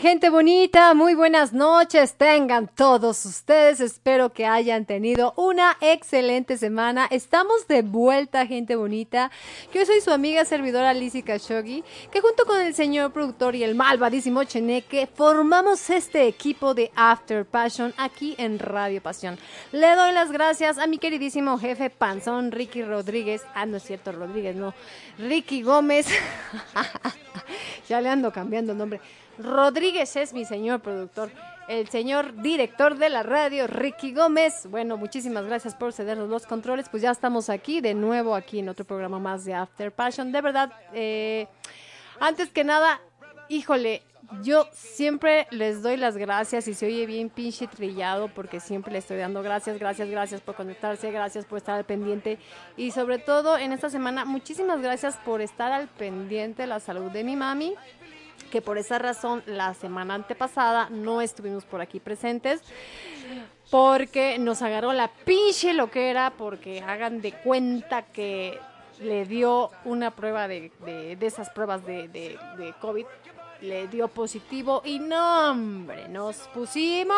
Gente bonita, muy buenas noches. Tengan todos ustedes. Espero que hayan tenido una excelente semana. Estamos de vuelta, gente bonita. Yo soy su amiga servidora Lizzie Khashoggi, que junto con el señor productor y el malvadísimo Cheneque formamos este equipo de After Passion aquí en Radio Pasión. Le doy las gracias a mi queridísimo jefe panzón Ricky Rodríguez. Ah, no es cierto, Rodríguez, no. Ricky Gómez. ya le ando cambiando el nombre. Rodríguez es mi señor productor. El señor director de la radio, Ricky Gómez. Bueno, muchísimas gracias por cedernos los controles. Pues ya estamos aquí, de nuevo aquí en otro programa más de After Passion. De verdad, eh, antes que nada, híjole, yo siempre les doy las gracias y se oye bien pinche trillado porque siempre le estoy dando gracias, gracias, gracias por conectarse, gracias por estar al pendiente y sobre todo en esta semana muchísimas gracias por estar al pendiente de la salud de mi mami que por esa razón la semana antepasada no estuvimos por aquí presentes porque nos agarró la pinche lo que era porque hagan de cuenta que le dio una prueba de, de, esas pruebas de, de, de COVID le dio positivo y no, hombre, nos pusimos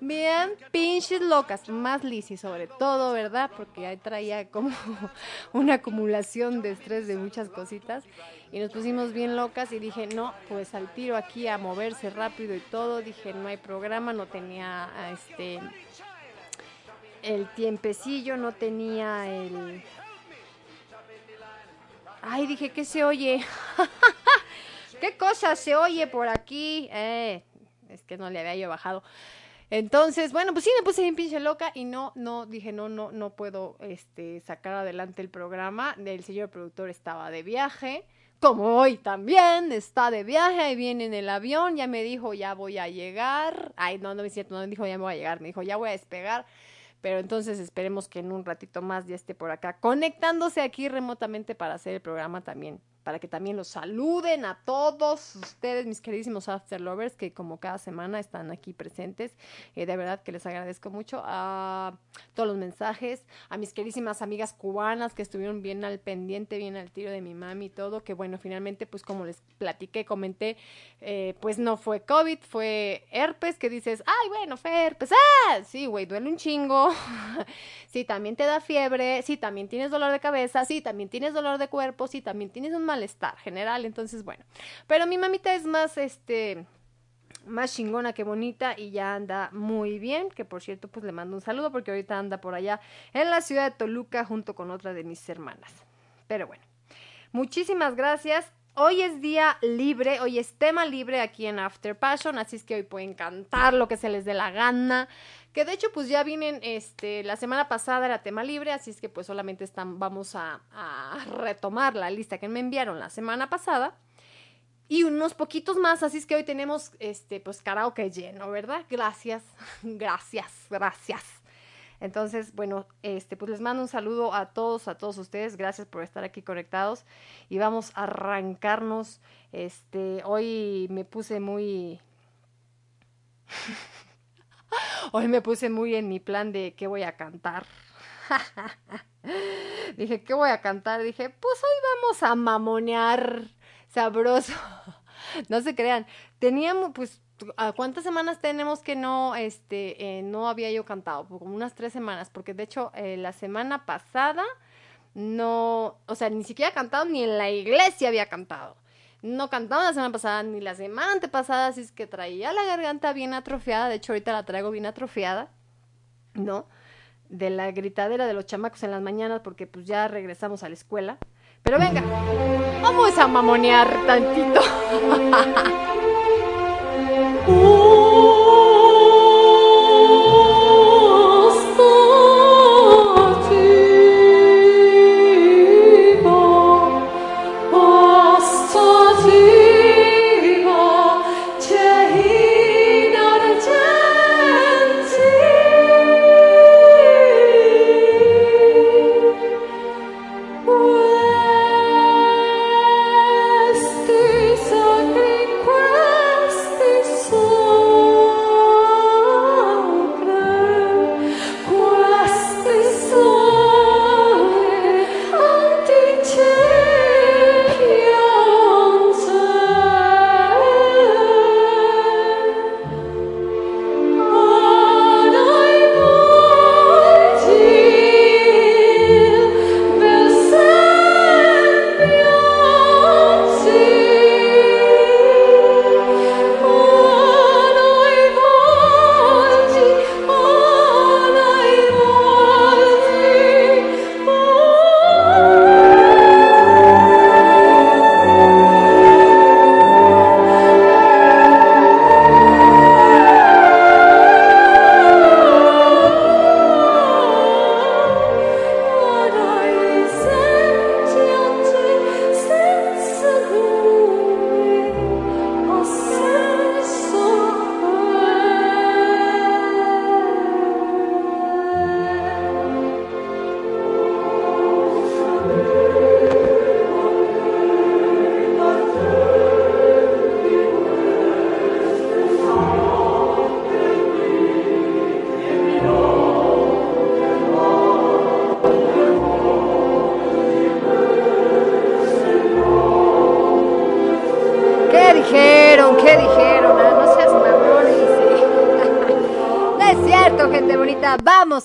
bien pinches locas, más Lizzy sobre todo, ¿verdad? Porque ahí traía como una acumulación de estrés de muchas cositas y nos pusimos bien locas y dije, no, pues al tiro aquí a moverse rápido y todo, dije, no hay programa, no tenía este el tiempecillo, no tenía el... Ay, dije, ¿qué se oye? ¿Qué cosa se oye por aquí? Eh, es que no le había yo bajado. Entonces, bueno, pues sí me puse bien pinche loca y no, no, dije, no, no, no puedo este, sacar adelante el programa. El señor productor estaba de viaje, como hoy también está de viaje, ahí viene en el avión, ya me dijo, ya voy a llegar. Ay, no, no me cierto, no me dijo, ya me voy a llegar, me dijo, ya voy a despegar. Pero entonces esperemos que en un ratito más ya esté por acá, conectándose aquí remotamente para hacer el programa también para que también los saluden a todos ustedes, mis queridísimos After Lovers, que como cada semana están aquí presentes. Eh, de verdad que les agradezco mucho a todos los mensajes, a mis queridísimas amigas cubanas que estuvieron bien al pendiente, bien al tiro de mi mami y todo, que bueno, finalmente, pues como les platiqué, comenté, eh, pues no fue COVID, fue herpes, que dices, ay, bueno, fue herpes, ah, sí, güey, duele un chingo, sí, también te da fiebre, sí, también tienes dolor de cabeza, sí, también tienes dolor de cuerpo, sí, también tienes un malestar general, entonces bueno. Pero mi mamita es más, este, más chingona que bonita y ya anda muy bien, que por cierto pues le mando un saludo porque ahorita anda por allá en la ciudad de Toluca junto con otra de mis hermanas. Pero bueno, muchísimas gracias. Hoy es día libre, hoy es tema libre aquí en After Passion, así es que hoy pueden cantar lo que se les dé la gana. Que de hecho, pues ya vienen, este, la semana pasada era tema libre, así es que pues solamente están, vamos a, retomar la lista que me enviaron la semana pasada. Y unos poquitos más, así es que hoy tenemos, este, pues karaoke lleno, ¿verdad? Gracias, gracias, gracias. Entonces, bueno, este, pues les mando un saludo a todos, a todos ustedes. Gracias por estar aquí conectados. Y vamos a arrancarnos. Este, hoy me puse muy. Hoy me puse muy en mi plan de qué voy a cantar. Dije, ¿qué voy a cantar? Dije, pues hoy vamos a mamonear sabroso. no se crean. Teníamos, pues, ¿cuántas semanas tenemos que no, este, eh, no había yo cantado? Pues, como unas tres semanas, porque de hecho eh, la semana pasada no, o sea, ni siquiera cantado, ni en la iglesia había cantado. No cantaba la semana pasada ni la semana antepasada, así es que traía la garganta bien atrofiada. De hecho, ahorita la traigo bien atrofiada, ¿no? De la gritadera de los chamacos en las mañanas, porque pues ya regresamos a la escuela. Pero venga, vamos a mamonear tantito. Oh.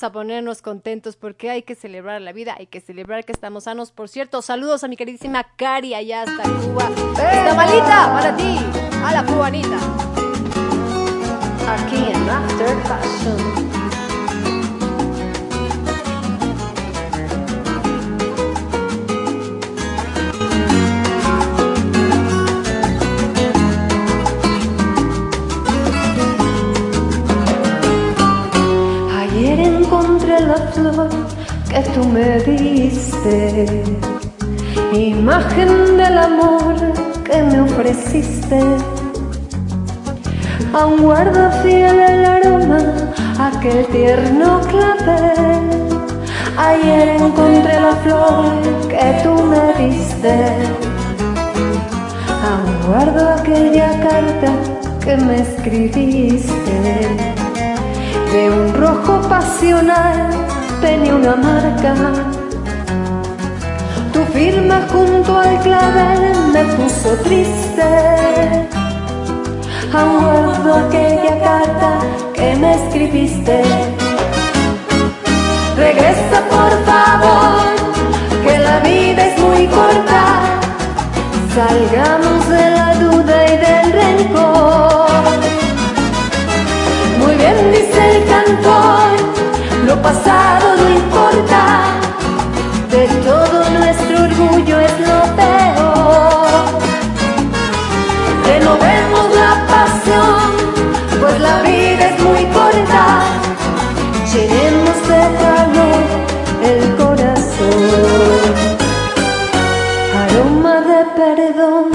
A ponernos contentos porque hay que celebrar la vida, hay que celebrar que estamos sanos. Por cierto, saludos a mi queridísima Cari allá hasta Cuba. ¡Esta malita para ti! A la cubanita. Aquí en After Fashion. Imagen del amor que me ofreciste. Aún guardo fiel el aroma, aquel tierno clavel. Ayer encontré la flor que tú me diste. Aún guardo aquella carta que me escribiste de un rojo pasional tenía una marca. Firma junto al clavel me puso triste. Aún aquella carta que me escribiste. Regresa por favor, que la vida es muy corta. Salgamos de la duda y del rencor bien dice el cantor, lo pasado no importa, de todo nuestro Renovemos la pasión, pues la vida es muy corta, llenemos de calor el corazón. Aroma de perdón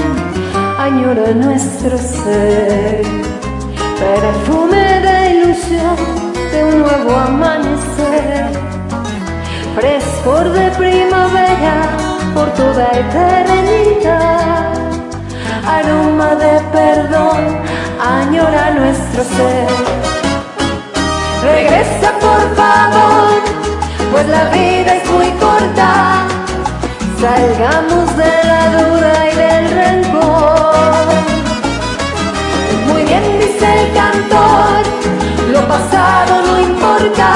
añora nuestro ser, perfume de un nuevo amanecer, frescor de primavera por toda eternidad, aroma de perdón añora nuestro ser. Regresa por favor, pues la vida es muy corta, salgamos de la duda y del rencor. Muy bien dice el cantor lo pasado no importa,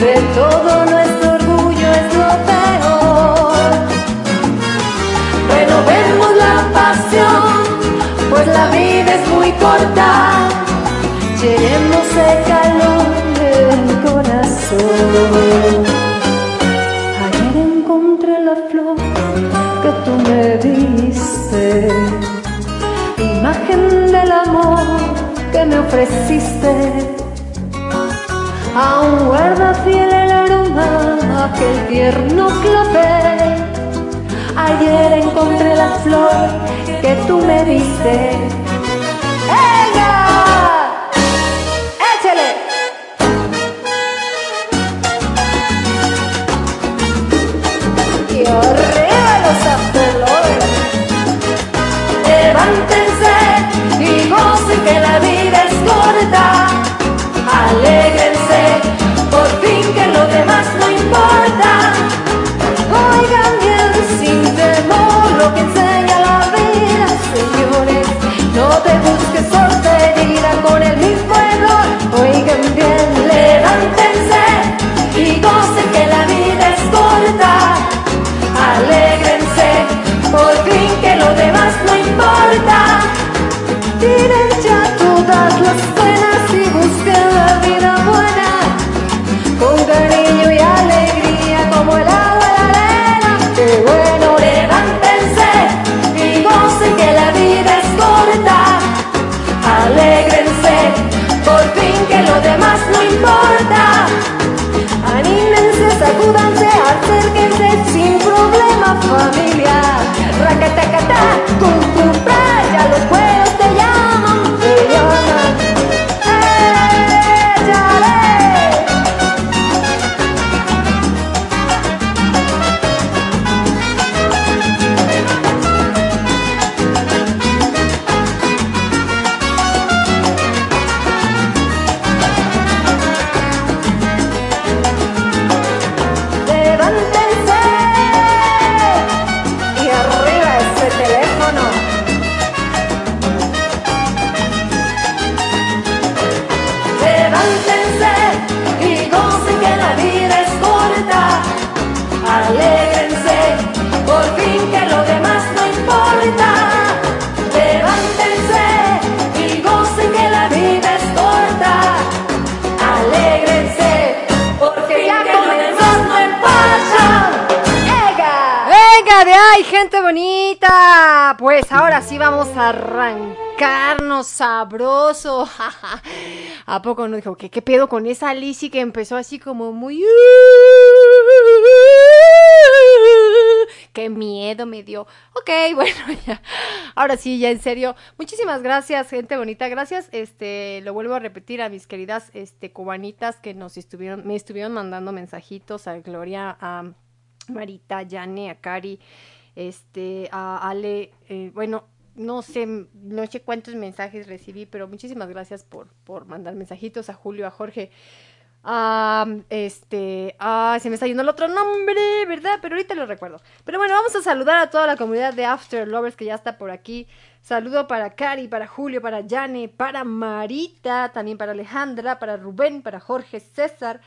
de todo nuestro orgullo es lo peor. Pasión, pues la vida es muy corta, llenemos el calor del corazón. Ayer encontré la flor que tú me diste, imagen del amor que me ofreciste. Aún guarda fiel el aroma, aquel tierno clavel. Ayer encontré la flor que tú me diste. ¡Ella! ¡Échale! Y arriba los afterlovers. Levántense y gocen que la vida Alégrense, por fin que lo demás no importa. Oigan bien sin temor lo que ¿A poco no dijo que qué pedo con esa Lizzy que empezó así como muy Qué miedo me dio. Ok, bueno, ya. Ahora sí, ya en serio. Muchísimas gracias, gente bonita. Gracias. Este, lo vuelvo a repetir a mis queridas este cubanitas que nos estuvieron me estuvieron mandando mensajitos a Gloria a Marita, Yane, a Cari, este, a Ale, eh, bueno, no sé, no sé cuántos mensajes recibí, pero muchísimas gracias por, por mandar mensajitos a Julio, a Jorge. a este, ah, se me está yendo el otro nombre, ¿verdad? Pero ahorita lo recuerdo. Pero bueno, vamos a saludar a toda la comunidad de After Lovers que ya está por aquí. Saludo para Cari, para Julio, para Yane, para Marita, también para Alejandra, para Rubén, para Jorge, César,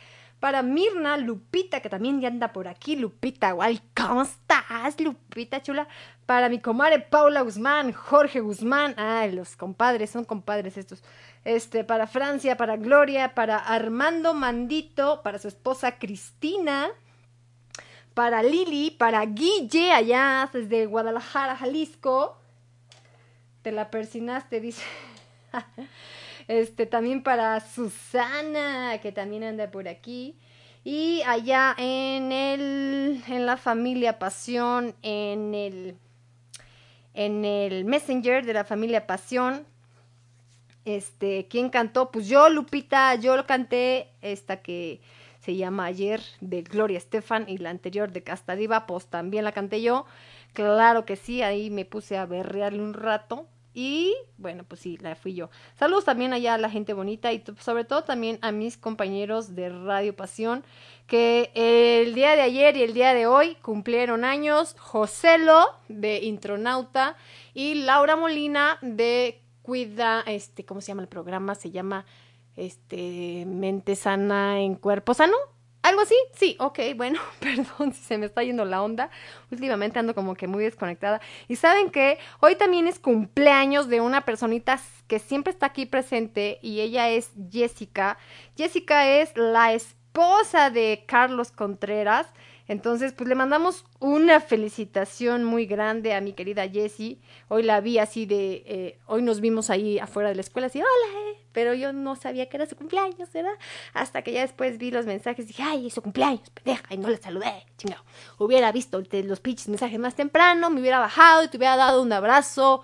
para Mirna, Lupita, que también ya anda por aquí. Lupita, igual, ¿cómo estás, Lupita chula? Para mi comadre Paula Guzmán, Jorge Guzmán. Ay, los compadres, son compadres estos. Este, para Francia, para Gloria, para Armando Mandito, para su esposa Cristina, para Lili, para Guille, allá desde Guadalajara, Jalisco. Te la persinaste, dice. Este, también para Susana, que también anda por aquí. Y allá en el, en la familia Pasión, en el, en el Messenger de la familia Pasión. Este, ¿quién cantó? Pues yo, Lupita, yo lo canté, esta que se llama Ayer de Gloria Estefan y la anterior de Castadiva, pues también la canté yo. Claro que sí, ahí me puse a berrearle un rato. Y bueno, pues sí, la fui yo. Saludos también allá a la gente bonita y sobre todo también a mis compañeros de Radio Pasión que el día de ayer y el día de hoy cumplieron años. Joselo de Intronauta y Laura Molina de Cuida, este, ¿cómo se llama el programa? Se llama este Mente Sana en Cuerpo Sano. ¿Algo así? Sí, ok, bueno, perdón si se me está yendo la onda. Últimamente ando como que muy desconectada. Y saben que hoy también es cumpleaños de una personita que siempre está aquí presente y ella es Jessica. Jessica es la esposa de Carlos Contreras. Entonces, pues le mandamos una felicitación muy grande a mi querida Jessie. Hoy la vi así de, eh, hoy nos vimos ahí afuera de la escuela, así, hola, eh", pero yo no sabía que era su cumpleaños, ¿verdad? Hasta que ya después vi los mensajes y dije, ay, es su cumpleaños, pendeja, y no le saludé, chingado. Hubiera visto los pinches mensajes más temprano, me hubiera bajado y te hubiera dado un abrazo.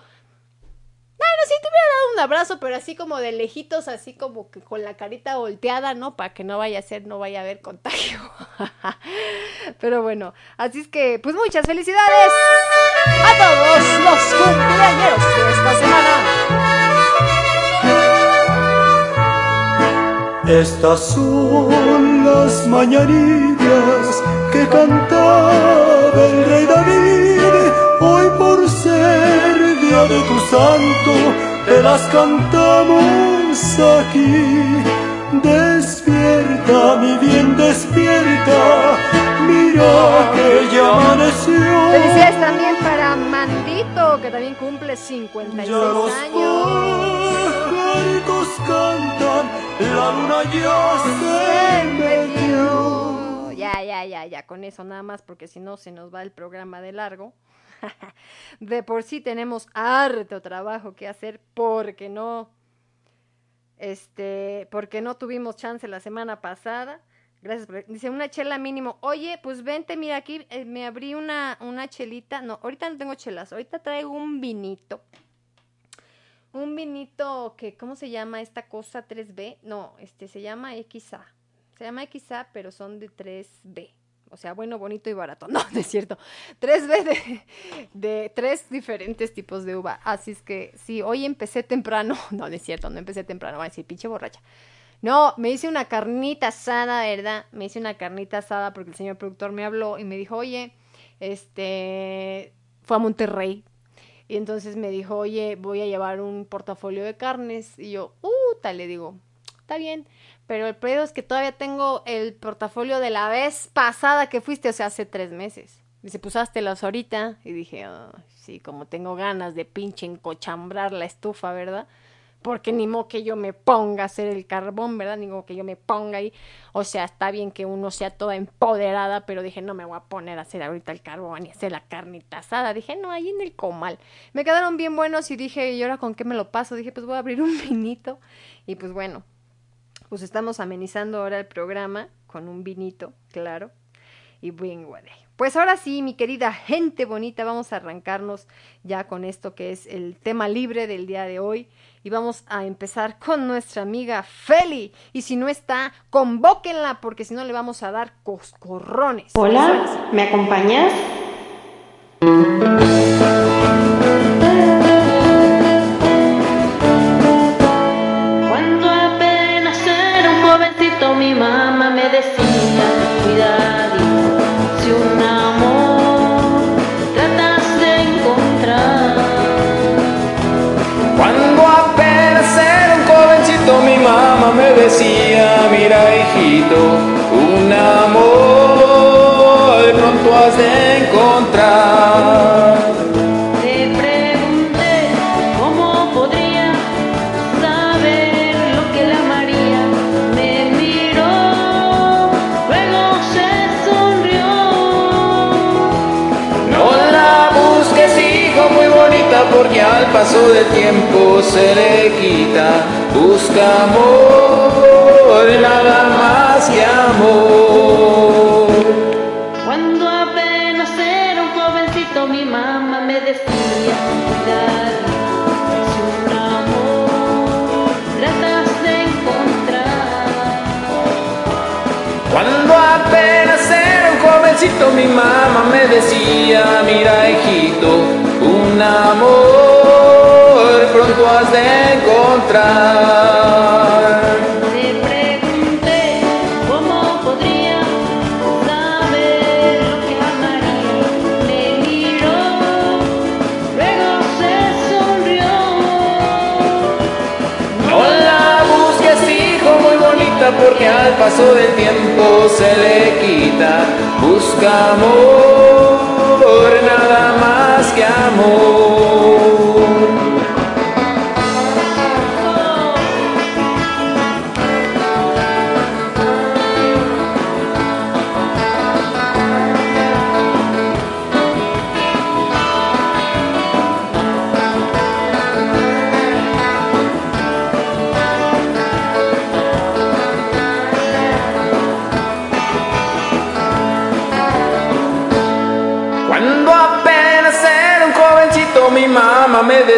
Bueno, sí te hubiera dado un abrazo, pero así como de lejitos, así como que con la carita volteada, ¿no? Para que no vaya a ser, no vaya a haber contagio. pero bueno, así es que, pues muchas felicidades a todos los cumpleaños de esta semana. Estas son las mañanitas que cantaba el rey David. Hoy por ser día de tu santo, te las cantamos aquí. Despierta, mi bien, despierta. Mira que ya amaneció. Felicidades también para Mandito, que también cumple 56 Ya los años. cantan, la luna ya se metió. Ya, ya, ya, ya, con eso nada más, porque si no se nos va el programa de largo. De por sí tenemos harto trabajo que hacer porque no, este, porque no tuvimos chance la semana pasada. Gracias. por- Dice una chela mínimo. Oye, pues vente, mira aquí, eh, me abrí una, una chelita. No, ahorita no tengo chelas, ahorita traigo un vinito. Un vinito que, ¿cómo se llama esta cosa 3B? No, este se llama XA. Se llama XA, pero son de 3B. O sea, bueno, bonito y barato. No, no es cierto. 3B de, de tres diferentes tipos de uva. Así es que sí, hoy empecé temprano. No, no es cierto, no empecé temprano. Va a decir, pinche borracha. No, me hice una carnita asada, ¿verdad? Me hice una carnita asada porque el señor productor me habló y me dijo, oye, este, fue a Monterrey. Y entonces me dijo, oye, voy a llevar un portafolio de carnes. Y yo, uh, tal, le digo, está bien. Pero el pedo es que todavía tengo el portafolio de la vez pasada que fuiste, o sea, hace tres meses. Dice, pues háztelas ahorita. Y dije, "Ay, sí, como tengo ganas de pinche encochambrar la estufa, ¿verdad? Porque ni modo que yo me ponga a hacer el carbón, ¿verdad? Ni modo que yo me ponga ahí. O sea, está bien que uno sea toda empoderada, pero dije, no me voy a poner a hacer ahorita el carbón y hacer la carnita asada. Dije, no, ahí en el comal. Me quedaron bien buenos y dije, ¿y ahora con qué me lo paso? Dije, pues voy a abrir un vinito. Y pues bueno, pues estamos amenizando ahora el programa con un vinito, claro. Y ahí. Pues ahora sí, mi querida gente bonita, vamos a arrancarnos ya con esto que es el tema libre del día de hoy. Y vamos a empezar con nuestra amiga Feli. Y si no está, convóquenla porque si no le vamos a dar coscorrones. Hola, ¿me acompañas? Paso del tiempo se le quita. Busca amor, nada más que amor. Cuando apenas era un jovencito mi mamá me decía, cuidado, si un amor tratas de encontrar. Cuando apenas era un jovencito mi mamá me decía, mira hijito, un amor pronto has de encontrar. Le pregunté cómo podría saber lo que amaría. Me miró, luego se sonrió. No la busques hijo muy bonita porque al paso del tiempo se le quita. Busca amor, nada más que amor.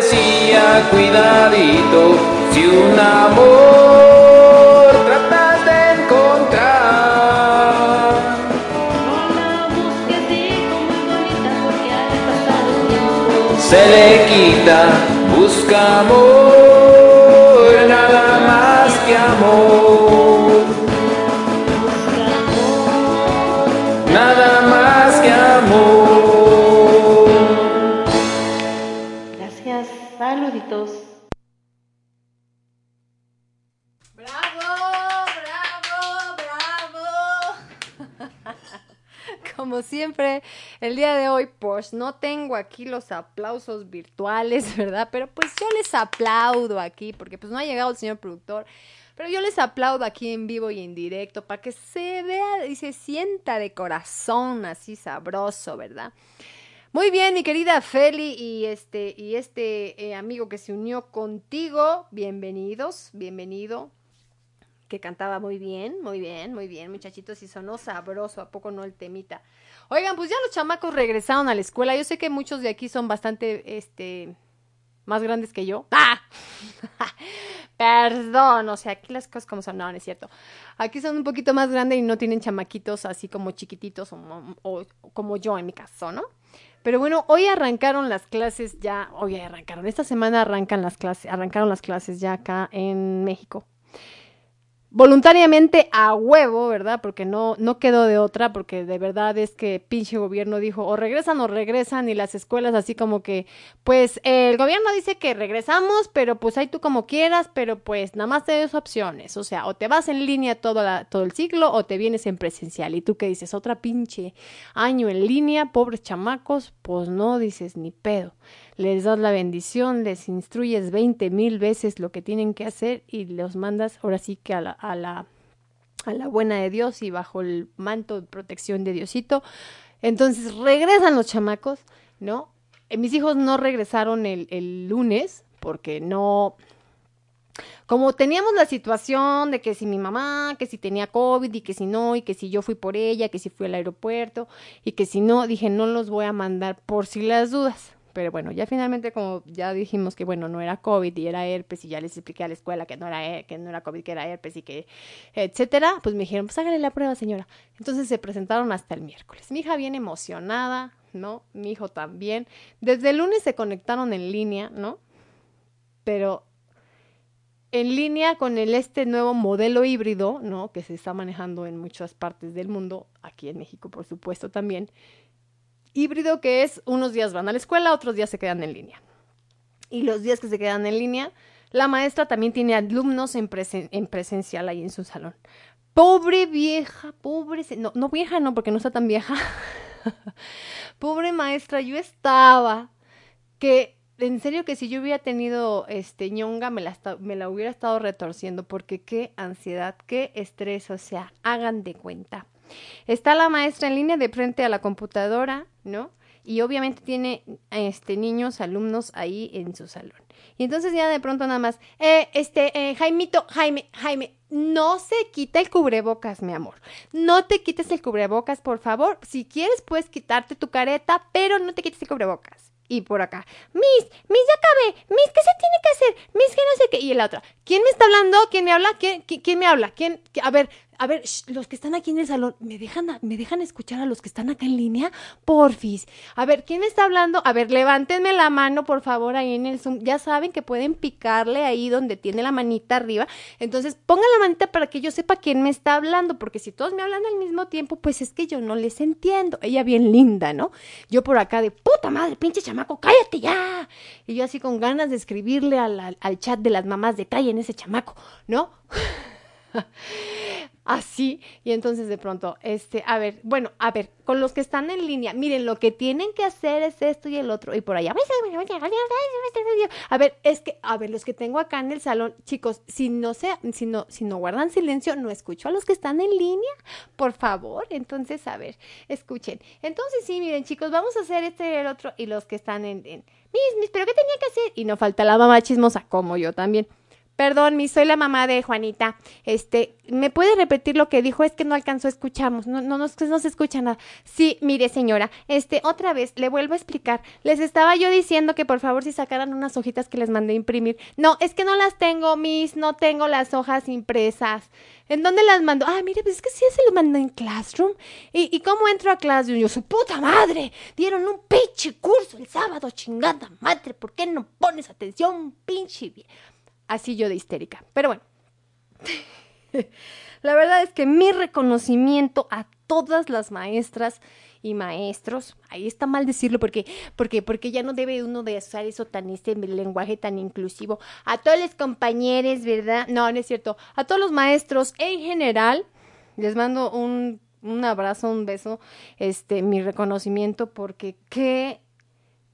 Decía, cuidadito, si un amor tratas de encontrar. No la busques, hijo, muy bonita, porque pasar el tiempo se le quita, busca amor, pues no tengo aquí los aplausos virtuales, ¿verdad? Pero pues yo les aplaudo aquí, porque pues no ha llegado el señor productor. Pero yo les aplaudo aquí en vivo y en directo para que se vea y se sienta de corazón así sabroso, ¿verdad? Muy bien, mi querida Feli y este, y este eh, amigo que se unió contigo, bienvenidos, bienvenido que cantaba muy bien, muy bien, muy bien, muchachitos, y sonó sabroso, ¿a poco no el temita? Oigan, pues ya los chamacos regresaron a la escuela. Yo sé que muchos de aquí son bastante, este, más grandes que yo. ¡Ah! Perdón, o sea, aquí las cosas como son, no, no es cierto. Aquí son un poquito más grandes y no tienen chamaquitos así como chiquititos o, o- como yo en mi caso, ¿no? Pero bueno, hoy arrancaron las clases ya, hoy arrancaron, esta semana arrancan las clases, arrancaron las clases ya acá en México. Voluntariamente a huevo, ¿verdad? Porque no, no quedó de otra, porque de verdad es que pinche gobierno dijo o regresan o regresan y las escuelas así como que, pues el gobierno dice que regresamos, pero pues ahí tú como quieras, pero pues nada más te das opciones, o sea, o te vas en línea todo, la, todo el ciclo o te vienes en presencial. Y tú qué dices, otra pinche año en línea, pobres chamacos, pues no dices ni pedo les das la bendición, les instruyes veinte mil veces lo que tienen que hacer y los mandas ahora sí que a la, a la, a la buena de Dios y bajo el manto de protección de Diosito. Entonces regresan los chamacos, ¿no? Eh, mis hijos no regresaron el, el lunes porque no, como teníamos la situación de que si mi mamá, que si tenía COVID y que si no, y que si yo fui por ella, que si fui al aeropuerto y que si no, dije no los voy a mandar por si las dudas. Pero bueno, ya finalmente como ya dijimos que bueno, no era COVID y era herpes y ya les expliqué a la escuela que no era que no era COVID, que era herpes y que etcétera, pues me dijeron, "Pues hágale la prueba, señora." Entonces se presentaron hasta el miércoles. Mi hija bien emocionada, ¿no? Mi hijo también. Desde el lunes se conectaron en línea, ¿no? Pero en línea con el este nuevo modelo híbrido, ¿no? Que se está manejando en muchas partes del mundo, aquí en México, por supuesto, también híbrido que es unos días van a la escuela, otros días se quedan en línea. Y los días que se quedan en línea, la maestra también tiene alumnos en, presen- en presencial ahí en su salón. Pobre vieja, pobre, no, no vieja no, porque no está tan vieja. pobre maestra, yo estaba que en serio que si yo hubiera tenido este ñonga me la, me la hubiera estado retorciendo porque qué ansiedad, qué estrés, o sea, hagan de cuenta. Está la maestra en línea de frente a la computadora, ¿no? Y obviamente tiene este niños, alumnos ahí en su salón. Y entonces ya de pronto nada más, eh, este, eh, Jaimito, Jaime, Jaime, no se quita el cubrebocas, mi amor. No te quites el cubrebocas, por favor. Si quieres, puedes quitarte tu careta, pero no te quites el cubrebocas. Y por acá, Miss, Miss, ya acabé. Miss, ¿qué se tiene que hacer? Miss, que no sé qué. Y la otra, ¿quién me está hablando? ¿Quién me habla? ¿Quién, qui- quién me habla? ¿Quién? qui- A ver, a ver, los que están aquí en el salón, ¿me dejan, ¿me dejan escuchar a los que están acá en línea? Porfis. A ver, ¿quién está hablando? A ver, levántenme la mano, por favor, ahí en el Zoom. Ya saben que pueden picarle ahí donde tiene la manita arriba. Entonces, pongan la manita para que yo sepa quién me está hablando, porque si todos me hablan al mismo tiempo, pues es que yo no les entiendo. Ella bien linda, ¿no? Yo por acá de puta madre, pinche chamaco, cállate ya. Y yo así con ganas de escribirle al chat de las mamás de en ese chamaco, ¿no? Así, y entonces de pronto, este, a ver, bueno, a ver, con los que están en línea, miren, lo que tienen que hacer es esto y el otro, y por allá. A ver, es que, a ver, los que tengo acá en el salón, chicos, si no se, si no, si no guardan silencio, no escucho a los que están en línea, por favor. Entonces, a ver, escuchen. Entonces, sí, miren, chicos, vamos a hacer este y el otro, y los que están en, en mis, mis, pero ¿qué tenía que hacer? Y no falta la mamá chismosa, como yo también. Perdón, mi, soy la mamá de Juanita. Este, ¿me puede repetir lo que dijo? Es que no alcanzó, escuchamos. No, no, no, no se escucha nada. Sí, mire, señora, este, otra vez, le vuelvo a explicar. Les estaba yo diciendo que por favor si sacaran unas hojitas que les mandé a imprimir. No, es que no las tengo, mis, no tengo las hojas impresas. ¿En dónde las mando? Ah, mire, pues es que sí se lo mandó en Classroom. ¿Y, ¿Y cómo entro a Classroom? Yo, su puta madre. Dieron un pinche curso el sábado, chingada madre. ¿Por qué no pones atención, pinche vie-?" Así yo de histérica. Pero bueno. La verdad es que mi reconocimiento a todas las maestras y maestros, ahí está mal decirlo porque, porque, porque ya no debe uno de usar eso tan, este lenguaje tan inclusivo. A todos los compañeros, ¿verdad? No, no es cierto. A todos los maestros en general, les mando un, un abrazo, un beso, este, mi reconocimiento porque qué,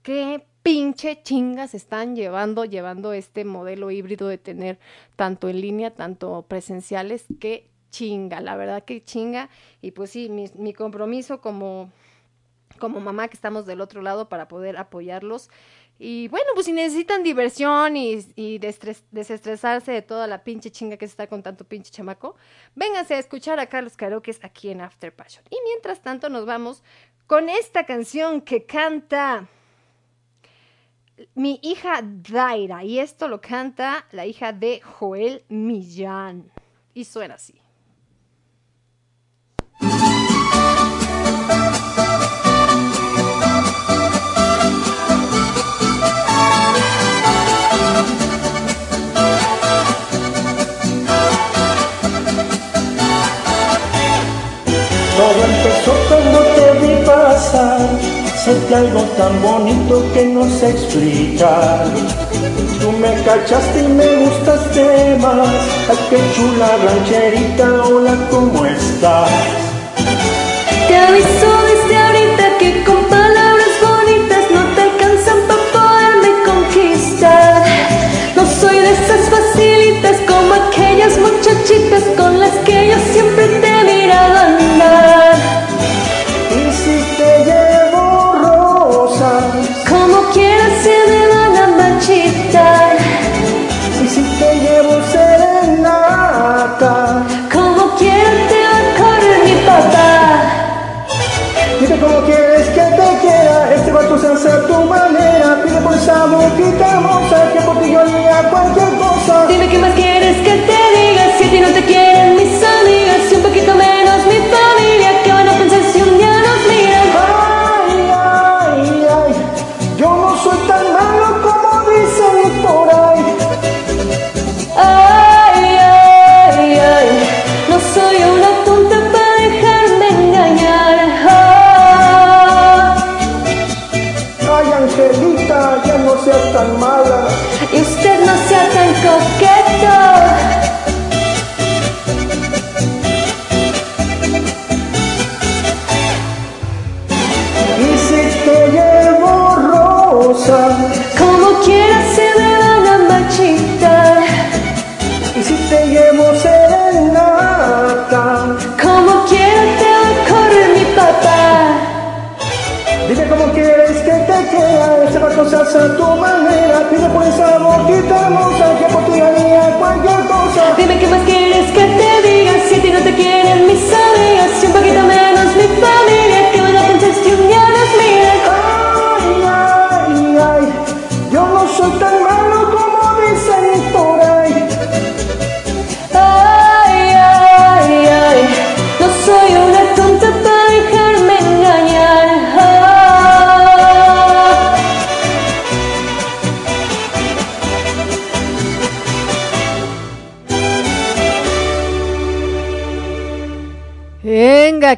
qué pinche chingas están llevando, llevando este modelo híbrido de tener tanto en línea, tanto presenciales, que chinga, la verdad que chinga. Y pues sí, mi, mi compromiso como, como mamá que estamos del otro lado para poder apoyarlos. Y bueno, pues si necesitan diversión y, desestresarse de toda la pinche chinga que se está con tanto pinche chamaco, vénganse a escuchar a Carlos Karaokes aquí en After Passion. Y mientras tanto nos vamos con esta canción que canta mi hija Daira. Y esto lo canta la hija de Joel Millán. Y suena así. Sentí algo tan bonito que no sé explicar. Tú me cachaste y me gustaste más. Ay, qué chula rancherita, hola, ¿cómo estás? Te aviso desde ahorita que con palabras bonitas no te alcanzan para poderme conquistar. No soy de esas facilitas como aquellas muchachitas con las que yo siempre te he mirado andar. Y si te hermosa que. Dime qué más quiera. Ese vato se hace a tu manera. Pide por esa boquita hermosa que por ti haría cualquier cosa. Dime qué más quieres que te diga Si a ti no te quieren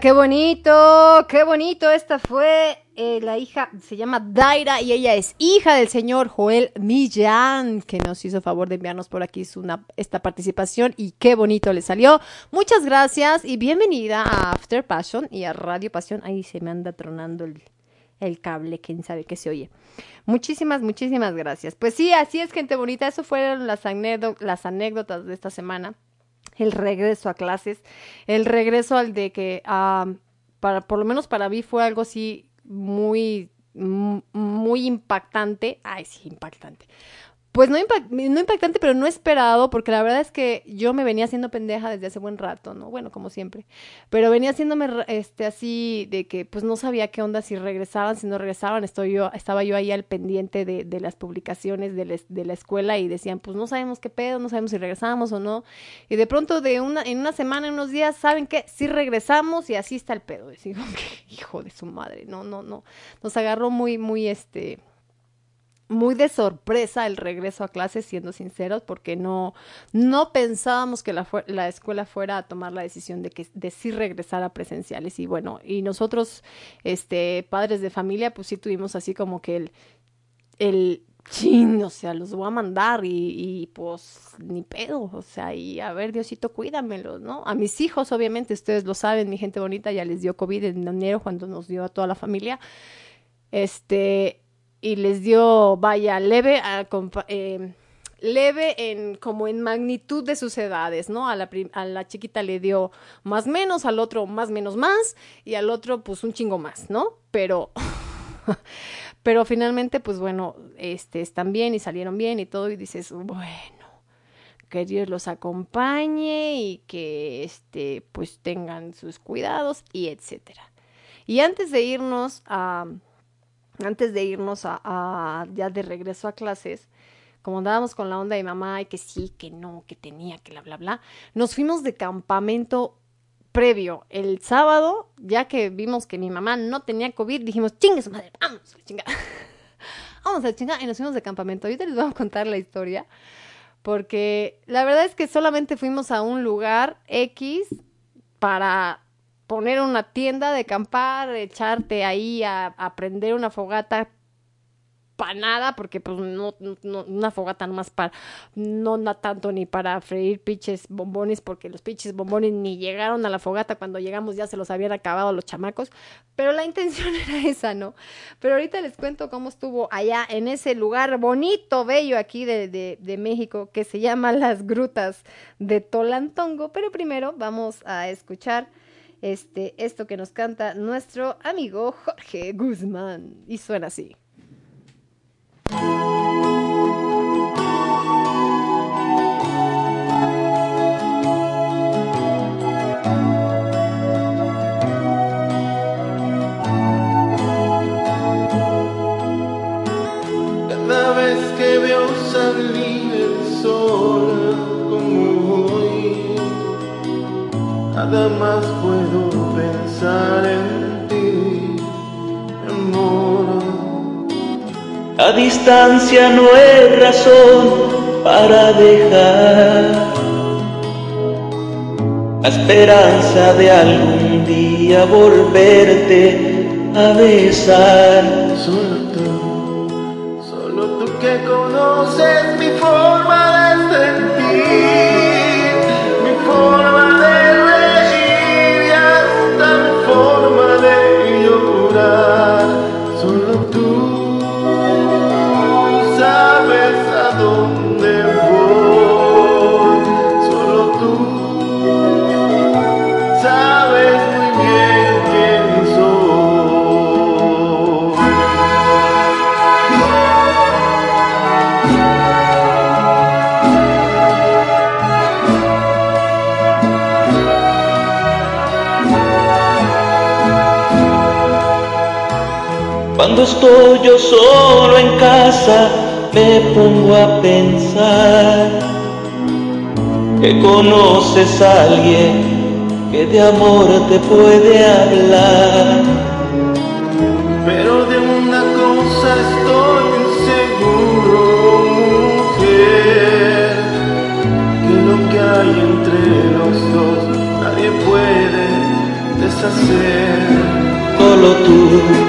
Qué bonito, qué bonito. Esta fue eh, la hija, se llama Daira y ella es hija del señor Joel Millán, que nos hizo favor de enviarnos por aquí esta participación y qué bonito le salió. Muchas gracias y bienvenida a After Passion y a Radio Pasión. Ahí se me anda tronando el, cable, quién sabe qué se oye. Muchísimas, muchísimas gracias. Pues sí, así es, gente bonita. Eso fueron las anécdotas de esta semana el regreso a clases, el regreso al de que, ah, para, por lo menos para mí fue algo así muy, mu- muy impactante. Ay, sí, impactante. Pues no, no impactante, pero no esperado, porque la verdad es que yo me venía haciendo pendeja desde hace buen rato, ¿no? Bueno, como siempre. Pero venía haciéndome este, así de que pues no sabía qué onda si regresaban, si no regresaban. Estoy yo, estaba yo ahí al pendiente de, de las publicaciones de, de la escuela y decían, pues no sabemos qué pedo, no sabemos si regresamos o no. Y de pronto de una, en una semana, en unos días, ¿saben qué? Sí regresamos y así está el pedo. Y digo, hijo de su madre, no, no, no. Nos agarró muy, muy este muy de sorpresa el regreso a clases, siendo sinceros, porque no, no pensábamos que la, escuela fuera a tomar la decisión de que de sí regresar a presenciales. Y bueno, y nosotros, este, padres de familia, pues sí tuvimos así como que el, el chin, o sea, los voy a mandar y, y pues ni pedo, o sea, y a ver, Diosito, cuídamelos, ¿no? A mis hijos, obviamente, ustedes lo saben, mi gente bonita, ya les dio COVID en enero cuando nos dio a toda la familia. Este, y les dio, vaya, leve, eh, leve en como en magnitud de sus edades, ¿no? A la, a la chiquita le dio más menos, al otro más menos más y al otro pues un chingo más, ¿no? Pero pero finalmente pues bueno, este están bien y salieron bien y todo y dices, bueno, que Dios los acompañe y que este pues tengan sus cuidados y etcétera. Y antes de irnos a antes de irnos a, ya de regreso a clases, como andábamos con la onda de mamá y que sí, que no, que tenía, que bla, bla, bla, nos fuimos de campamento previo el sábado, ya que vimos que mi mamá no tenía COVID, dijimos, chingue su madre, vamos a la chingada. vamos a la chingada y nos fuimos de campamento. Ahorita les voy a contar la historia, porque la verdad es que solamente fuimos a un lugar X para poner una tienda de acampar, echarte ahí a, a prender una fogata para nada, porque pues no, no- una fogata nomás para, no da tanto ni para freír pinches bombones, porque los pinches bombones ni llegaron a la fogata, cuando llegamos ya se los habían acabado los chamacos, pero la intención era esa, ¿no? Pero ahorita les cuento cómo estuvo allá en ese lugar bonito, bello aquí de, de, de México, que se llama Las Grutas de Tolantongo, pero primero vamos a escuchar este, esto que nos canta nuestro amigo Jorge Guzmán, y suena así. Cada vez que veo salir el sol como hoy, nada más puedo pensar en ti, amor. A distancia no es razón para dejar la esperanza de algún día volverte a besar. Solo tú, solo tú que conoces mi forma Cuando estoy yo solo en casa, me pongo a pensar que conoces a alguien que de amor te puede hablar. Pero de una cosa estoy seguro, mujer, que lo que hay entre los dos nadie puede deshacer. Solo tú,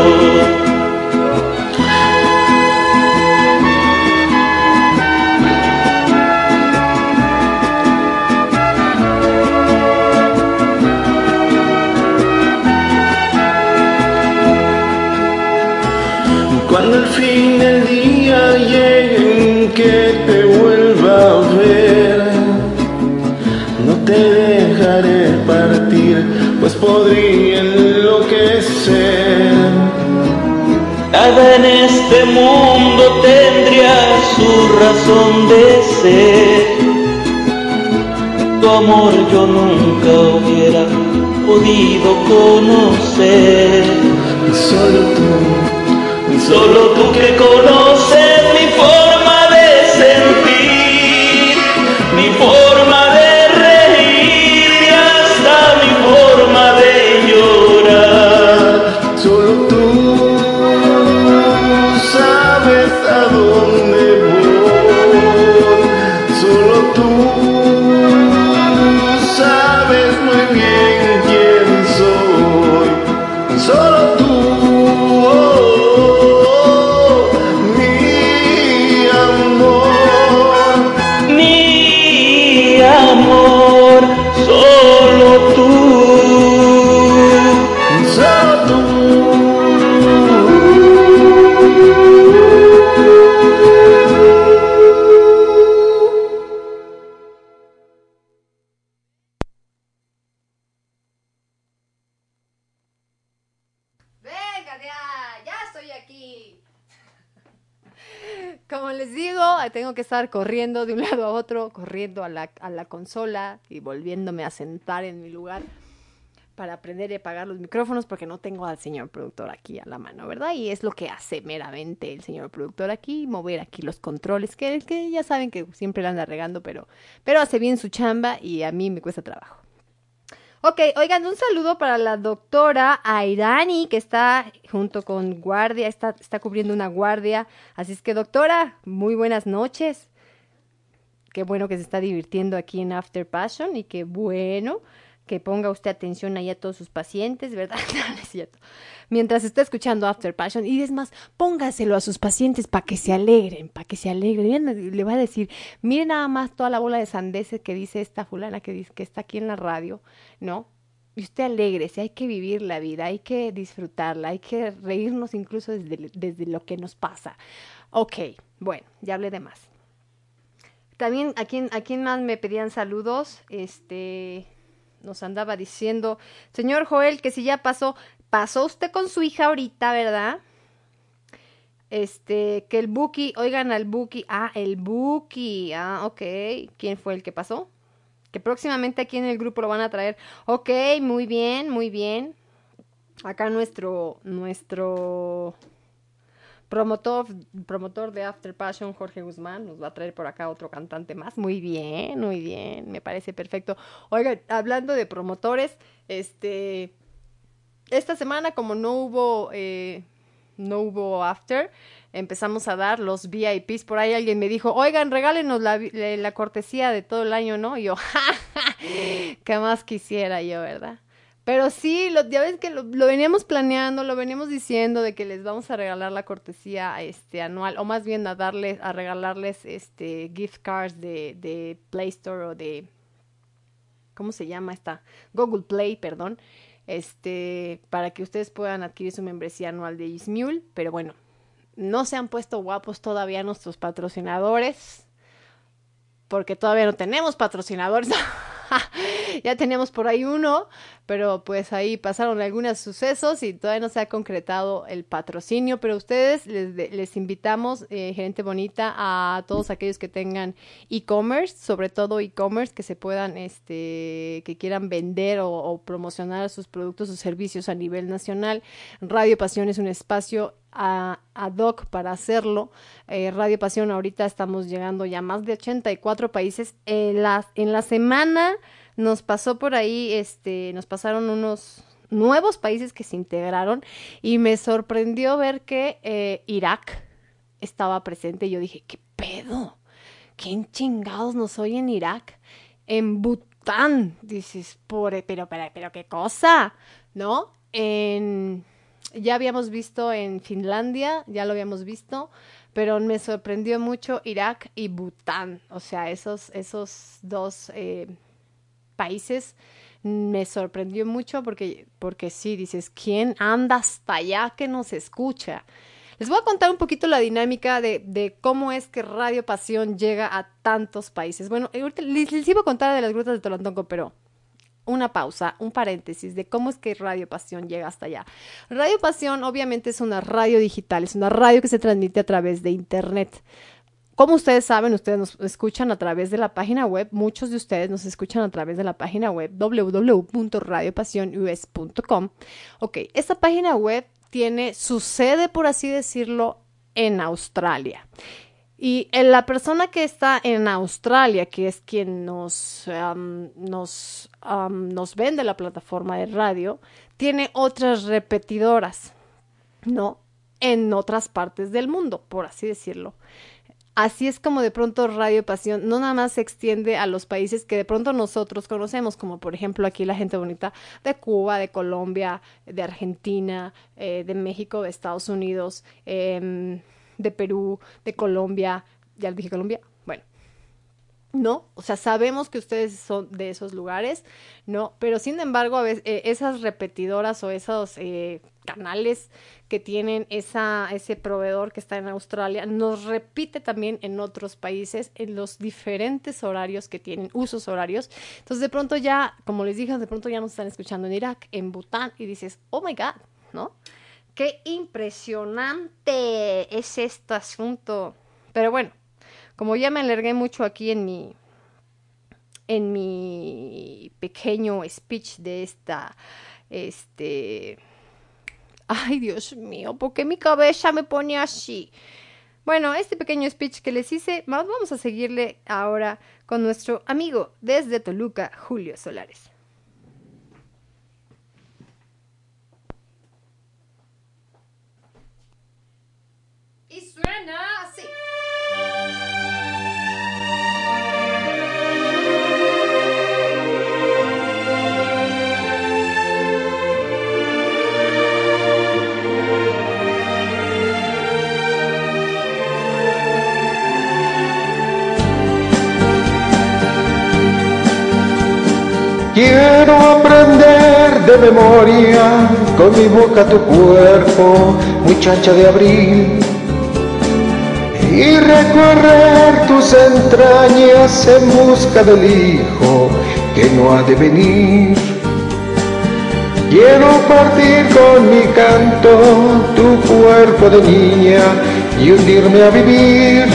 Podría enloquecer. Nada en este mundo tendría su razón de ser. Tu amor yo nunca hubiera podido conocer. Solo tú, Solo tú que conoces corriendo de un lado a otro, corriendo a la, consola y volviéndome a sentar en mi lugar para aprender y apagar los micrófonos porque no tengo al señor productor aquí a la mano, ¿verdad? Y es lo que hace meramente el señor productor aquí, mover aquí los controles, que, que ya saben que siempre la anda regando, pero, pero hace bien su chamba y a mí me cuesta trabajo. Ok, oigan, un saludo para la doctora Airani, que está junto con guardia, está, está cubriendo una guardia. Así es que, doctora, muy buenas noches. Qué bueno que se está divirtiendo aquí en After Passion y qué bueno que ponga usted atención ahí a todos sus pacientes, ¿verdad? No, es cierto. Mientras está escuchando After Passion, y es más, póngaselo a sus pacientes para que se alegren, para que se alegren. Miren, le va a decir, miren nada más toda la bola de sandeces que dice esta fulana que, dice, que está aquí en la radio, ¿no? Y usted alégrese, hay que vivir la vida, hay que disfrutarla, hay que reírnos incluso desde, desde lo que nos pasa. Ok, bueno, ya hablé de más. También, ¿a quién, ¿a más me pedían saludos? Este, nos andaba diciendo, señor Joel, que si ya pasó, pasó usted con su hija ahorita, ¿verdad? Este, que el Buki, oigan al Buki, ah, el Buki, ah, ok, ¿quién fue el que pasó? Que próximamente aquí en el grupo lo van a traer, ok, muy bien, muy bien. Acá nuestro, nuestro promotor, promotor de After Passion, Jorge Guzmán, nos va a traer por acá otro cantante más. Muy bien, muy bien, me parece perfecto. Oigan, hablando de promotores, este, esta semana como no hubo, eh, no hubo After, empezamos a dar los VIPs. Por ahí alguien me dijo, oigan, regálenos la, la, la cortesía de todo el año, ¿no? Y yo, ja, ja, ¿qué más quisiera yo, verdad? Pero sí, ya ves que lo, lo, veníamos planeando, lo veníamos diciendo de que les vamos a regalar la cortesía este anual, o más bien a darles, a regalarles este gift cards de, de Play Store o de ¿cómo se llama esta? Google Play, perdón. Este, para que ustedes puedan adquirir su membresía anual de Ismule, pero bueno, no se han puesto guapos todavía nuestros patrocinadores, porque todavía no tenemos patrocinadores. ya teníamos por ahí uno, pero pues ahí pasaron algunos sucesos y todavía no se ha concretado el patrocinio, pero ustedes les, les invitamos, eh, gente bonita, a todos aquellos que tengan e-commerce, sobre todo e-commerce, que se puedan, este, que quieran vender o, promocionar sus productos o servicios a nivel nacional. Radio Pasión es un espacio a, ad hoc para hacerlo. Eh, Radio Pasión, ahorita estamos llegando ya a más de 84 países. En la, en la semana nos pasó por ahí, este, nos pasaron unos nuevos países que se integraron y me sorprendió ver que eh, Irak estaba presente. Yo dije, ¿qué pedo? ¿Quién chingados nos oye en Irak? En Bután, dices, por, pero, pero, pero, ¿qué cosa? ¿No? En ya habíamos visto en Finlandia, ya lo habíamos visto, pero me sorprendió mucho Irak y Bután, o sea, esos, esos dos eh, países me sorprendió mucho porque, porque sí, dices, ¿quién anda hasta allá que nos escucha? Les voy a contar un poquito la dinámica de, de cómo es que Radio Pasión llega a tantos países. Bueno, ahorita les, les iba a contar de las grutas de Tolantonco, pero una pausa, un paréntesis de cómo es que Radio Pasión llega hasta allá. Radio Pasión obviamente es una radio digital, es una radio que se transmite a través de Internet. Como ustedes saben, ustedes nos escuchan a través de la página web, muchos de ustedes nos escuchan a través de la página web www.radiopasionus.com. Ok, esta página web tiene su sede, por así decirlo, en Australia. Y la persona que está en Australia, que es quien nos, nos, nos vende la plataforma de radio, tiene otras repetidoras, ¿no? En otras partes del mundo, por así decirlo. Así es como de pronto Radio Pasión no nada más se extiende a los países que de pronto nosotros conocemos, como por ejemplo aquí la gente bonita de Cuba, de Colombia, de Argentina, eh, de México, de Estados Unidos, eh, de Perú, de Colombia. ¿Ya dije Colombia? Bueno. No, o sea, sabemos que ustedes son de esos lugares, ¿no? Pero sin embargo, a veces, eh, esas repetidoras o esos eh, canales que tienen esa, ese proveedor que está en Australia, nos repite también en otros países en los diferentes horarios que tienen, usos horarios. Entonces, de pronto ya, como les dije, de pronto ya nos están escuchando en Irak, en Bután, y dices, oh my God, ¿no? Qué impresionante es este asunto. Pero bueno, como ya me alargué mucho aquí en mi en mi pequeño speech de esta, este, ay Dios mío, ¿por qué mi cabeza me pone así? Bueno, este pequeño speech que les hice, va- vamos a seguirle ahora con nuestro amigo desde Toluca, Julio Solares. Quiero aprender de memoria con mi boca tu cuerpo, muchacha de abril, y recorrer tus entrañas en busca del hijo que no ha de venir. Quiero partir con mi canto tu cuerpo de niña y hundirme a vivir.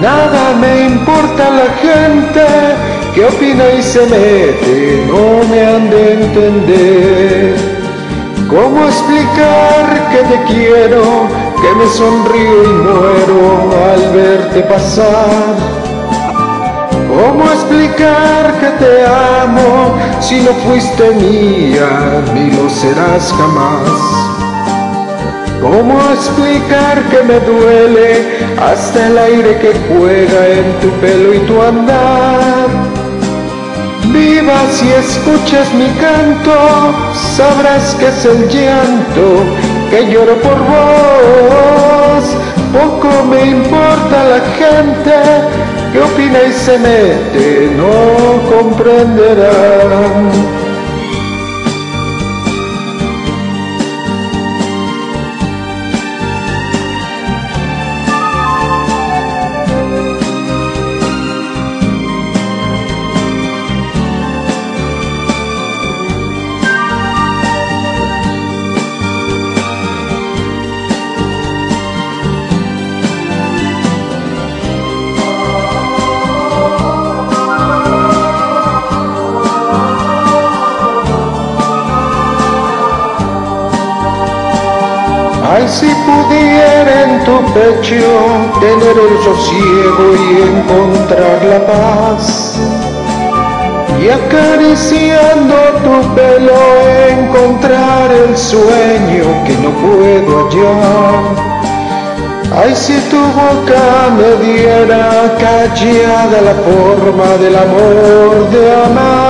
Nada me importa la gente que opina y se mete, no me han de entender. ¿Cómo explicar que te quiero, que me sonrío y muero al verte pasar? ¿Cómo explicar que te amo si no fuiste mía ni lo serás jamás? ¿Cómo explicar que me duele hasta el aire que juega en tu pelo y tu andar? Viva si escuchas mi canto, sabrás que es el llanto que lloro por vos. Poco me importa la gente que opina y se mete, no comprenderán. Pecho tener el sosiego y encontrar la paz. Y acariciando tu pelo encontrar el sueño que no puedo hallar. Ay, si tu boca me diera callada la forma del amor de amar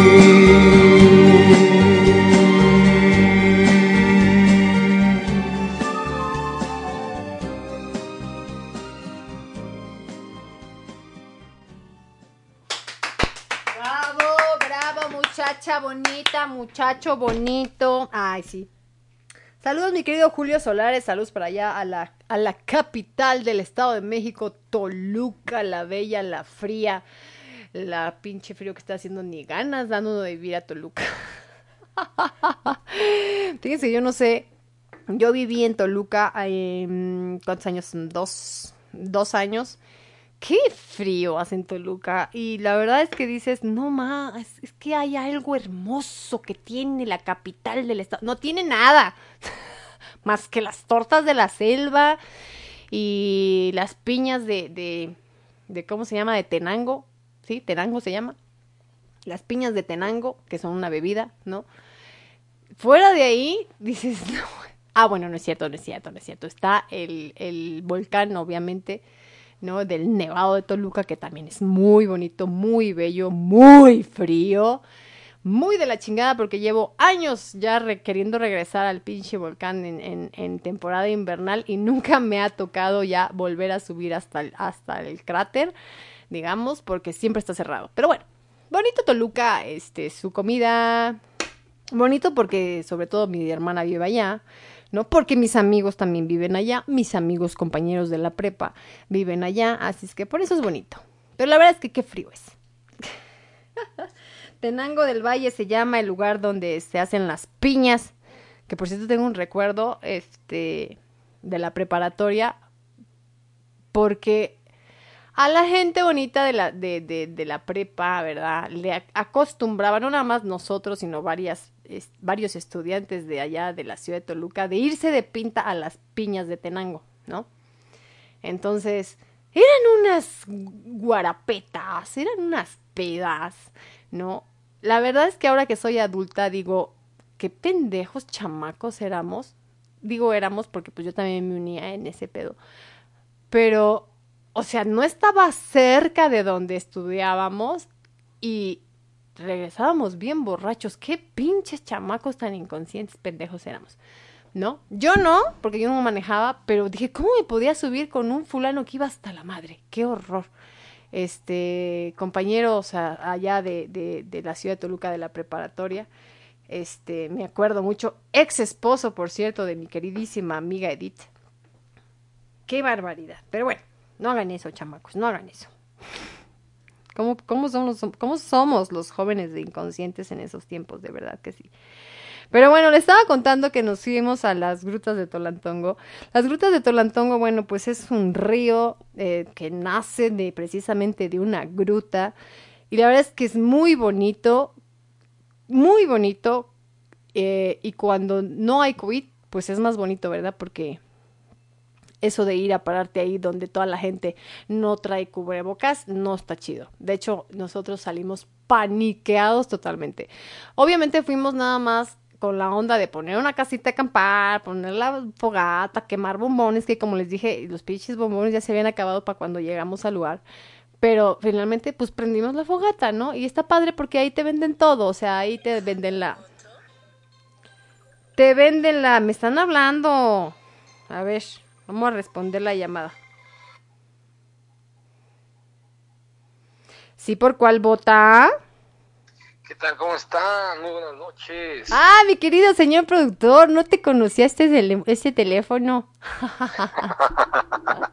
Bonito. Ay, sí. Saludos, mi querido Julio Solares. Saludos para allá a la, a la capital del Estado de México, Toluca, la bella, la fría. La pinche frío que está haciendo ni ganas dando de vivir a Toluca. Fíjense, yo no sé. Yo viví en Toluca, eh, ¿cuántos años? Dos, dos años. Qué frío hace en Toluca. Y la verdad es que dices, no más, es, que hay algo hermoso que tiene la capital del estado. No tiene nada. más que las tortas de la selva y las piñas de, de, de, ¿cómo se llama? De Tenango. ¿Sí? Tenango se llama. Las piñas de Tenango, que son una bebida, ¿no? Fuera de ahí, dices, no. Ah, bueno, no es cierto, no es cierto, no es cierto. Está el, el volcán, obviamente, ¿no? Del Nevado de Toluca, que también es muy bonito, muy bello, muy frío, muy de la chingada, porque llevo años ya queriendo regresar al pinche volcán en temporada invernal y nunca me ha tocado ya volver a subir hasta el, hasta el cráter, digamos, porque siempre está cerrado. Pero bueno, bonito Toluca, este, su comida, bonito porque sobre todo mi hermana vive allá, ¿no? Porque mis amigos también viven allá, mis amigos compañeros de la prepa viven allá, así es que por eso es bonito. Pero la verdad es que qué frío es. Tenango del Valle se llama el lugar donde se hacen las piñas, que por cierto tengo un recuerdo, este, de la preparatoria, porque a la gente bonita de la, de, de, la prepa, ¿verdad? Le ac- acostumbraba, no nada más nosotros, sino varias, varios estudiantes de allá de la ciudad de Toluca, de irse de pinta a las piñas de Tenango, ¿no? Entonces, eran unas guarapetas, eran unas pedas, ¿no? La verdad es que ahora que soy adulta digo, qué pendejos chamacos éramos. Digo éramos porque pues yo también me unía en ese pedo. Pero, o sea, no estaba cerca de donde estudiábamos y regresábamos bien borrachos. Qué pinches chamacos tan inconscientes, pendejos éramos. ¿No? Yo no, porque yo no manejaba, pero dije, ¿cómo me podía subir con un fulano que iba hasta la madre? ¡Qué horror! Este, compañeros a- allá de, de, de la ciudad de Toluca de la preparatoria, este, me acuerdo mucho, ex esposo, por cierto, de mi queridísima amiga Edith. ¡Qué barbaridad! Pero bueno, no hagan eso, chamacos, no hagan eso. ¿Cómo, cómo, somos, ¿Cómo somos los jóvenes de inconscientes en esos tiempos? De verdad que sí. Pero bueno, le estaba contando que nos fuimos a las grutas de Tolantongo. Las grutas de Tolantongo, bueno, pues es un río eh, que nace de precisamente de una gruta. Y la verdad es que es muy bonito, muy bonito. eh, y cuando no hay COVID, pues es más bonito, ¿verdad? Porque eso de ir a pararte ahí donde toda la gente no trae cubrebocas no está chido. De hecho, nosotros salimos paniqueados totalmente. Obviamente fuimos nada más con la onda de poner una casita de acampar, poner la fogata, quemar bombones, que como les dije, los pinches bombones ya se habían acabado para cuando llegamos al lugar. Pero finalmente, pues prendimos la fogata, ¿no? Y está padre porque ahí te venden todo, o sea, ahí te venden la... Te venden la... Me están hablando. A ver, vamos a responder la llamada. ¿Sí por cuál vota? ¿Qué tal? ¿Cómo están? Muy buenas noches. Ah, mi querido señor productor, no te conocía este, este teléfono.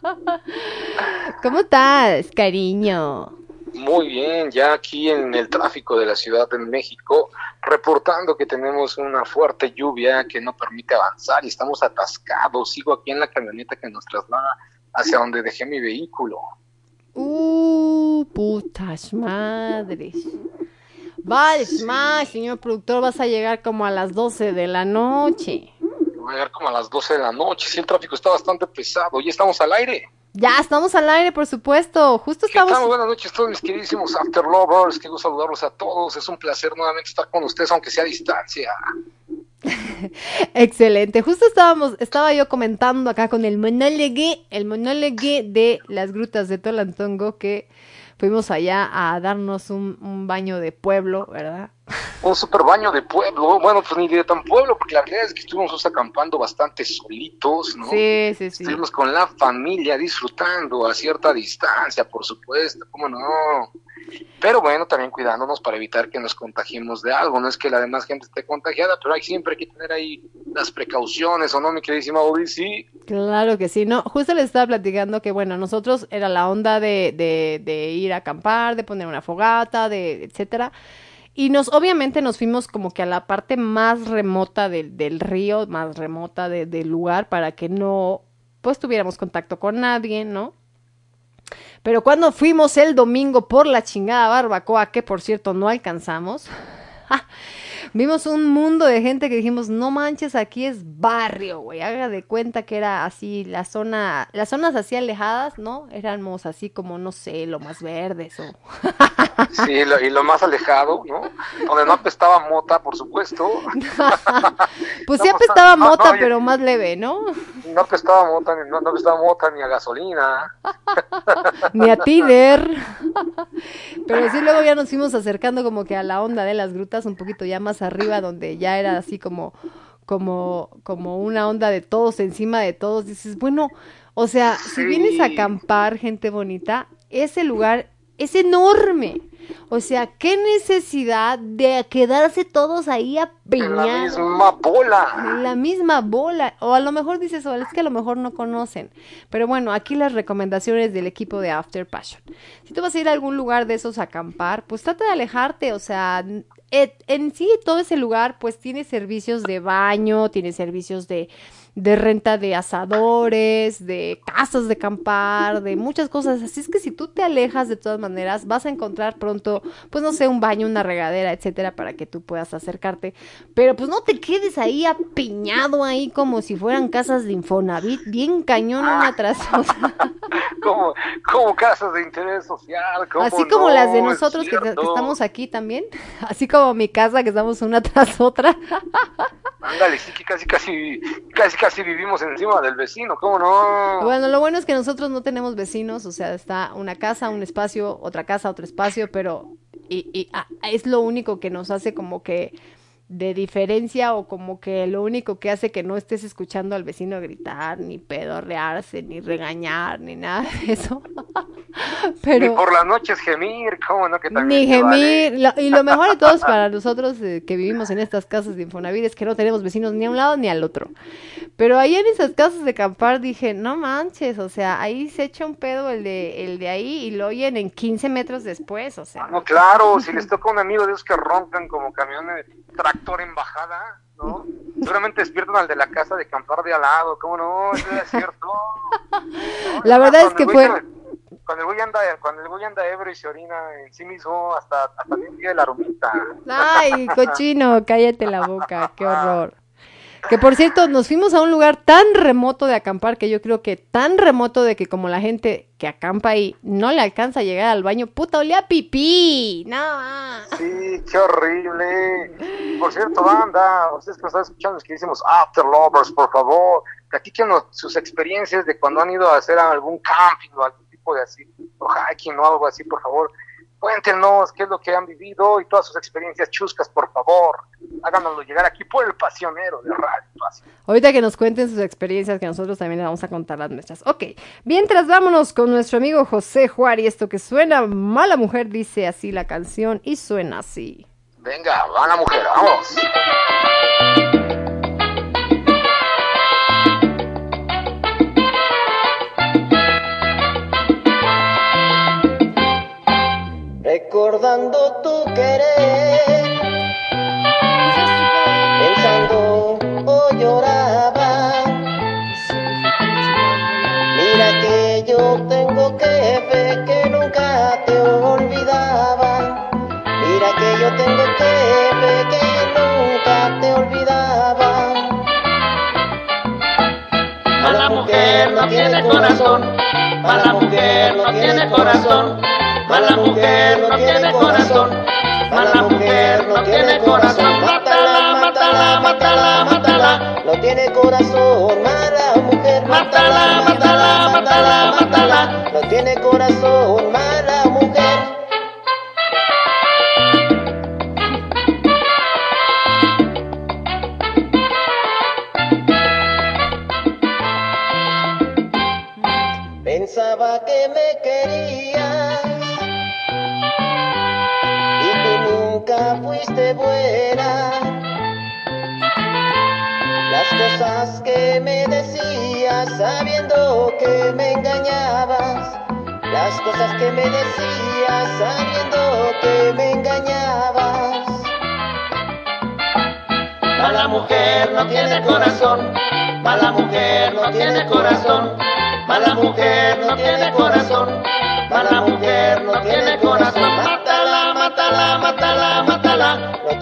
¿Cómo estás, cariño? Muy bien, ya aquí en el tráfico de la Ciudad de México, reportando que tenemos una fuerte lluvia que no permite avanzar y estamos atascados. Sigo aquí en la camioneta que nos traslada hacia donde dejé mi vehículo. Uh, putas madres. Vale, más, señor productor, vas a llegar como a las 12 de la noche. Voy a llegar como a las 12 de la noche. Sí, el tráfico está bastante pesado. Ya estamos al aire. Ya, estamos al aire, por supuesto. Justo ¿Qué tal? estamos... Buenas noches a todos mis queridísimos After Lovers. Quiero saludarlos a todos. Es un placer nuevamente estar con ustedes, aunque sea a distancia. Excelente. Justo estábamos, estaba yo comentando acá con el monólogo, el monólogo de las grutas de Tolantongo que fuimos allá a darnos un, un baño de pueblo, ¿verdad? Un super baño de pueblo. Bueno, pues ni de tan pueblo, porque la realidad es que estuvimos acampando bastante solitos, ¿no? Sí, sí, sí. Estuvimos con la familia disfrutando a cierta distancia, por supuesto, ¿cómo no? Pero bueno, también cuidándonos para evitar que nos contagiemos de algo. No es que la demás gente esté contagiada, pero hay siempre que tener ahí las precauciones, ¿o no, mi queridísima Odisi? Claro que sí, no, justo les estaba platicando que bueno, nosotros era la onda de, de, de ir a acampar, de poner una fogata, de etcétera. Y nos, obviamente nos fuimos como que a la parte más remota del, del río, más remota de- del lugar, para que no, pues tuviéramos contacto con nadie, ¿no? Pero cuando fuimos el domingo por la chingada barbacoa, que por cierto no alcanzamos, vimos un mundo de gente que dijimos, no manches, aquí es barrio, güey. Haga de cuenta que era así, la zona, las zonas así alejadas, ¿no? Éramos así como, no sé, lo más verdes o... Sí, lo- y lo más alejado, ¿no? Donde no apestaba mota, por supuesto. Pues sí apestaba no, mota, pero más leve, ¿no? No apestaba mota, ni, no, no apestaba mota ni a gasolina. Ni a Tider. Pero sí, luego ya nos fuimos acercando como que a la onda de las grutas, un poquito ya más arriba, donde ya era así como, como, como una onda de todos encima de todos. Dices, bueno, o sea, si vienes a acampar, gente bonita, ese lugar es enorme. O sea, qué necesidad de quedarse todos ahí En la misma bola. En la misma bola. O a lo mejor dices, o es que a lo mejor no conocen. Pero bueno, aquí las recomendaciones del equipo de After Passion. Si tú vas a ir a algún lugar de esos a acampar, pues trata de alejarte. O sea, en sí todo ese lugar pues tiene servicios de baño, tiene servicios de, de renta de asadores, de casas de acampar, de muchas cosas. Así es que si tú te alejas de todas maneras, vas a encontrar pronto, pues no sé, un baño, una regadera, etcétera, para que tú puedas acercarte. Pero pues no te quedes ahí apiñado ahí como si fueran casas de Infonavit, bien cañón una tras otra. Como, como casas de interés social. ¿cómo Así como las de? Es nosotros que, que estamos aquí también. Así como mi casa que estamos una tras otra. Ándale, sí que casi, casi, casi, casi vivimos encima del vecino, ¿cómo no? Bueno, lo bueno es que nosotros no tenemos vecinos, o sea, está una casa, un espacio, otra casa, otro espacio, pero y, y, ah, es lo único que nos hace como que de diferencia o como que lo único que hace que no estés escuchando al vecino gritar, ni pedorrearse, ni regañar, ni nada de eso. pero Ni por las noches gemir, ¿cómo no? Que también ni vale. gemir. Lo- y lo mejor de todo es para nosotros eh, que vivimos en estas casas de Infonavit es que no tenemos vecinos ni a un lado ni al otro. Pero ahí en esas casas de acampar dije, no manches, o sea, ahí se echa un pedo el de, el de ahí y lo oyen en 15 metros después, o sea. No, claro, si les toca un amigo de esos que roncan como camiones, tractor en bajada, ¿no? Seguramente despiertan al de la casa de acampar de al lado, ¿cómo no? Eso es cierto. ¿no? La verdad es que fue- Cuando el güey anda, cuando el güey anda ebrio y se orina en sí mismo, hasta, hasta pide la aromita. Ay, cochino, cállate la boca, qué horror. Que por cierto, nos fuimos a un lugar tan remoto de acampar que yo creo que tan remoto de que como la gente que acampa ahí no le alcanza a llegar al baño, puta, olía pipí. No, ah. Sí, qué horrible. Por cierto, banda, ustedes que nos están escuchando, es que decimos After Lovers, por favor, platíquenos sus experiencias de cuando han ido a hacer algún camping o algún tipo de así, o hiking o algo así, por favor. Cuéntenos qué es lo que han vivido y todas sus experiencias chuscas, por favor. Háganoslo llegar aquí por el pasionero de Radio Pasión. Ahorita que nos cuenten sus experiencias, que nosotros también les vamos a contar las nuestras. Ok, mientras vámonos con nuestro amigo José Juárez, esto que suena mala mujer, dice así la canción y suena así. Venga, va la mujer, vamos. Recordando tu querer, pensando o lloraba. Mira que yo tengo que fe que nunca te olvidaba. Mira que yo tengo que fe que nunca te olvidaba. Mala mujer no tiene corazón, mala mujer no tiene corazón, mala mujer no tiene corazón, mala mujer no tiene corazón, mátala, mátala, mátala, mátala, No tiene corazón, mala mujer. mátala, mátala, mátala, mátala. No tiene corazón, mala buena. Las cosas que me decías sabiendo que me engañabas. Las cosas que me decías sabiendo que me engañabas. Mala mujer no tiene corazón, mala mujer no tiene corazón, mala mujer no tiene corazón, mala mujer no tiene corazón,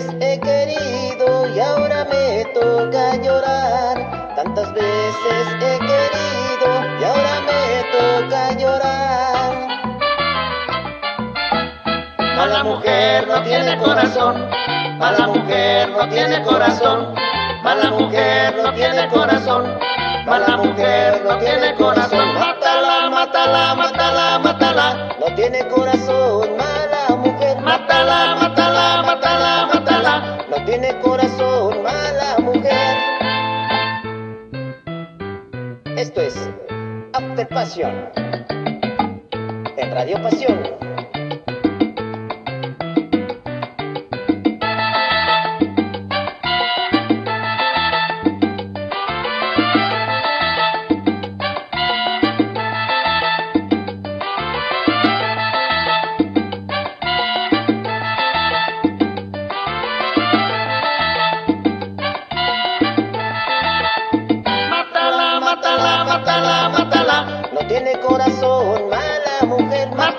Veces he querido y ahora me toca llorar. Tantas veces he querido y ahora me toca llorar. Mala mujer no tiene corazón, mala mujer no tiene corazón, mala mujer no tiene corazón, mala mujer no tiene corazón. Mátala, mátala, mátala, mátala. No tiene corazón, mala mujer. Mátala, mátala, es After Passion. En Radio Pasión.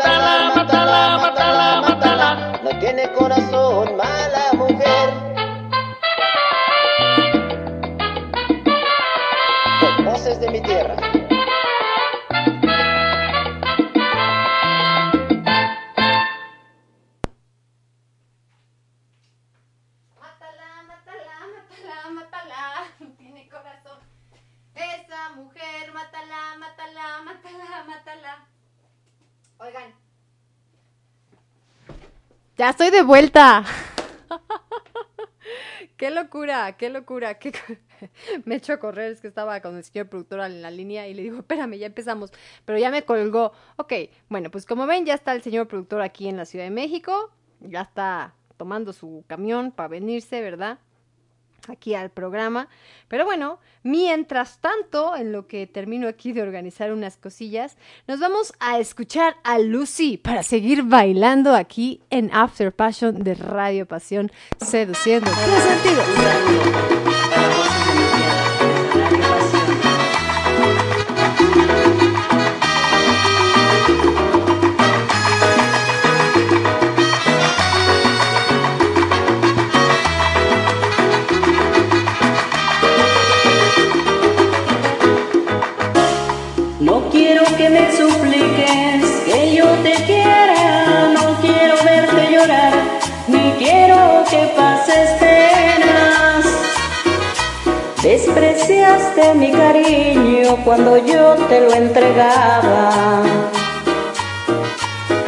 Mujer. De vuelta. qué locura, qué locura. Qué... me echo a correr, es que estaba con el señor productor en la línea y le digo, espérame, ya empezamos. Pero ya me colgó. Ok, bueno, pues como ven, ya está el señor productor aquí en la Ciudad de México. Ya está tomando su camión para venirse, ¿verdad? Aquí al programa. Pero bueno, mientras tanto, en lo que termino aquí de organizar unas cosillas, nos vamos a escuchar a Lucy para seguir bailando aquí en After Passion de Radio Pasión, seduciendo. Despreciaste mi cariño cuando yo te lo entregaba.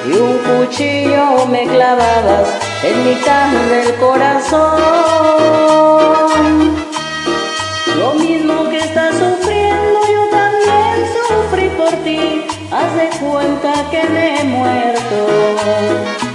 Y un cuchillo me clavabas en mitad del corazón. Lo mismo que estás sufriendo, yo también sufrí por ti. Haz de cuenta que me he muerto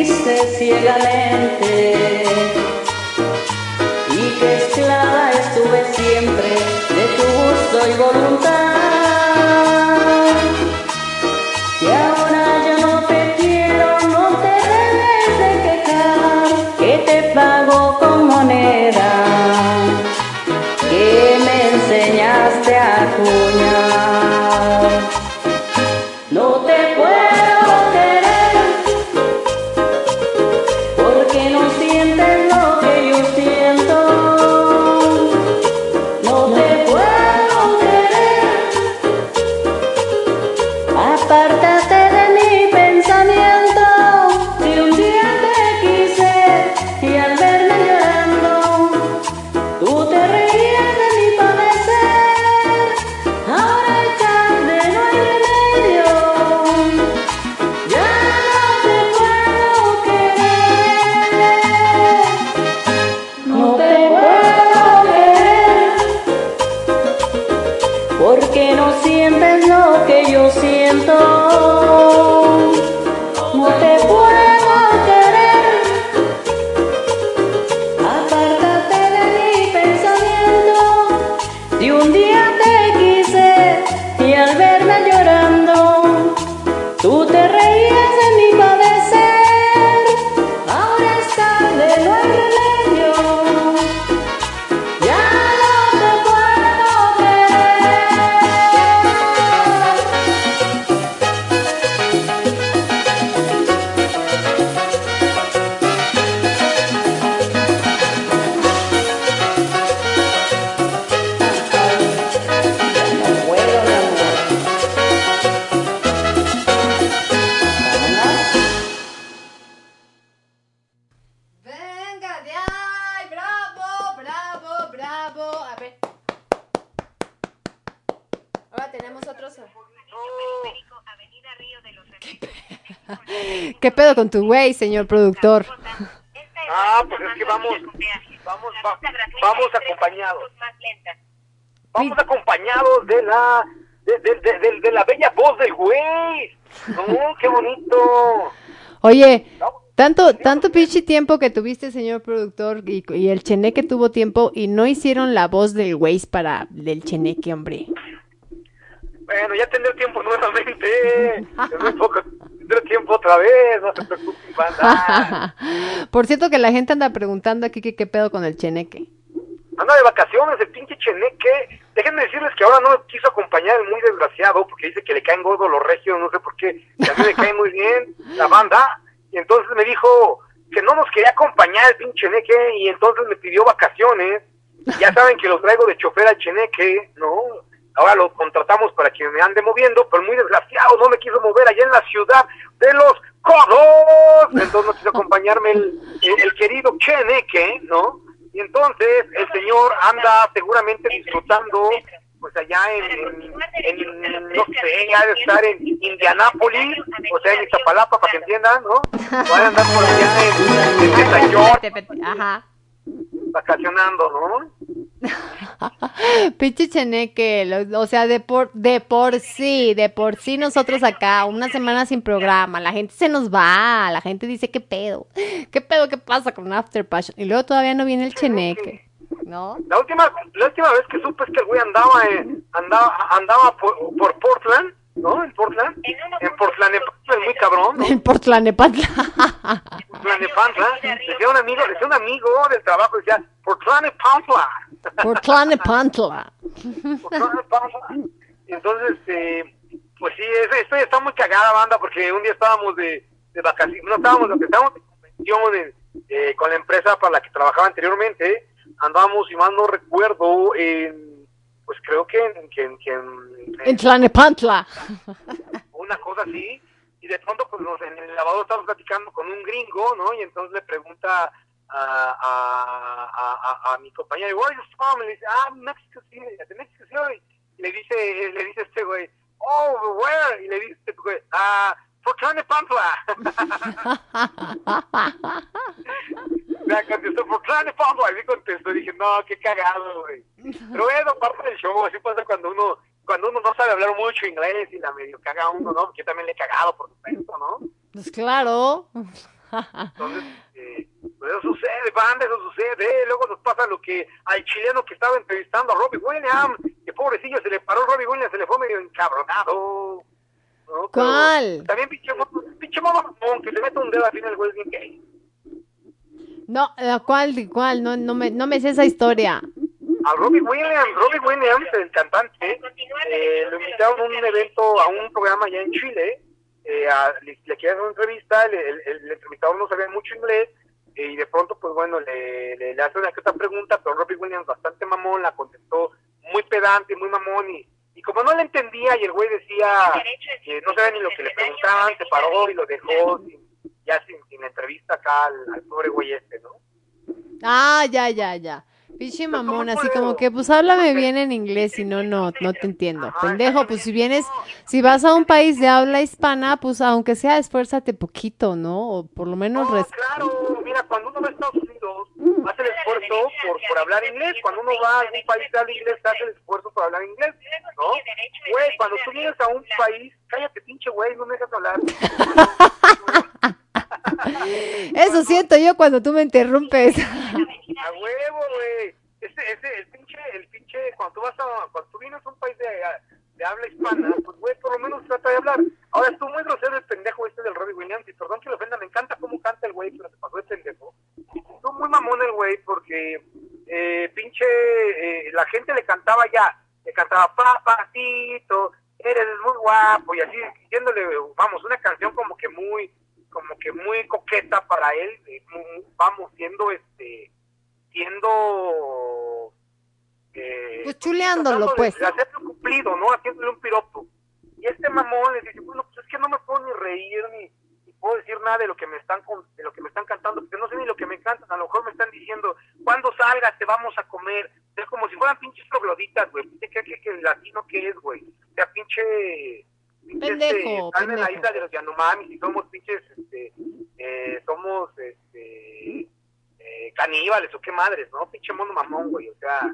que te quise ciegamente. Y que esclava estuve siempre de tu gusto y voluntad. ¿Qué pedo con tu güey, señor productor? Ah, pues es que vamos, vamos, va- vamos acompañados. Vamos acompañados de la, de, de, de, de- de la bella voz del güey. No, qué bonito. Oye, tanto, tanto pinche tiempo que tuviste, señor productor, y, y el cheneque tuvo tiempo y no hicieron la voz del güey para del cheneque, hombre. Bueno, ya tendré tiempo nuevamente. Tendré tiempo otra vez, no se preocupen, banda. Por cierto que la gente anda preguntando aquí que qué pedo con el cheneque. Anda de vacaciones, el pinche cheneque. Déjenme decirles que ahora no me quiso acompañar el muy desgraciado porque dice que le caen gordos los regios, no sé por qué. que A mí me cae muy bien la banda. Y entonces me dijo que no nos quería acompañar el pinche cheneque y entonces me pidió vacaciones. Ya saben que lo traigo de chofer al cheneque, ¿no? Ahora lo contratamos para que me ande moviendo, pero muy desgraciado, no me quiso mover allá en la ciudad de los codos. Entonces no quiso acompañarme el, el- el querido cheneque, ¿no? Y entonces el señor anda seguramente disfrutando, pues allá en, en- en, no sé, ha de estar en Indianápolis, o sea, en Iztapalapa, para que entiendan, ¿no? Ha de andar por allá en, en Ajá. vacacionando, ¿no? Pinche cheneque, lo- o sea, de por, de por sí, de por sí nosotros acá, una semana sin programa, la gente se nos va, la gente dice, ¿qué pedo? ¿Qué pedo? ¿Qué pasa con After Passion? Y luego todavía no viene el cheneque, ¿no? La última, la última vez que supe es que el güey andaba, en- andaba, andaba por, por Portland, ¿no? En Portland, en Portland, es muy cabrón, ¿no? En Portlanepantla. Portlanepantla, decía un amigo, decía un amigo del trabajo, decía Portlanepantla. Portlanepantla. Portlanepantla. Y entonces, este, pues sí, esto ya está muy cagada banda, porque un día estábamos de, de vacaciones, no estábamos, estábamos de convención eh, con la empresa para la que trabajaba anteriormente, andábamos, y más no recuerdo, en, pues creo que en, que, en- que en- En Tlanepantla. una cosa así, y de pronto pues en el lavado estamos platicando con un gringo, ¿no? Y entonces le pregunta a, a, a, mi compañero, where are you from? Y le dice, ah, Mexico City, de Mexico City. Y le dice, le dice este güey, oh, where? Y le dice este güey, ah, for Tlanepantla. Me contestó por Tlanepantla, y me contestó, dije, no, qué cagado, güey. Pero bueno, parte del show, así pasa cuando uno, cuando uno no sabe hablar mucho inglés y la medio caga uno, ¿no? Porque yo también le he cagado, por supuesto, ¿no? Pues claro. Entonces, eh, pues eso sucede, banda, eso sucede. Luego nos pasa lo que al chileno que estaba entrevistando a Robbie Williams, que pobrecillo se le paró Robbie Williams, se le fue medio encabronado. ¿Cuál? También pinche, pinche mamón que le mete un dedo al final, güey, bien gay. No, eh, ¿cuál? ¿Cuál? No, no, me, no me sé esa historia. A Robbie Williams, Robbie Williams, el cantante, eh, lo invitaron a un evento, a un programa allá en Chile, eh, a- le, le quieren hacer una entrevista, el, el- el entrevistador no sabía mucho inglés, eh, y de pronto, pues bueno, le, le, le hace una que otra pregunta, pero Robbie Williams bastante mamón, la contestó muy pedante, muy mamón, y, y como no le entendía, y el güey decía que no sabía ni lo que le preguntaban, se paró y lo dejó sin- ya sin, sin entrevista acá al, al pobre güey este, ¿no? Ah, ya, ya, ya. Pinche mamón, así como que, pues háblame bien en inglés, si no, no, no te entiendo. Pendejo, pues si vienes, si vas a un país de habla hispana, pues aunque sea, esfuérzate poquito, ¿no? O por lo menos... res- Claro, mira, cuando uno va a Estados Unidos, hace el esfuerzo por, por hablar inglés. Cuando uno va a algún país de habla inglés, hace el esfuerzo por hablar inglés, ¿no? Güey, cuando tú vienes a un país, cállate, pinche güey, no me dejas hablar. Eso siento yo cuando tú me interrumpes. A huevo, güey. Ese, ese, el pinche, el pinche, cuando tú vas a, cuando tú vienes a un país de, de habla hispana, pues güey, por lo menos trata de hablar. Ahora estuvo muy grosero el pendejo este del Robbie Williams, y perdón que lo ofenda, me encanta cómo canta el güey, pero se pasó de pendejo. Estuvo muy mamón el güey, porque eh, pinche, eh, la gente le cantaba ya, le cantaba papacito, eres muy guapo, y así, diciéndole, vamos, una canción como que muy, como que muy coqueta para él, eh, mu- vamos, siendo este, siendo eh, Pues chuleándolo, de- pues. de hacerle un cumplido, ¿no? Haciéndole un piropo. Y este mamón le dice, bueno, pues es que no me puedo ni reír ni, ni puedo decir nada de lo que me están con- de lo que me están cantando, porque no sé ni lo que me cantan, a lo mejor me están diciendo, cuando salgas te vamos a comer. Es como si fueran pinches trogloditas, güey. ¿Qué, qué, qué, latino que es, güey? O sea, pinche, Pendejo, este, están en la pendejo. isla de los Yanomamis y somos pinches, este, eh, somos, este, eh, caníbales o qué madres, ¿no? Pinche mono mamón, güey. O sea,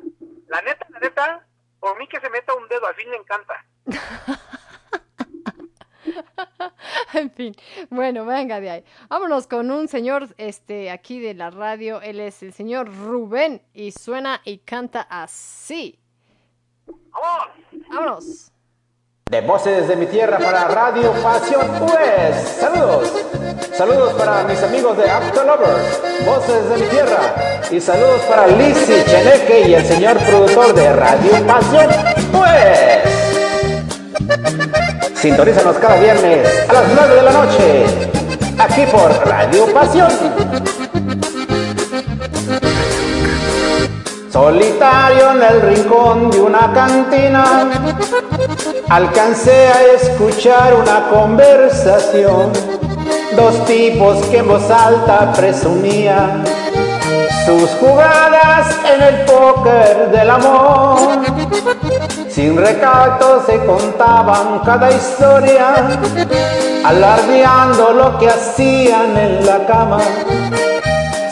la neta, la neta, por mí que se meta un dedo, al fin le encanta. en fin, bueno, venga de ahí. Vámonos con un señor este aquí de la radio. Él es el señor Rubén y suena y canta así. ¡Vamos! Vámonos. De Voces de mi Tierra para Radio Pasión Pues. Saludos. Saludos para mis amigos de Acto Lovers, Voces de mi Tierra. Y saludos para Lizzy Cheneque y el señor productor de Radio Pasión Pues. Sintonízanos cada viernes a las 9 de la noche. Aquí por Radio Pasión. Solitario en el rincón de una cantina, alcancé a escuchar una conversación. Dos tipos que en voz alta presumían sus jugadas en el póker del amor. Sin recato se contaban cada historia, alardeando lo que hacían en la cama.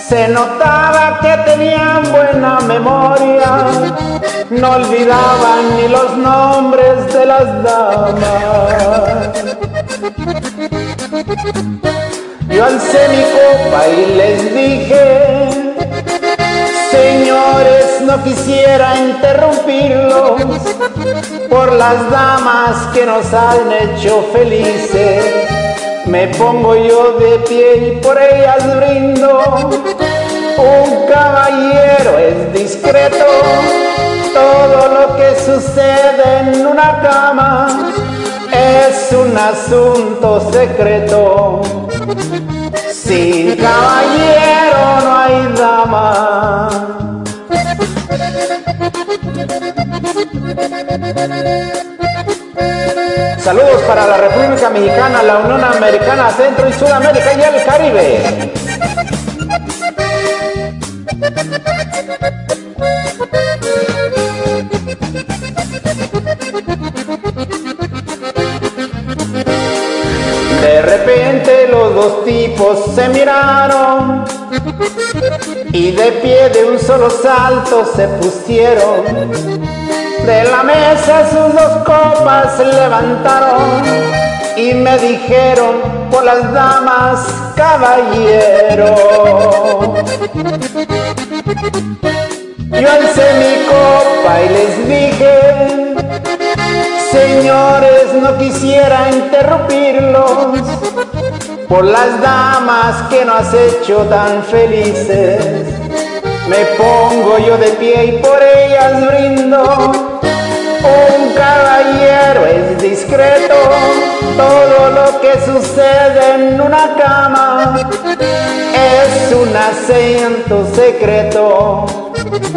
Se notaba que tenían buena memoria, no olvidaban ni los nombres de las damas. Yo alcé mi copa y les dije, señores, no quisiera interrumpirlos por las damas que nos han hecho felices. Me pongo yo de pie y por ellas brindo. Un caballero es discreto. Todo lo que sucede en una cama es un asunto secreto. Sin caballero no hay dama. Saludos para la República Mexicana, la Unión Americana, Centro y Sudamérica y el Caribe. De repente los dos tipos se miraron y de pie de un solo salto se pusieron. De la mesa sus dos copas levantaron y me dijeron por las damas, caballero. Yo alcé mi copa y les dije, señores, no quisiera interrumpirlos por las damas que nos has hecho tan felices. Me pongo yo de pie y por ellas brindo. Un caballero es discreto, todo lo que sucede en una cama es un acento secreto.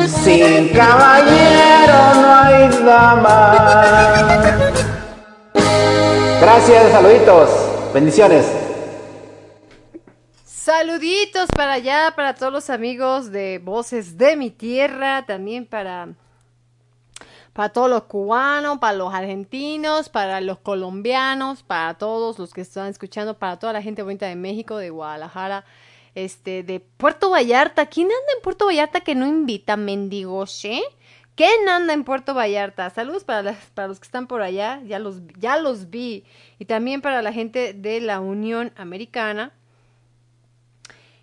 Sin caballero no hay dama. Gracias, saluditos, bendiciones. Saluditos para allá, para todos los amigos de Voces de mi Tierra, también para, para todos los cubanos, para los argentinos, para los colombianos, para todos los que están escuchando, para toda la gente bonita de México, de Guadalajara, este, de Puerto Vallarta. ¿Quién anda en Puerto Vallarta que no invita mendigos, eh? ¿Quién anda en Puerto Vallarta? Saludos para, las- para los que están por allá, ya los, ya los vi. Y también para la gente de la Unión Americana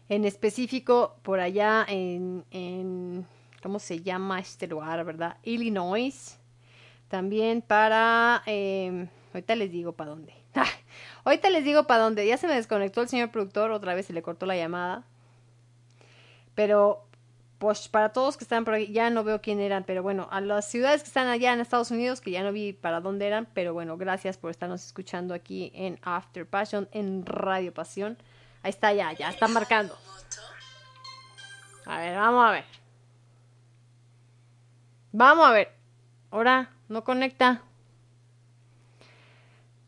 en específico por allá en, en ¿cómo se llama este lugar, verdad? Illinois. También para, eh, ahorita les digo para dónde. Ah, ahorita les digo para dónde. Ya se me desconectó el señor productor, otra vez se le cortó la llamada. Pero, pues para todos que están por aquí, ya no veo quién eran, pero bueno, a las ciudades que están allá en Estados Unidos, que ya no vi para dónde eran, pero bueno, gracias por estarnos escuchando aquí en After Passion, en Radio Pasión. Ahí está ya, ya está marcando. A ver, vamos a ver. Vamos a ver. Ahora, no conecta.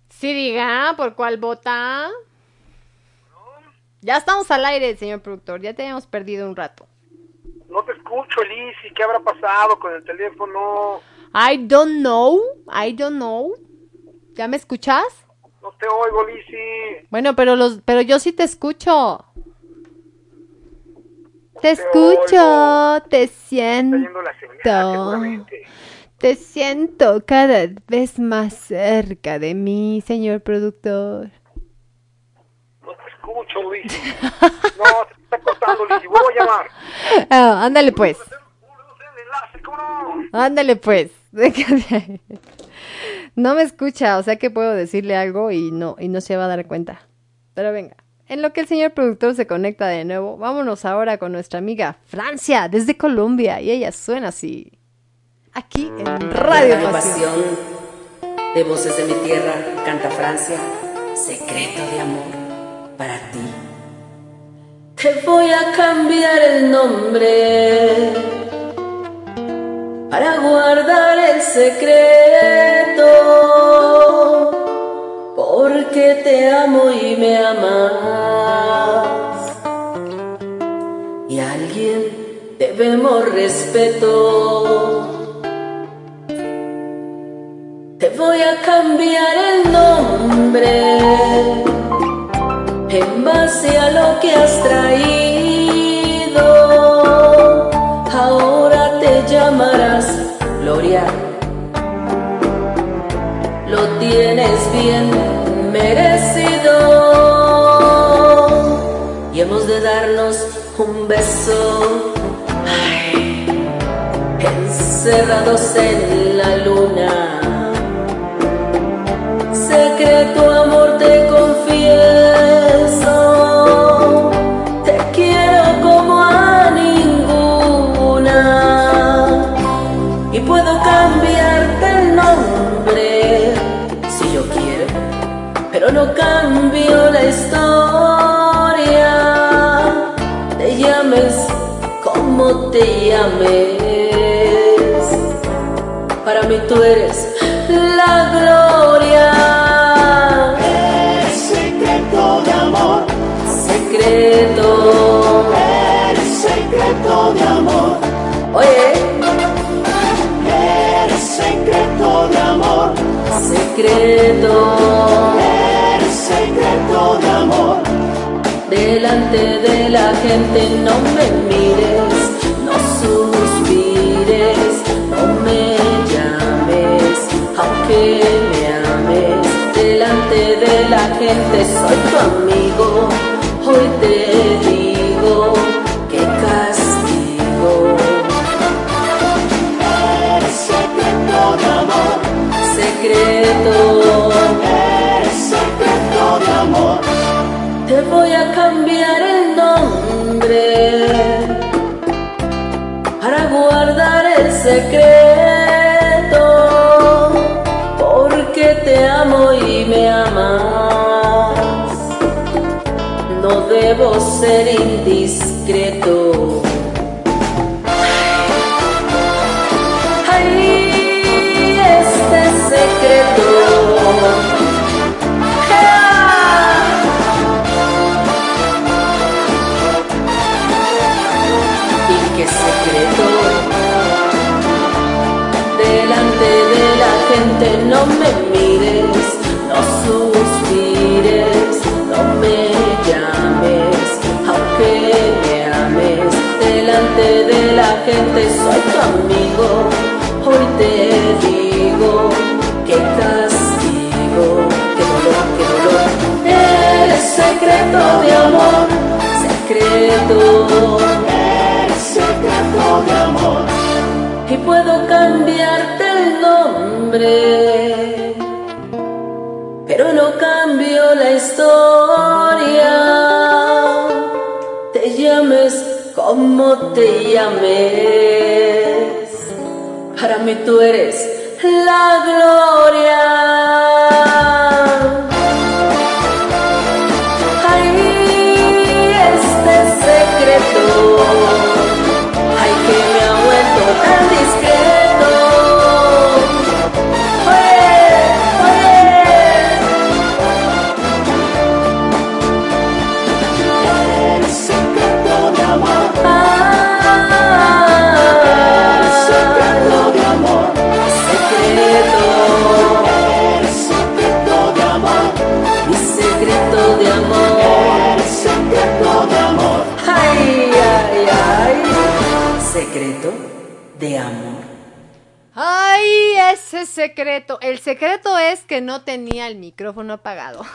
Sí, diga, ¿por cuál vota? Ya estamos al aire, señor productor. Ya te habíamos perdido un rato. No te escucho, Lizzy. ¿Qué habrá pasado con el teléfono? I don't know. I don't know. ¿Ya me escuchas? No te oigo, Lizzy. Bueno, pero los, pero yo sí te escucho. Te escucho, te siento. Te siento cada vez más cerca de mí, señor productor. No te escucho, Lizzy. No, te está cortando, Lizzy. Vuelvo a llamar. Ah, ándale pues. Ándale pues. No me escucha, o sea que puedo decirle algo y no, y no se va a dar cuenta. Pero venga, en lo que el señor productor se conecta de nuevo, vámonos ahora con nuestra amiga Francia, desde Colombia, y ella suena así. Aquí en Radio Pasión. Pasión, de voces de mi tierra, canta Francia, secreto de amor para ti. Te voy a cambiar el nombre para guardar el secreto, porque te amo y me amas. Y a alguien debemos respeto. Te voy a cambiar el nombre en base a lo que has traído. Encerrados en la luna. Secreto para mí tú eres la gloria. Eres secreto de amor, Secreto, eres secreto de amor, oye, eres secreto de amor, secreto, eres secreto de amor. delante de la gente no me mires, soy tu amigo, hoy te digo que castigo. Eres secreto de amor, Secreto, eres secreto de amor, te voy a cambiar el nombre. Para guardar el secreto, debo ser indiscreto. Ay, este secreto. Y qué secreto delante de la gente no me mires no suspires gente soy tu amigo. Hoy te digo que castigo que dolor que dolor. Eres secreto de amor secreto. Eres secreto de amor, y puedo cambiarte el nombre, pero no cambio la historia. Te llames como te llames, para mí tú eres la gloria. Secreto. El secreto es que no tenía el micrófono apagado.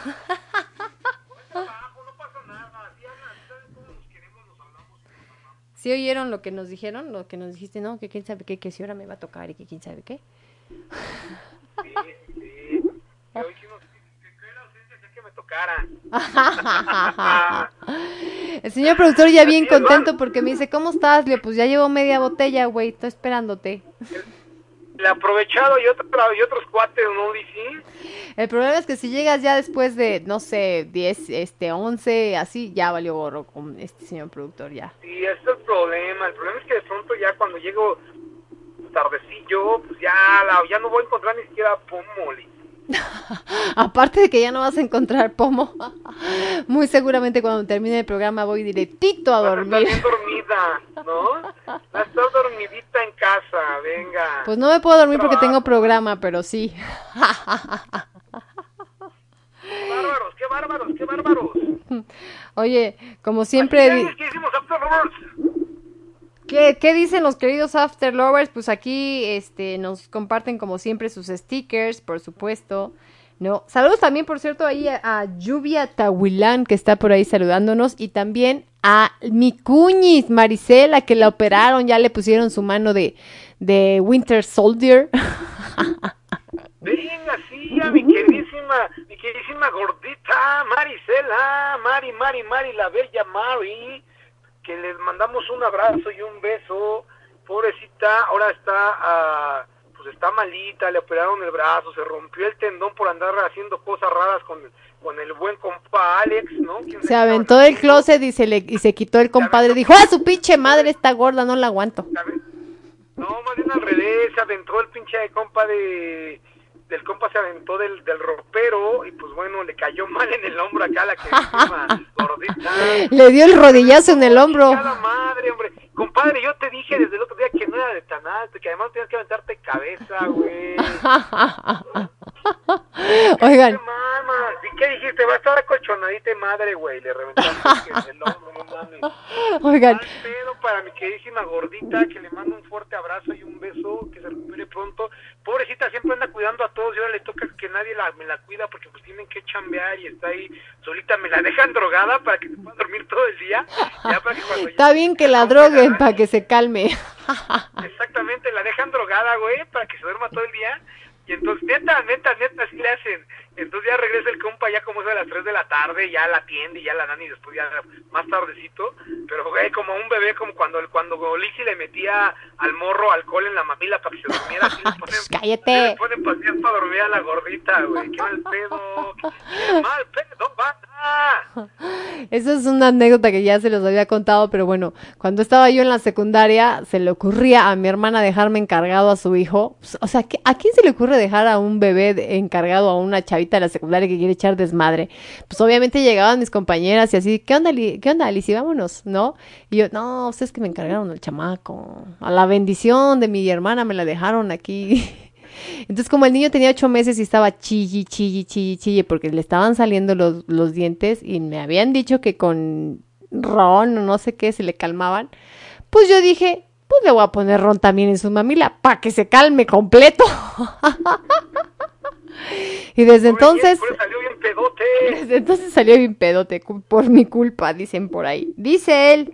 ¿Sí oyeron lo que nos dijeron? Lo que nos dijiste, no, que quién sabe qué, que si ahora me va a tocar y que quién sabe qué. Que. El señor productor ya bien contento porque me dice, ¿cómo estás? Le digo, pues ya llevo media botella, güey, estoy esperándote. El aprovechado y, otro, y otros cuates, ¿no, DC? El problema es que si llegas ya después de, no sé, 10, este, 11, así, ya valió gorro con este señor productor, ya. Sí, ese es el problema. El problema es que de pronto ya cuando llego tardecillo, pues ya, la, ya no voy a encontrar ni siquiera pomoli. Aparte de que ya no vas a encontrar pomo, muy seguramente cuando termine el programa voy directito a dormir. bien dormida, ¿no? Va a estar dormidita en casa, venga. Pues no me puedo dormir porque tengo programa, pero sí. Bárbaros, qué bárbaros, qué bárbaros. Oye, como siempre... ¿Qué hicimos After? ¿Qué, dicen los queridos After Lovers? Pues aquí este, nos comparten como siempre sus stickers, por supuesto. No, saludos también, por cierto, ahí a, Lluvia Tahuilán, que está por ahí saludándonos, y también a mi cuñis, Marisela, que la operaron, ya le pusieron su mano de, de Winter Soldier. Venga, sí, a mi queridísima, mi queridísima gordita Marisela, Mari, Mari, Mari, la bella Mari, que les mandamos un abrazo y un beso. Pobrecita, ahora está, ah, pues está malita, le operaron el brazo, se rompió el tendón por andar haciendo cosas raras con, con el buen compa Alex, ¿no? ¿Quién Se aventó del closet y se, le, y se quitó el compadre. Dijo, ¡ah, su pinche madre está gorda, no la aguanto! No, más bien al revés, se aventó el pinche compa de... Del compa se aventó del, del ropero y pues bueno, le cayó mal en el hombro acá la que gordita. Le dio el rodillazo en el hombro. Madre, hombre. Compadre, yo te dije desde el otro día que no era de tan alto, que además tenías que aventarte cabeza, güey. Oigan, ¿y qué dijiste? Va a estar acolchonadita madre, güey. Le reventaste el hombro, no mames. Oigan. Mal pedo para mi queridísima gordita, que le mando un fuerte abrazo y un beso, que se recupere pronto. Pobrecita, siempre anda cuidando a todos y ahora le toca que nadie la, me la cuida porque pues tienen que chambear y está ahí solita. Me la dejan drogada para que se pueda dormir todo el día. Ya para que cuando está bien que la droguen para que se calme. Exactamente, la dejan drogada, güey, para que se duerma todo el día. Entonces, neta, neta, neta, así le hacen. Entonces ya regresa el compa, ya como es a las 3 de la tarde, ya la atiende y ya la dan y después ya más tardecito. Pero, güey, como un bebé, como cuando cuando Lizzy le metía al morro alcohol en la mamila para que se durmiera, así le ponen, Cállate. le ponen pastillas para dormir a la gordita, güey. Qué mal pedo, qué mal pedo, banda. Esa es una anécdota que ya se los había contado, pero bueno, cuando estaba yo en la secundaria, se le ocurría a mi hermana dejarme encargado a su hijo. O sea, ¿qué- ¿a quién se le ocurre dejar a un bebé encargado a una chavita de la secundaria que quiere echar desmadre? Pues obviamente llegaban mis compañeras y así, ¿qué onda, Li- qué onda, Alicia? Vámonos, ¿no? Y yo, no, ustedes que me encargaron al chamaco. A la bendición de mi hermana me la dejaron aquí. Entonces, como el niño tenía ocho meses y estaba chilli, chilli, chilli, chilli, porque le estaban saliendo los, los dientes y me habían dicho que con ron o no sé qué se le calmaban, pues yo dije, pues le voy a poner ron también en su mamila para que se calme completo. y desde entonces, salió bien pedote. desde entonces salió bien pedote por mi culpa, dicen por ahí. Dice él.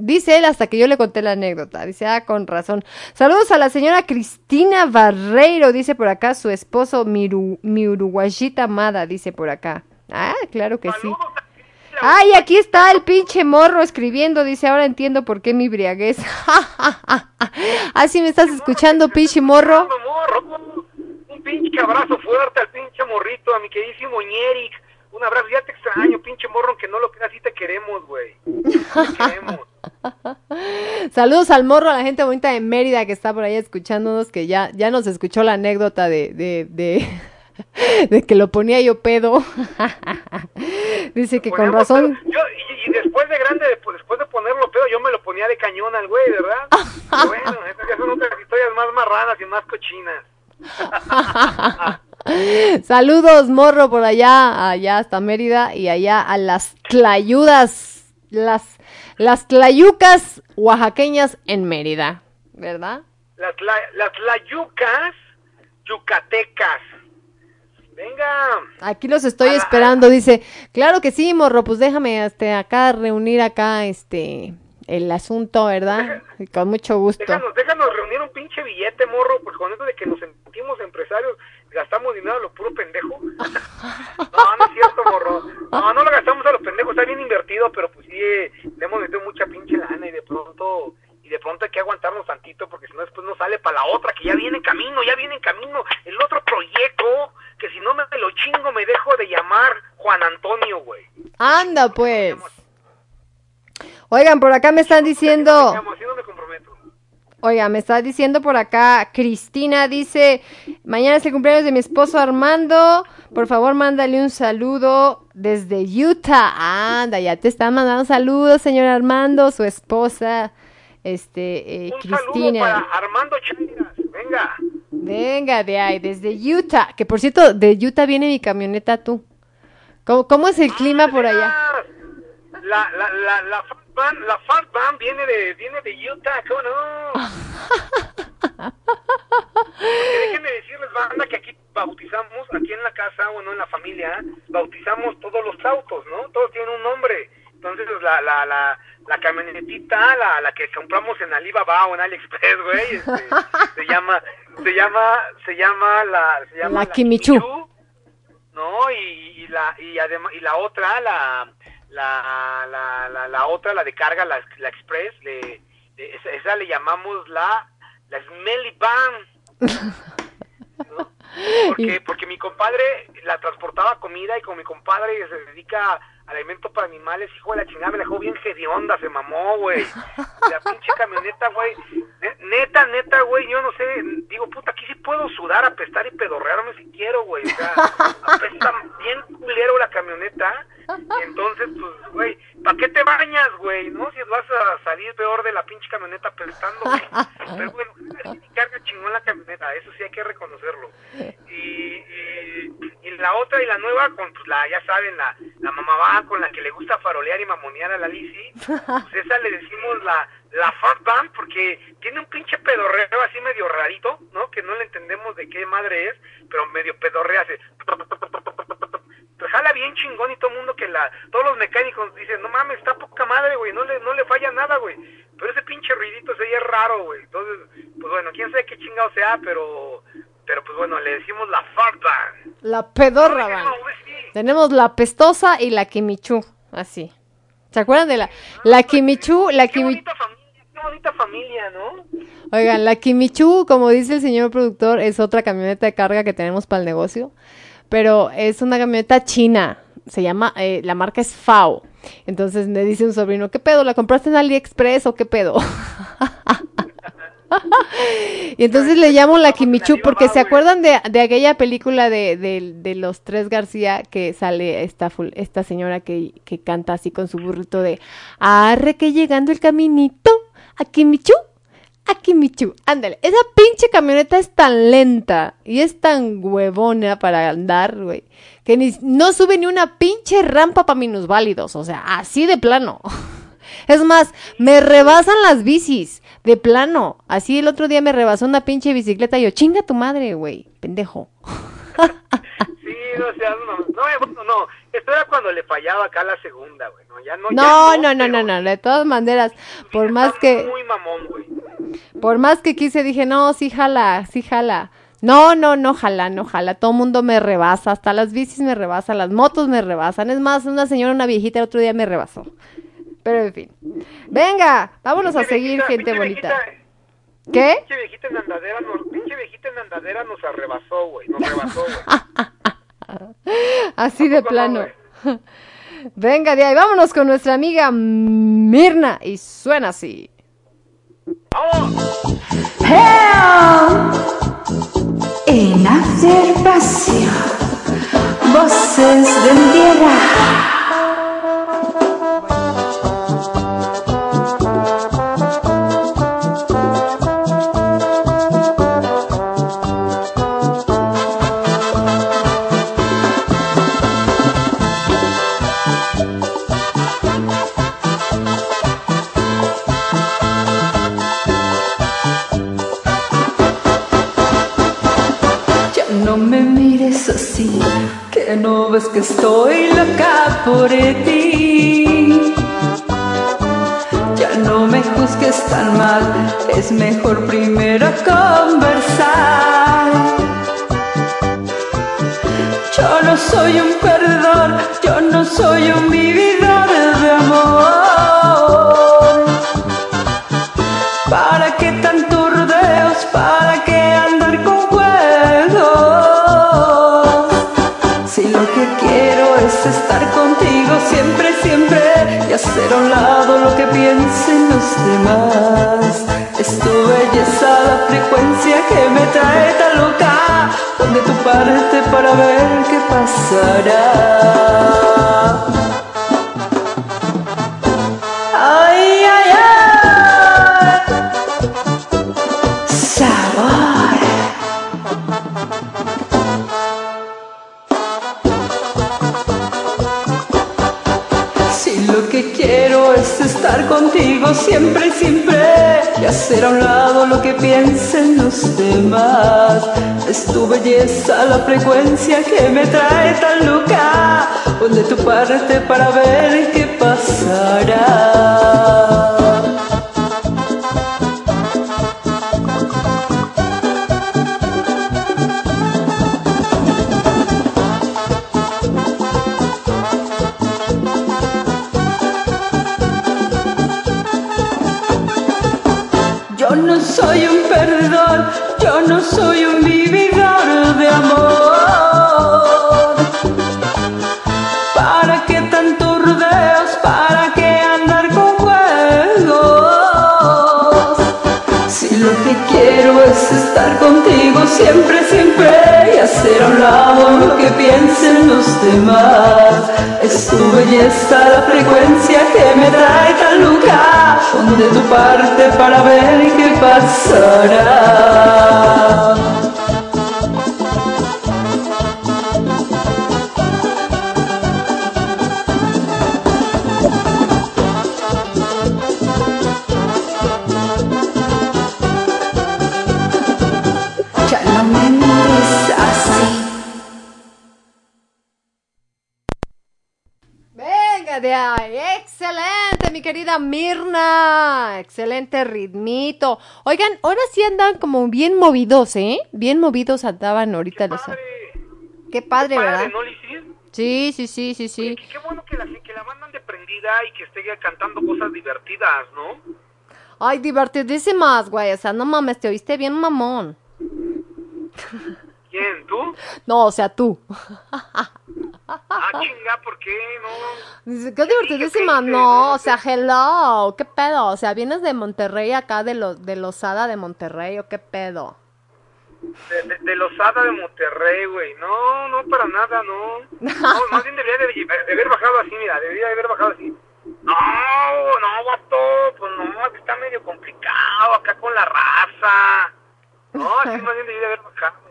Dice él hasta que yo le conté la anécdota. Dice, ah, con razón. Saludos a la señora Cristina Barreiro, dice por acá, su esposo, mi, uru- mi uruguayita amada, dice por acá. Ah, claro que sí. Ay, aquí está el pinche morro escribiendo, dice, ahora entiendo por qué mi briaguez. ah, sí me estás escuchando, pinche morro. Pinche abrazo fuerte al pinche morrito, a mi queridísimo Ñeric. Un abrazo, ya te extraño, pinche morro, que no lo creas, sí te queremos, güey. Te queremos. Saludos al morro, a la gente bonita de Mérida que está por ahí escuchándonos, que ya, ya nos escuchó la anécdota de, de, de, de que lo ponía yo pedo. Dice que con razón. Yo, y, y después de grande, después, después de ponerlo pedo, yo me lo ponía de cañón al güey, ¿verdad? Bueno, esas ya son otras historias más marranas y más cochinas. Saludos, morro, por allá, allá hasta Mérida y allá a las Tlayudas las, las tlayucas oaxaqueñas en Mérida, ¿verdad? Las, la- las layucas yucatecas. Venga. Aquí los estoy esperando, dice, claro que sí, morro, pues déjame este, acá reunir acá este el asunto, ¿verdad? Con mucho gusto. Déjanos, déjanos reunir un pinche billete, morro, porque con eso de que nos sentimos empresarios, gastamos dinero a lo puro pendejo. No, no es cierto, morro. No, no lo gastamos a lo pendejo, está bien invertido, pero pues sí, eh, le hemos metido mucha pinche lana y de pronto, y de pronto hay que aguantarnos tantito, porque si no después no sale para la otra, que ya viene en camino, ya viene en camino, el otro proyecto, que si no me lo chingo me dejo de llamar Juan Antonio, güey. Anda, pues. Oigan, por acá me están diciendo, oiga, me está diciendo por acá, Cristina dice, mañana es el cumpleaños de mi esposo Armando, por favor mándale un saludo desde Utah. Anda, ya te están mandando saludos, señor Armando, su esposa, este, eh, Un saludo para Cristina. Armando Chairas, venga. Venga, de ahí, desde Utah, que por cierto, de Utah viene mi camioneta tú. ¿Cómo, cómo es el clima por allá? La, la, la, la Fat Band, la Fat Band viene de, viene de Utah, ¿cómo no? Déjenme decirles, banda, que aquí bautizamos, aquí en la casa, bueno, en la familia, bautizamos todos los autos, ¿no? Todos tienen un nombre. Entonces, la, la, la, la camionetita, la, la que compramos en Alibaba o en AliExpress, güey, este, se llama, se llama, se llama la, se llama La Kimichu. ¿no? Y, y la y además y la otra, la la, la, la, la otra, la de carga, la, la Express, le, le- esa, esa le llamamos la la Smelly Van. ¿no? Porque, porque mi compadre la transportaba comida y como mi compadre se dedica al alimento para animales, hijo de la chingada, me dejó bien hedionda, se mamó, güey. La pinche camioneta, güey. Ne- Neta, neta, güey, yo no sé, digo, puta, aquí sí puedo sudar, apestar y pedorrearme si quiero, güey. O sea, apesta bien culero la camioneta. Entonces, pues, güey, ¿para qué te bañas, güey? ¿No? Si vas a salir peor de la pinche camioneta apestando, güey. Pero bueno, carga chingón la camioneta, eso sí hay que reconocerlo. Y, y, y la otra y la nueva, con pues, la, ya saben, la, la mamá va con la que le gusta farolear y mamonear a la Lizzy, pues esa le decimos la, la Fat Band porque tiene un pinche pedorreo así medio rarito, ¿no? Que no le entendemos de qué madre es, pero medio pedorrea, hace... Pues jala bien chingón y todo el mundo que la... Todos los mecánicos dicen, no mames, está poca madre, güey, no le, no le falla nada, güey. Pero ese pinche ruidito se oye raro, güey. Entonces, pues bueno, quién sabe qué chingado sea, pero... Pero pues bueno, le decimos la Fat Band. La pedorra, van. Tenemos la pestosa y la Kimichu, así. ¿Se acuerdan de la, la Kimichu? La Kimichu. Qué bonita familia, ¿no? Oigan, la Kimichu, como dice el señor productor, es otra camioneta de carga que tenemos para el negocio, pero es una camioneta china. Se llama, eh, la marca es FAO. Entonces me dice un sobrino, ¿qué pedo? ¿La compraste en AliExpress o qué pedo? y entonces le llamo la Kimichu porque se acuerdan de, de aquella película de, de- de los tres García que sale esta, esta señora que, que canta así con su burrito de arre que llegando el caminito a Kimichu Aquí Michu, ándale, esa pinche camioneta es tan lenta y es tan huevona para andar, güey, que ni, no sube ni una pinche rampa para minusválidos, o sea, así de plano. Es más, me rebasan las bicis, de plano. Así el otro día me rebasó una pinche bicicleta y yo, chinga tu madre, güey, pendejo. Sí, no seas mamá. No, bueno, no. Esto era cuando le fallaba acá la segunda, güey. No, ya no. No, ya no, no, no, no, de todas maneras, por más que... Muy mamón, güey. Por más que quise, dije, no, sí jala, sí jala. No, no, no jala, no jala. Todo mundo me rebasa, hasta las bicis me rebasan, las motos me rebasan. Es más, una señora, una viejita, el otro día me rebasó. Pero en fin. Venga, vámonos a seguir, viejita, gente bonita. viejita, ¿Qué? Pinche viejita en andadera, nos, pinche viejita en andadera nos arrebasó, güey. Nos rebasó, güey. Así de plano. Venga, de ahí, vámonos con nuestra amiga Mirna. Y suena así. En observación, voces del tierra. Que no ves que estoy loca por ti. Ya no me juzgues tan mal, es mejor primero conversar. Yo no soy un perdedor, yo no soy un vividor Parte para ver qué pasará. Frecuencia que me trae tan loca. Donde tu parte para ver sí andan como bien movidos, ¿eh? Bien movidos andaban ahorita los... Qué padre, Padre, ¿verdad? ¿no? Sí, sí, sí, sí, sí. Qué bueno que la, que la mandan de prendida y que esté cantando cosas divertidas, ¿no? Ay, divertidísimas, güey. O sea, no mames, te oíste bien mamón. ¿Quién, tú? No, o sea, tú. Ah, chinga, ¿por qué no? Dice, qué divertidísima, no, o sea, hello, qué pedo, o sea, vienes de Monterrey acá, de los de Losada de Monterrey, o qué pedo. De, de, de Losada de Monterrey, güey. No, no, para nada, no. No, más bien debería de, de haber bajado así, mira, debería de haber bajado así. No, no, vato, pues no, está medio complicado acá con la raza. No, así más bien debería de haber bajado.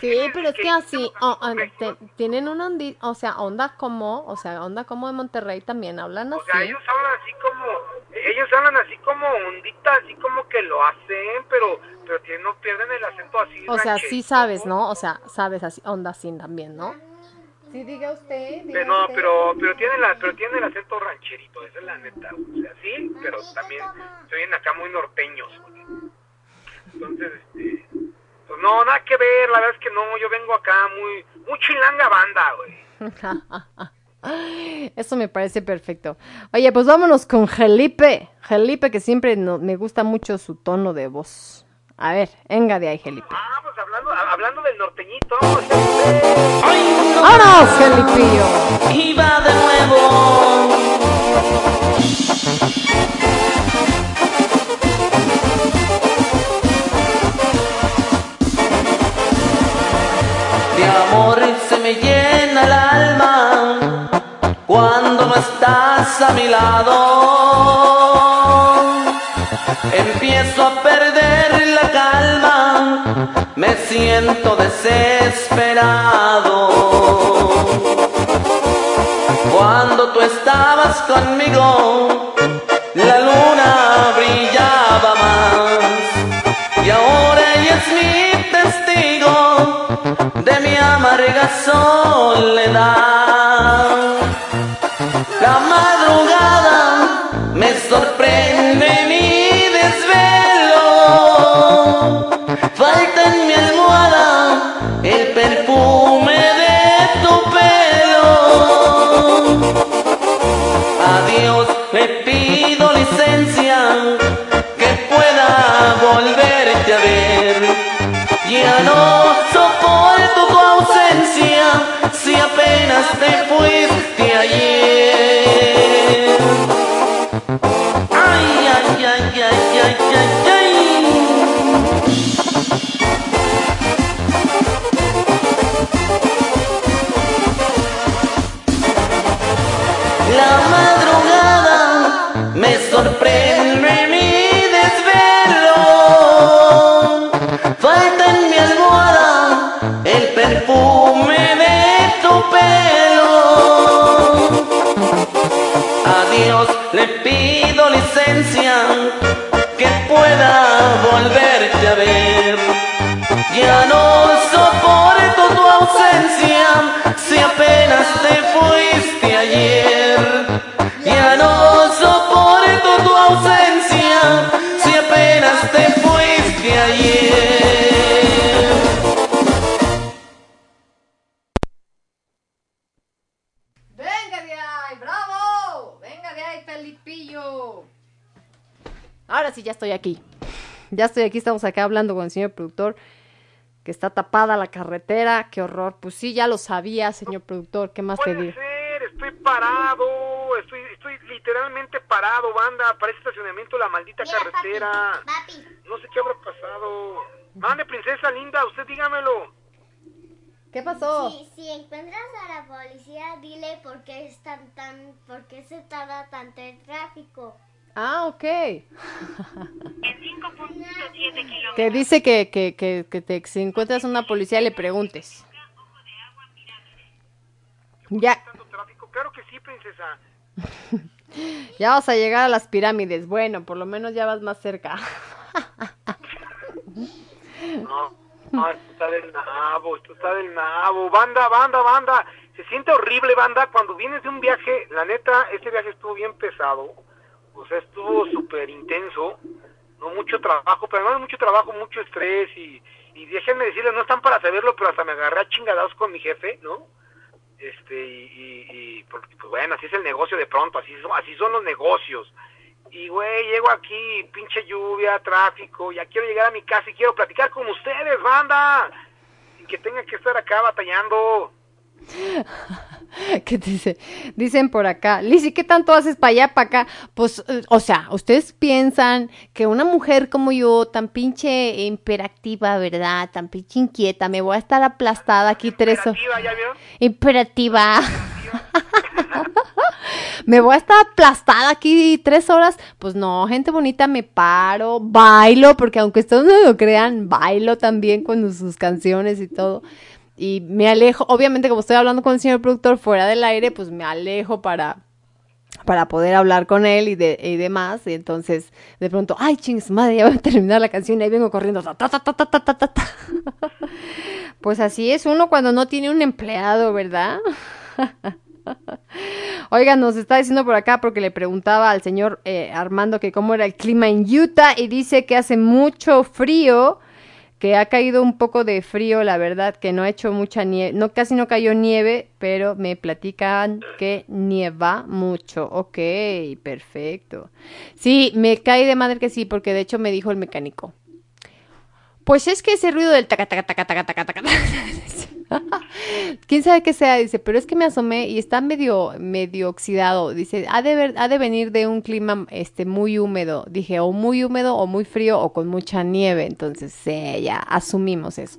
Sí, pero es que así, oh, oh, te- tienen una ondi, o sea, onda como, o sea, onda como de Monterrey también hablan O sea, así. ellos hablan así como, ellos hablan así como ondita, así como que lo hacen, pero, pero que no pierden el acento así. O sea, rancherito. sí sabes, ¿no? O sea, sabes así, onda así también, ¿no? Sí, diga usted. Pero no, pero, pero tiene la, pero tiene el acento rancherito, esa es la neta. O sea, sí, pero también se oyen acá muy norteños. Entonces, este, no, nada que ver, la verdad es que no, yo vengo acá muy, muy chilanga banda, güey. Eso me parece perfecto. Oye, pues vámonos con Felipe. Felipe, que siempre no- me gusta mucho su tono de voz. A ver, venga de ahí, Felipe. Ah, pues hablando, hablando del norteñito. ¡Vámonos, Felipillo! Iba de nuevo. Amor se me llena el alma cuando no estás a mi lado. Empiezo a perder la calma, me siento desesperado. Cuando tú estabas conmigo, la luna brillaba más. Y ahora ella es mi testigo de soledad. La madrugada me sorprende mi desvelo. Falta en mi almohada el perfume de tu pelo. A Dios le pido licencia que pueda volverte a ver. Ya no so si apenas te fuiste ayer. Ay, ay, ay, ay, ay, ay, ay. La madrugada me sorprende mi desvelo. Falta en mi almohada el perfume. Le pido licencia que pueda volverte a ver. Ya no soporto tu ausencia si apenas te fuiste Ahora sí, ya estoy aquí. Ya estoy aquí, estamos acá hablando con el señor productor, que está tapada la carretera. Qué horror. Pues sí, ya lo sabía, señor productor. ¿Qué más te digo? ser, estoy parado, estoy, estoy literalmente parado, banda, para ese estacionamiento la maldita carretera. No sé qué habrá pasado. Mande, princesa linda, usted dígamelo. ¿Qué pasó? Si, si encuentras a la policía, dile por qué, es tan, tan, por qué se tarda tanto el tráfico. Ah, ok. En 5.7 kilómetros. Que dice que, que, que, que te, si encuentras una policía le preguntes. Ya, Claro que sí, princesa. ya vas a llegar a las pirámides. Bueno, por lo menos ya vas más cerca. No, no, esto está del nabo, esto está del nabo. Banda, banda, banda. Se siente horrible, banda, cuando vienes de un viaje. La neta, este viaje estuvo bien pesado. O sea, estuvo súper intenso. No mucho trabajo, pero además mucho trabajo, mucho estrés. Y, y déjenme decirles, no están para saberlo, pero hasta me agarré a chingadados con mi jefe, ¿no? Este, y, y, pues bueno, así es el negocio de pronto, así son, así son los negocios. Y güey, llego aquí, pinche lluvia, tráfico, ya quiero llegar a mi casa y quiero platicar con ustedes, banda. Y que tenga que estar acá batallando. ¿Qué dice? Dicen por acá, Lizzy, ¿qué tanto haces para allá, para acá? Pues, eh, o sea, ustedes piensan que una mujer como yo, tan pinche imperativa, ¿verdad? Tan pinche inquieta, me voy a estar aplastada aquí tres horas. Imperativa, ¿ya vio? Imperativa. me voy a estar aplastada aquí tres horas. Pues no, gente bonita, me paro, bailo, porque aunque ustedes no lo crean, bailo también con sus canciones y todo y me alejo, obviamente como estoy hablando con el señor productor fuera del aire, pues me alejo para para poder hablar con él y, de, y demás. Y entonces, de pronto, ay, chings, madre, ya voy a terminar la canción y ahí vengo corriendo. Ta, ta, ta, pues así es uno cuando no tiene un empleado, ¿verdad? Oigan, nos está diciendo por acá porque le preguntaba al señor eh, Armando que cómo era el clima en Utah y dice que hace mucho frío que ha caído un poco de frío, la verdad, que no ha hecho mucha nieve, no casi no cayó nieve, pero me platican que nieva mucho. Ok, perfecto. Sí, me cae de madre que sí, porque de hecho me dijo el mecánico. Pues es que ese ruido del taca taca taca taca taca taca. ¿Quién sabe qué sea? Dice, pero es que me asomé y está medio, medio oxidado. Dice, ha de, ver- ha de venir de un clima este, muy húmedo. Dije, o muy húmedo, o muy frío, o con mucha nieve. Entonces, ya asumimos eso.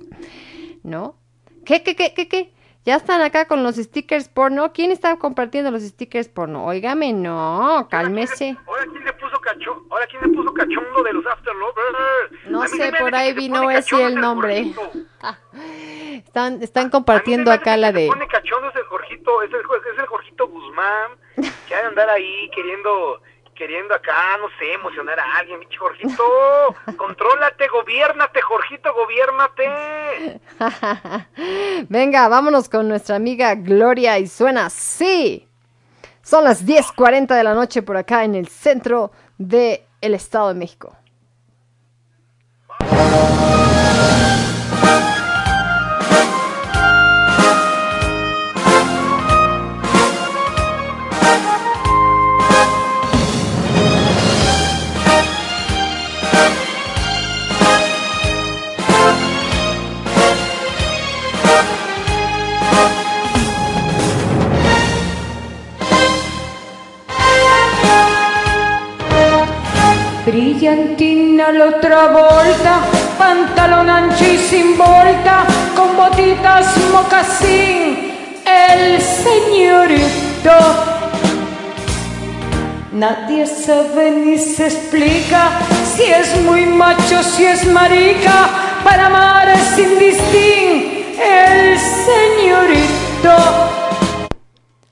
¿No? ¿Qué, qué, qué, qué, qué? Ya están acá con los stickers porno. ¿Quién está compartiendo los stickers porno? Óigame, no, cálmese. Ahora quién le puso ahora quién le puso cachondo de los After Lovers. No se sé, por ahí se vino ese el nombre. Jorgito. Están, están compartiendo acá la Se de... pone cachondo Jorgito, es el, es el Jorgito Guzmán, que ha de andar ahí queriendo, queriendo acá, no sé, emocionar a alguien, pinche Jorgito. Contrólate, gobiérnate, Jorgito, gobiérnate. Venga, vámonos con nuestra amiga Gloria y suena así. Son las 10:40 de la noche por acá en el centro del Estado de México. Brillantina la otra volta, pantalón ancho y sin volta, con botitas mocasín, el señorito. Nadie sabe ni se explica si es muy macho, si es marica, para amar es sin distin, el señorito.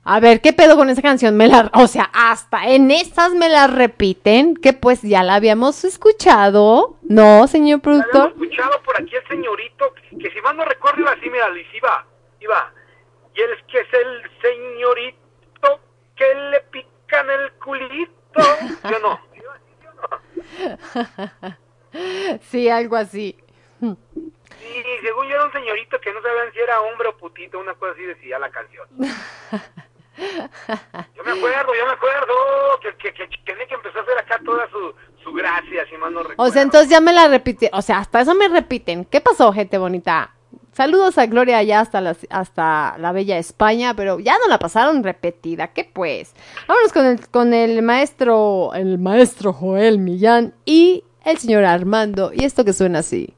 A ver, ¿qué pedo con esa canción? Me la, o sea, hasta en estas me la repiten, que pues ya la habíamos escuchado, ¿no, señor Habíamos productor? escuchado por aquí el señorito, que si mal no recuerdo iba así, mira, Liz, iba, iba. Y él es que es el señorito que le pican el culito. Yo no. sí, algo así. Y según yo era un señorito que no sabían si era hombre o putito, una cosa así decía la canción. Yo me acuerdo, yo me acuerdo que, que, que, que, que empezó a hacer acá toda su, su gracia, si mal no recuerdo. O sea, entonces ya me la repite, o sea, hasta eso me repiten. ¿Qué pasó, gente bonita? Saludos a Gloria allá hasta la, hasta la bella España, pero ya no la pasaron repetida. ¿Qué pues? Vámonos con el, con el maestro, el maestro Joel Millán y el señor Armando. Y esto que suena así.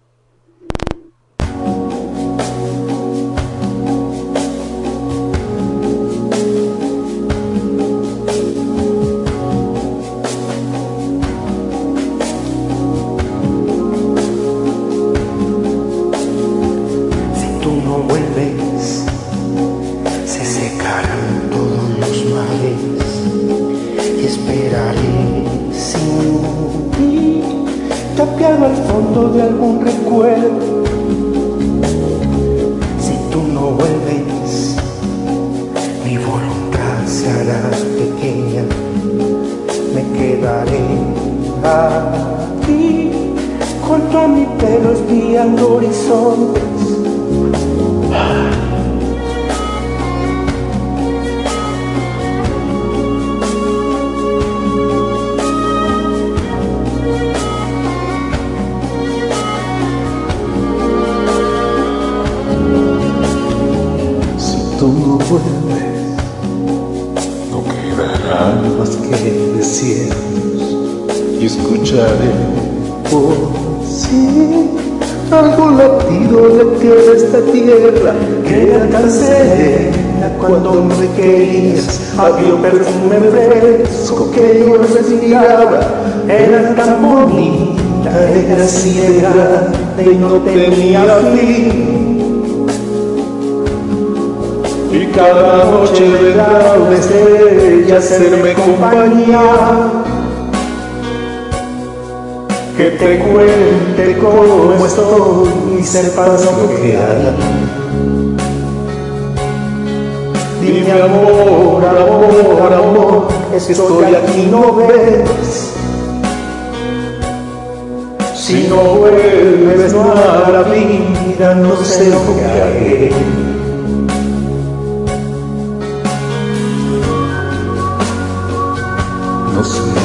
Tapiado al fondo de algún recuerdo. Si tú no vuelves, mi voluntad se hará pequeña, me quedaré aquí, junto a mi pelo espiando horizontes. Me querías. Había un perfume fresco que yo respiraba, era tan bonita, era así de grande y no tenía fin. Y cada noche vendrá una estrella hacerme compañía. Que te cuente cómo estoy y sepas lo que. Dime amor, amor, amor, estoy aquí, no ves. Si no vuelves no a la vida, no sé lo que haré. No sé.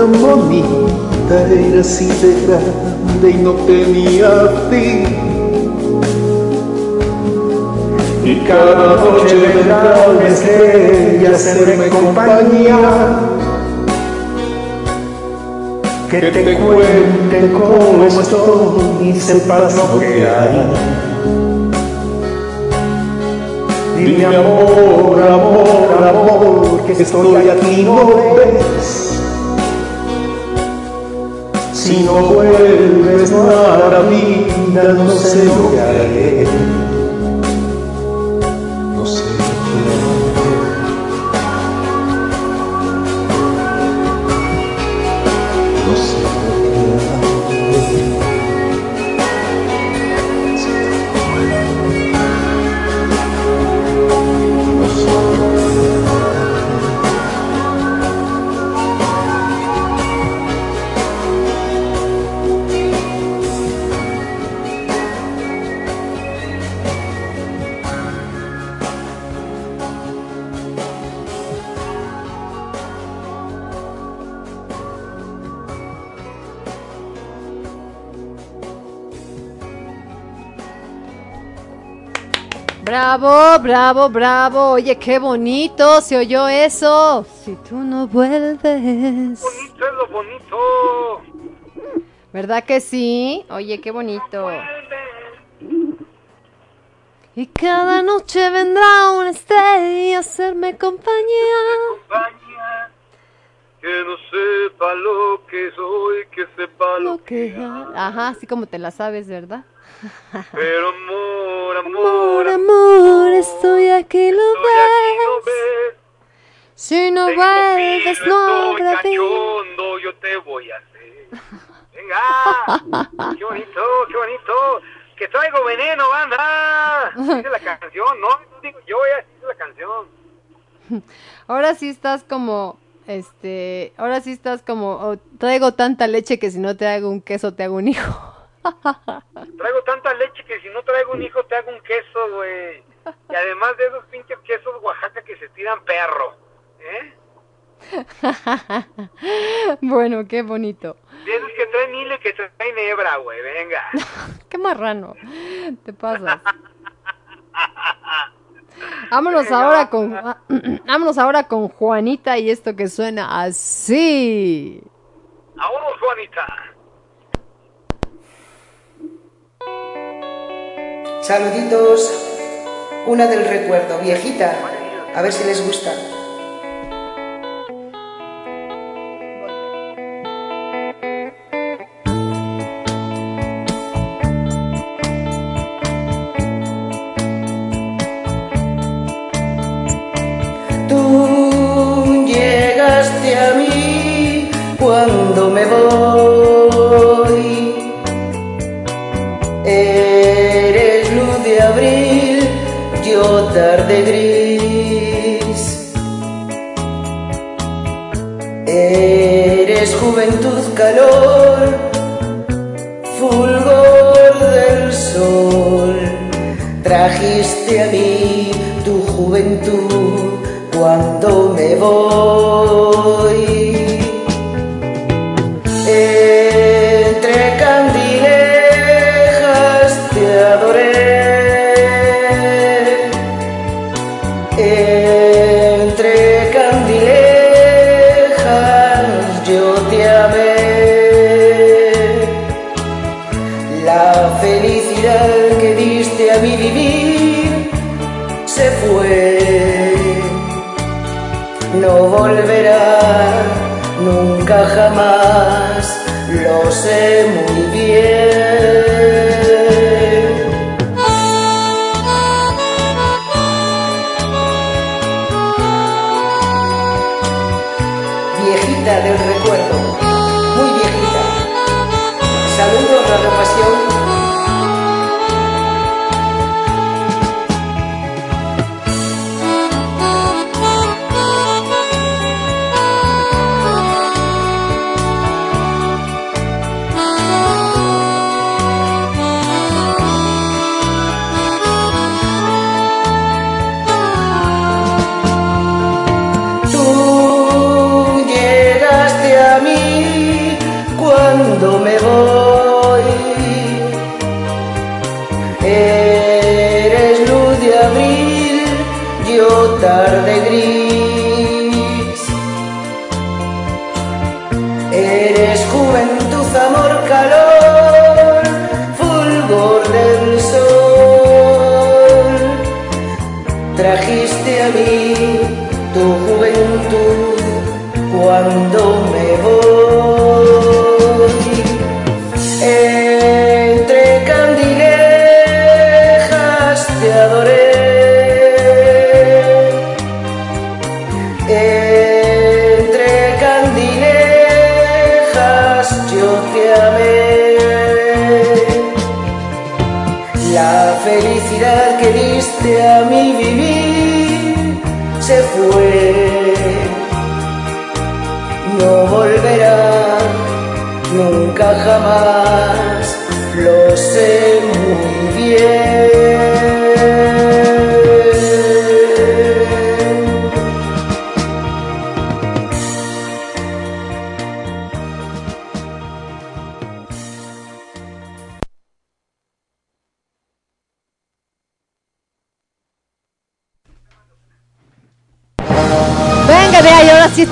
Tan bonita, era así de grande y no tenía fin. Y cada noche vendrá una estrella a hacerme compañía. Que te cuente cómo estoy y sepas lo que hay. Dime amor, amor, amor, que estoy aquí, no ves. Si no vuelves, que haré. No sé lo que haré. Bravo, bravo. Oye, qué bonito se oyó eso. Si tú no vuelves. Bonito es lo bonito. ¿Verdad que sí? Oye, qué bonito. Y cada noche vendrá una estrella a hacerme. Compañía, Ajá, así como te la sabes, ¿verdad? Pero amor, Amor, amor, amor, estoy aquí, lo ves. ves. Si no Tengo vuelves, no habrá yo te voy a hacer. Venga, qué bonito, qué bonito. Que traigo veneno, banda. Dice la canción, no, no digo yo, ya dice la canción. Ahora sí estás como, este, ahora sí estás como, oh, traigo tanta leche que si no te hago un queso te hago un hijo. Traigo tanta leche que si no traigo un hijo te hago un queso, güey. Y además de esos pinches quesos Oaxaca que se tiran perro. ¿Eh? bueno, qué bonito. De esos que traen hilo y que traen hebra, güey. Venga. Qué marrano. Te pasas. Vámonos ahora con vámonos ahora con Juanita y esto que suena así. Vámonos, Juanita. Saluditos. Una del recuerdo, viejita. A ver si les gusta. Cuando me voy. Eres luz de abril, yo tarde gris. Eres juventud, calor, fulgor del sol. Trajiste a mí tu juventud cuando me voy.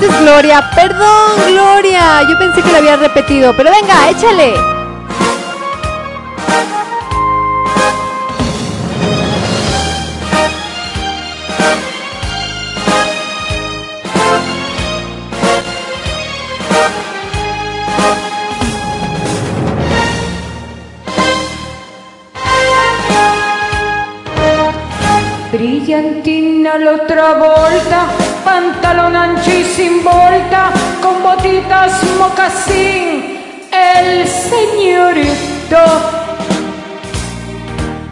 Es Gloria. Perdón, Gloria. Yo pensé que lo había repetido, pero venga, échale. Brillantina la otra volta, pantalón sin volta, con botitas mocasín, el señorito.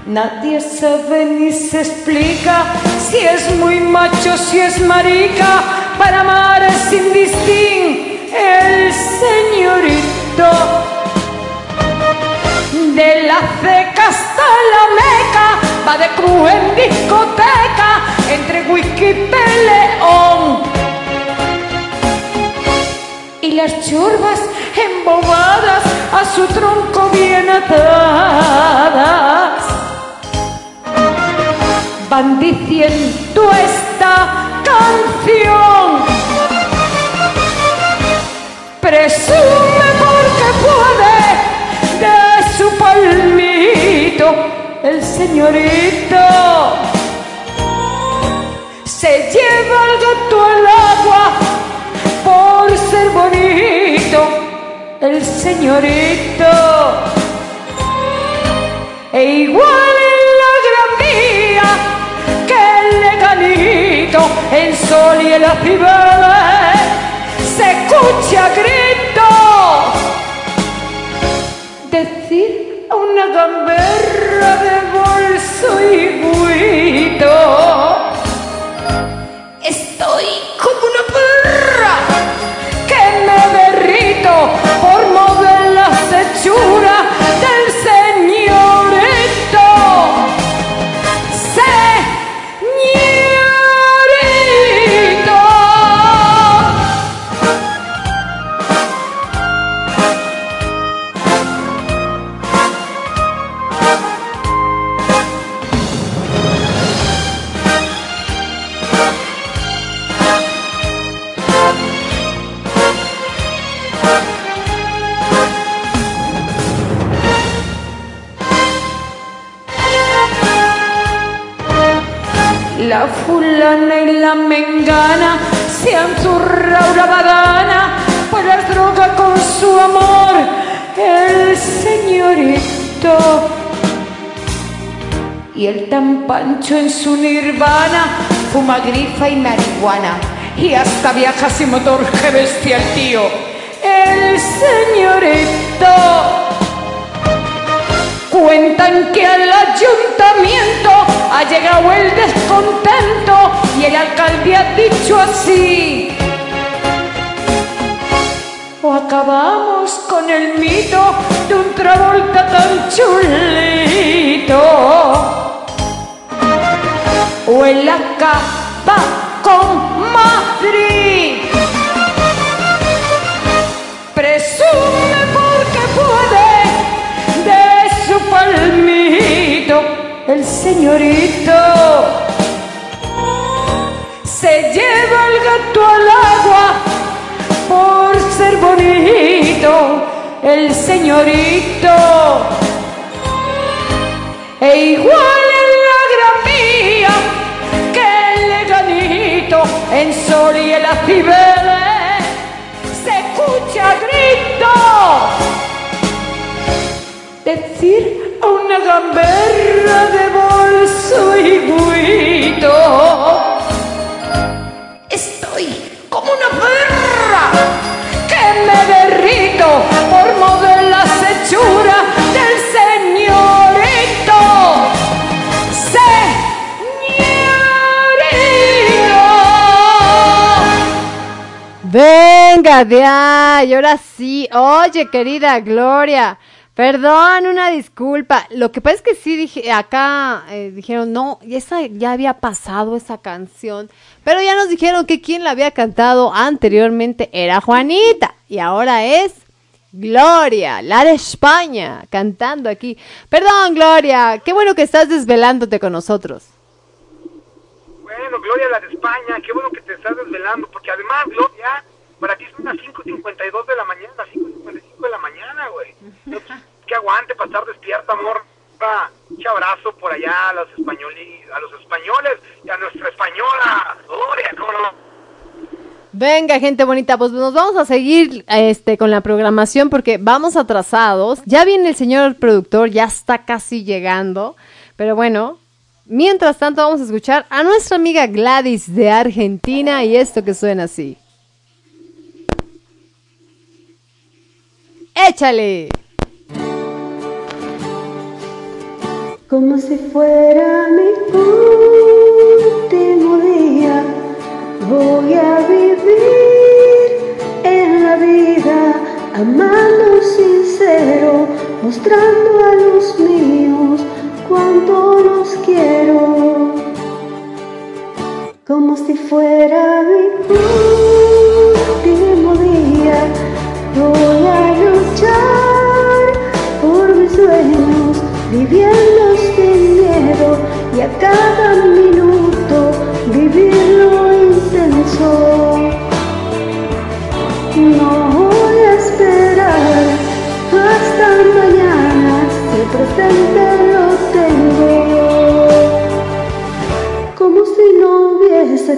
Nadie sabe ni se explica si es muy macho, si es marica, para amar es sin distin, el señorito. De la ceca hasta la meca, va de cruz en discoteca, entre whisky peleón. Y las churbas embobadas a su tronco bien atadas van diciendo esta canción. Presume porque puede de su palmito el señorito. Se lleva el gato al agua por ser bonito el señorito. E igual en la gran vía que el legalito en sol y en la cibeles se escucha grito decir a una gamberra de bolso y tan pancho en su nirvana fuma grifa y marihuana y hasta viaja sin motor. ¡Qué bestia el tío! El señorito Cuentan que al ayuntamiento ha llegado el descontento y el alcalde ha dicho así. O acabamos con el mito de un Travolta tan chulito. O él acaba con Madrid. Presume porque puede de su palmito el señorito se lleva el gato al agua por ser bonito el señorito e igual en sol y en las cibeles se escucha grito decir a una gamberra de bolso y guito. Estoy como una perra que me derrito Venga, de ahí, ahora sí. Oye, querida Gloria, perdón, una disculpa. Lo que pasa es que sí dije, acá eh, dijeron, no, esa ya había pasado esa canción, pero ya nos dijeron que quien la había cantado anteriormente era Juanita, y ahora es Gloria, la de España, cantando aquí. Perdón, Gloria, qué bueno que estás desvelándote con nosotros. Bueno, Gloria, la de España, qué bueno que te estás desvelando, porque además, Gloria, para ti son las 5.52 de la mañana, las 5.55 de la mañana, güey. Entonces, que aguante para estar despierta, amor. Un abrazo por allá a los españoles, a los españoles y a nuestra española, Gloria, cómo no. Venga, gente bonita, pues nos vamos a seguir este con la programación porque vamos atrasados. Ya viene el señor productor, ya está casi llegando. Pero bueno, mientras tanto vamos a escuchar a nuestra amiga Gladys de Argentina y esto que suena así. ¡Échale! Como si fuera mi último día, voy a vivir en la vida, amando sincero, mostrando a los míos cuánto los quiero. Como si fuera mi último día, voy a luchar por mis sueños, viviendo sin miedo y a cada minuto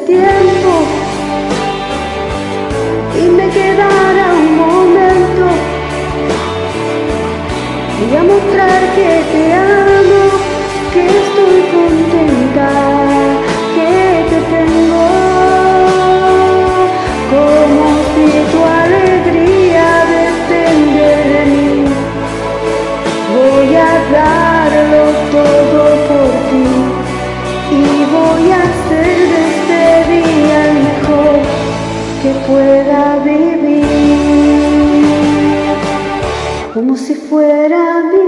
tiempo y me quedara un momento. Voy a mostrar que te amo, pueda vivir como si fuera mi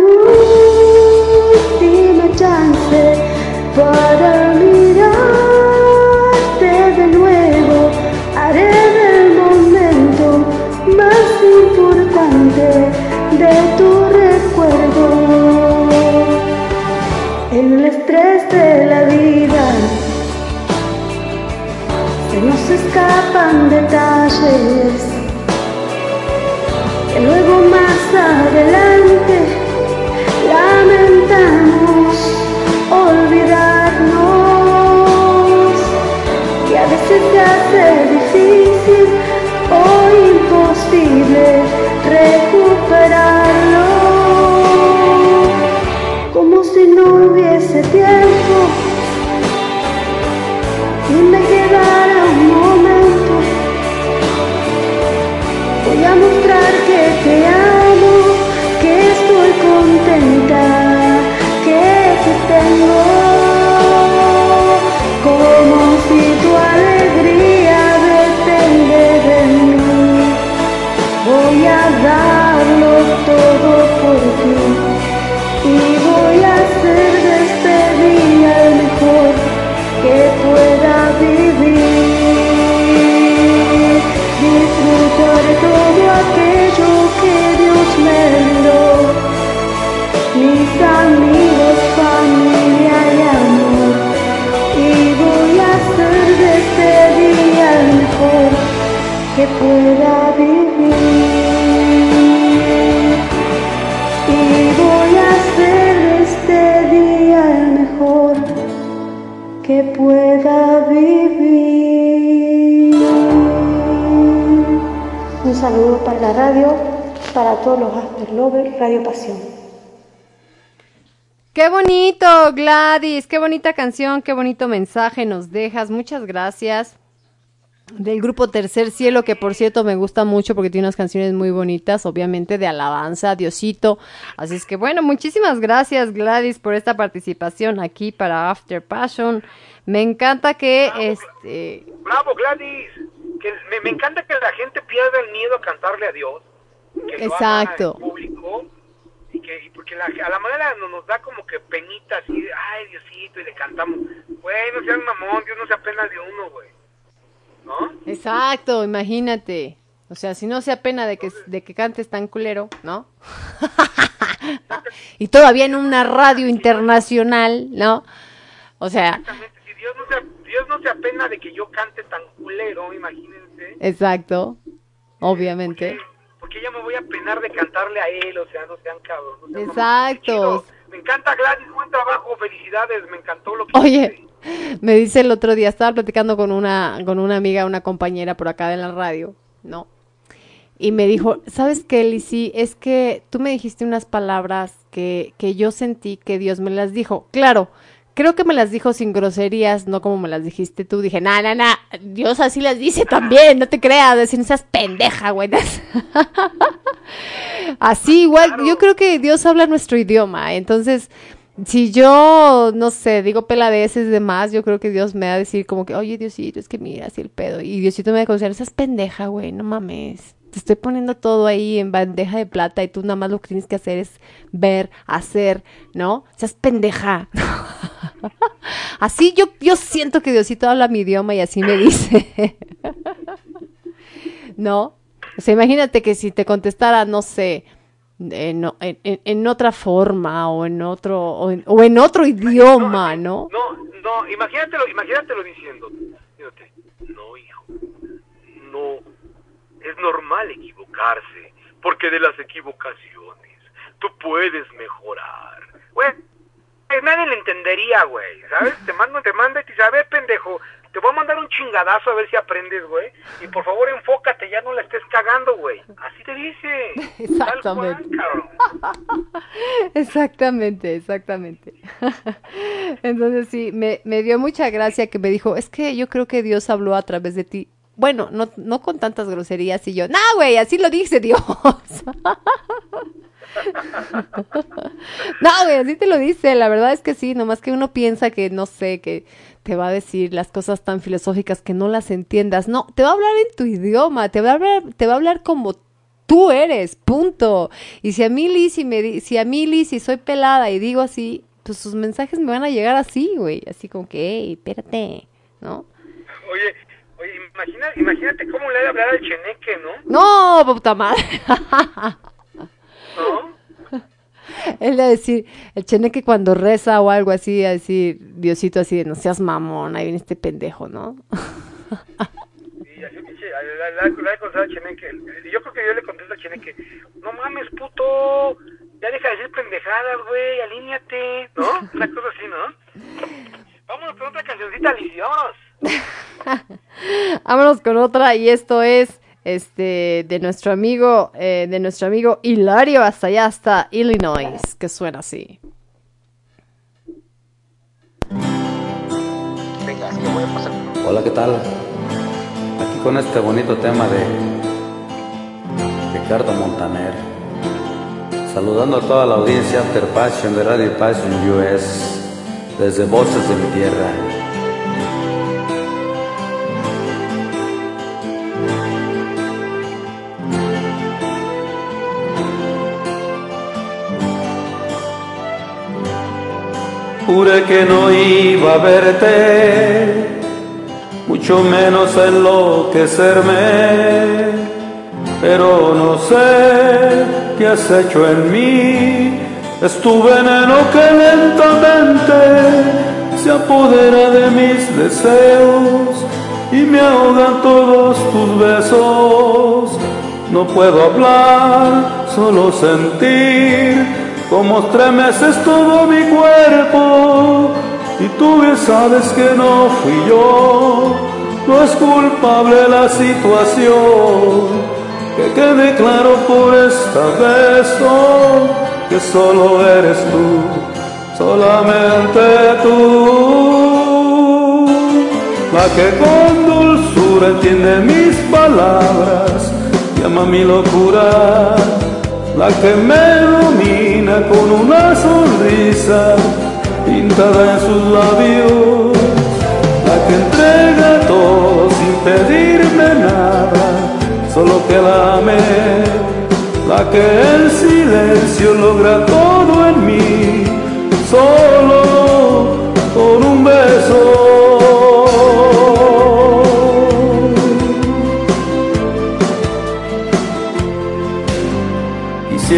escapan detalles que luego más adelante lamentamos olvidarnos. Y a veces se hace difícil o imposible recuperarlo. Como si no hubiese tiempo Que te amo, que estoy contenta, que te tengo. Que pueda vivir. Y voy a hacer este día el mejor que pueda vivir. Un saludo para la radio, para todos los Asper Lovers, Radio Pasión. Qué bonito, Gladys, qué bonita canción, qué bonito mensaje nos dejas. Muchas gracias. Del grupo Tercer Cielo, que por cierto me gusta mucho porque tiene unas canciones muy bonitas, obviamente de alabanza, Diosito. Así es que bueno, muchísimas gracias Gladys por esta participación aquí para After Passion. Me encanta que este Bravo, Gladys. Que me, me encanta que la gente pierda el miedo a cantarle a Dios. Que Exacto. público. Y que, y porque la- a la manera no- nos da como que penita así, ay Diosito, y le cantamos. Güey, no seas mamón, Dios no se apena de uno, güey. ¿No? Exacto, imagínate. O sea, si no se apena de que, de que cantes tan culero, ¿no? y todavía en una radio internacional, ¿no? O sea, Si Dios no se, Dios Dios no se apena de que yo cante tan culero, imagínense. Exacto. Obviamente. Porque ya me voy a penar de cantarle a él, o sea, no sean cabros. no sean Exacto. Me encanta Gladys, buen trabajo, felicidades, me encantó lo que Oye, me dice el otro día, estaba platicando con una, con una amiga, una compañera por acá de la radio, ¿no? Y me dijo, ¿sabes qué, Lizzy? Es que tú me dijiste unas palabras que, que yo sentí que Dios me las dijo. Claro, creo que me las dijo sin groserías, no como me las dijiste tú. Dije, na, na, na, Dios así las dice también, no te creas, decir esas pendeja, güey. Así igual, yo creo que Dios habla nuestro idioma, entonces si yo, no sé, digo peladeces de más, yo creo que Dios me va a decir como que, oye Diosito, es que mira así el pedo, y Diosito me va a considerar, esas pendeja, güey, no mames, te estoy poniendo todo ahí en bandeja de plata y tú nada más lo que tienes que hacer es ver, hacer, ¿no? Seas pendeja. así yo, yo siento que Diosito habla mi idioma y así me dice. ¿No? O sea, imagínate que si te contestara, no sé, en, en- en- otra forma o en otro o en, o en otro idioma, ¿no? No, no, imagínatelo, imagínatelo diciendo, no, hijo, no, es normal equivocarse, porque de las equivocaciones tú puedes mejorar. Güey, nadie le entendería, güey, ¿sabes? Te mando, te manda y te dice, a ver, pendejo, te voy a mandar un chingadazo a ver si aprendes, güey, y por favor enfócate, ya no la estés cagando, güey. Así te dice. Cual, Exactamente. Exactamente, exactamente. Entonces sí, me, me dio mucha gracia que me dijo, es que yo creo que Dios habló a través de ti. Bueno, no, no con tantas groserías y yo, no, güey, así lo dice Dios. No, güey, así te lo dice. La verdad es que sí, nomás que uno piensa que, no sé, que te va a decir las cosas tan filosóficas que no las entiendas. No, te va a hablar en tu idioma, te va a hablar, te va a hablar como tú eres, punto. Y si a mí, Liz, si, me, di- si a mí, Liz, si soy pelada y digo así, pues sus mensajes me van a llegar así, güey. Así como que, hey, espérate, ¿no? Oye, oye, imagina, imagínate cómo le ha de hablar al cheneque, ¿no? No, puta madre. ¿No? Él a decir, el cheneque cuando reza o algo así, a decir, Diosito así de, no seas mamón, ahí viene este pendejo, ¿no? Yo creo que yo le contesto al cheneque, no mames, puto, ya deja de decir pendejadas, güey, alíñate, ¿no? Una cosa así, ¿no? Vámonos con otra cancioncita, vámonos. Vámonos con otra y esto es este de nuestro amigo eh, de nuestro amigo Hilario hasta allá hasta Illinois que suena así. Hola, ¿qué tal? Aquí con este bonito tema de Ricardo Montaner. Saludando a toda la audiencia After Passion de Radio Passion US desde Voces de mi Tierra. Juré que no iba a verte, mucho menos enloquecerme, pero no sé qué has hecho en mí. Es tu veneno que lentamente se apodera de mis deseos y me ahogan todos tus besos. No puedo hablar, solo sentir como estremeces todo mi cuerpo. Y tú bien sabes que no fui yo, no es culpable la situación, que quede claro por esta vez que solo eres tú, solamente tú, la que con dulzura entiende mis palabras, llama mi locura. La que me domina con una sonrisa pintada en sus labios, la que entrega todo sin pedirme nada, solo que la ame, la que en silencio logra todo en mí, solo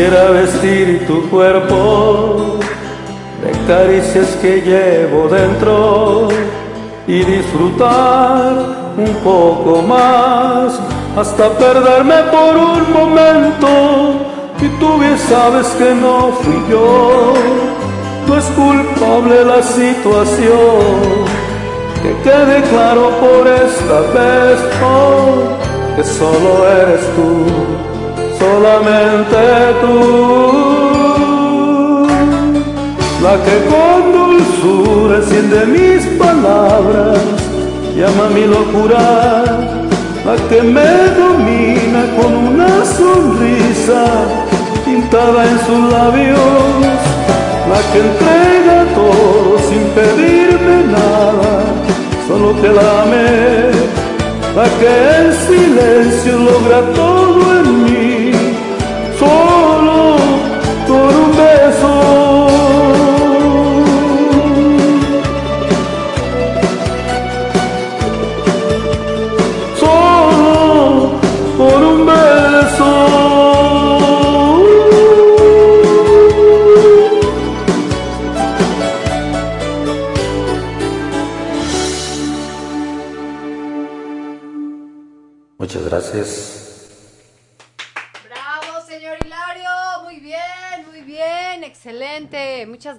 Quisiera vestir tu cuerpo de caricias que llevo dentro y disfrutar un poco más hasta perderme por un momento. Y tú bien sabes que no fui yo no es culpable la situación que quede claro por esta vez oh, que solo eres tú solamente tú. La que con dulzura enciende mis palabras, llama mi locura, la que me domina con una sonrisa pintada en sus labios, la que entrega todo sin pedirme nada, solo que la amé, la que en silencio logra todo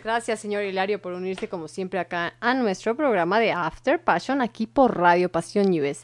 gracias, señor Hilario, por unirse como siempre acá a nuestro programa de After Passion aquí por Radio Pasión US.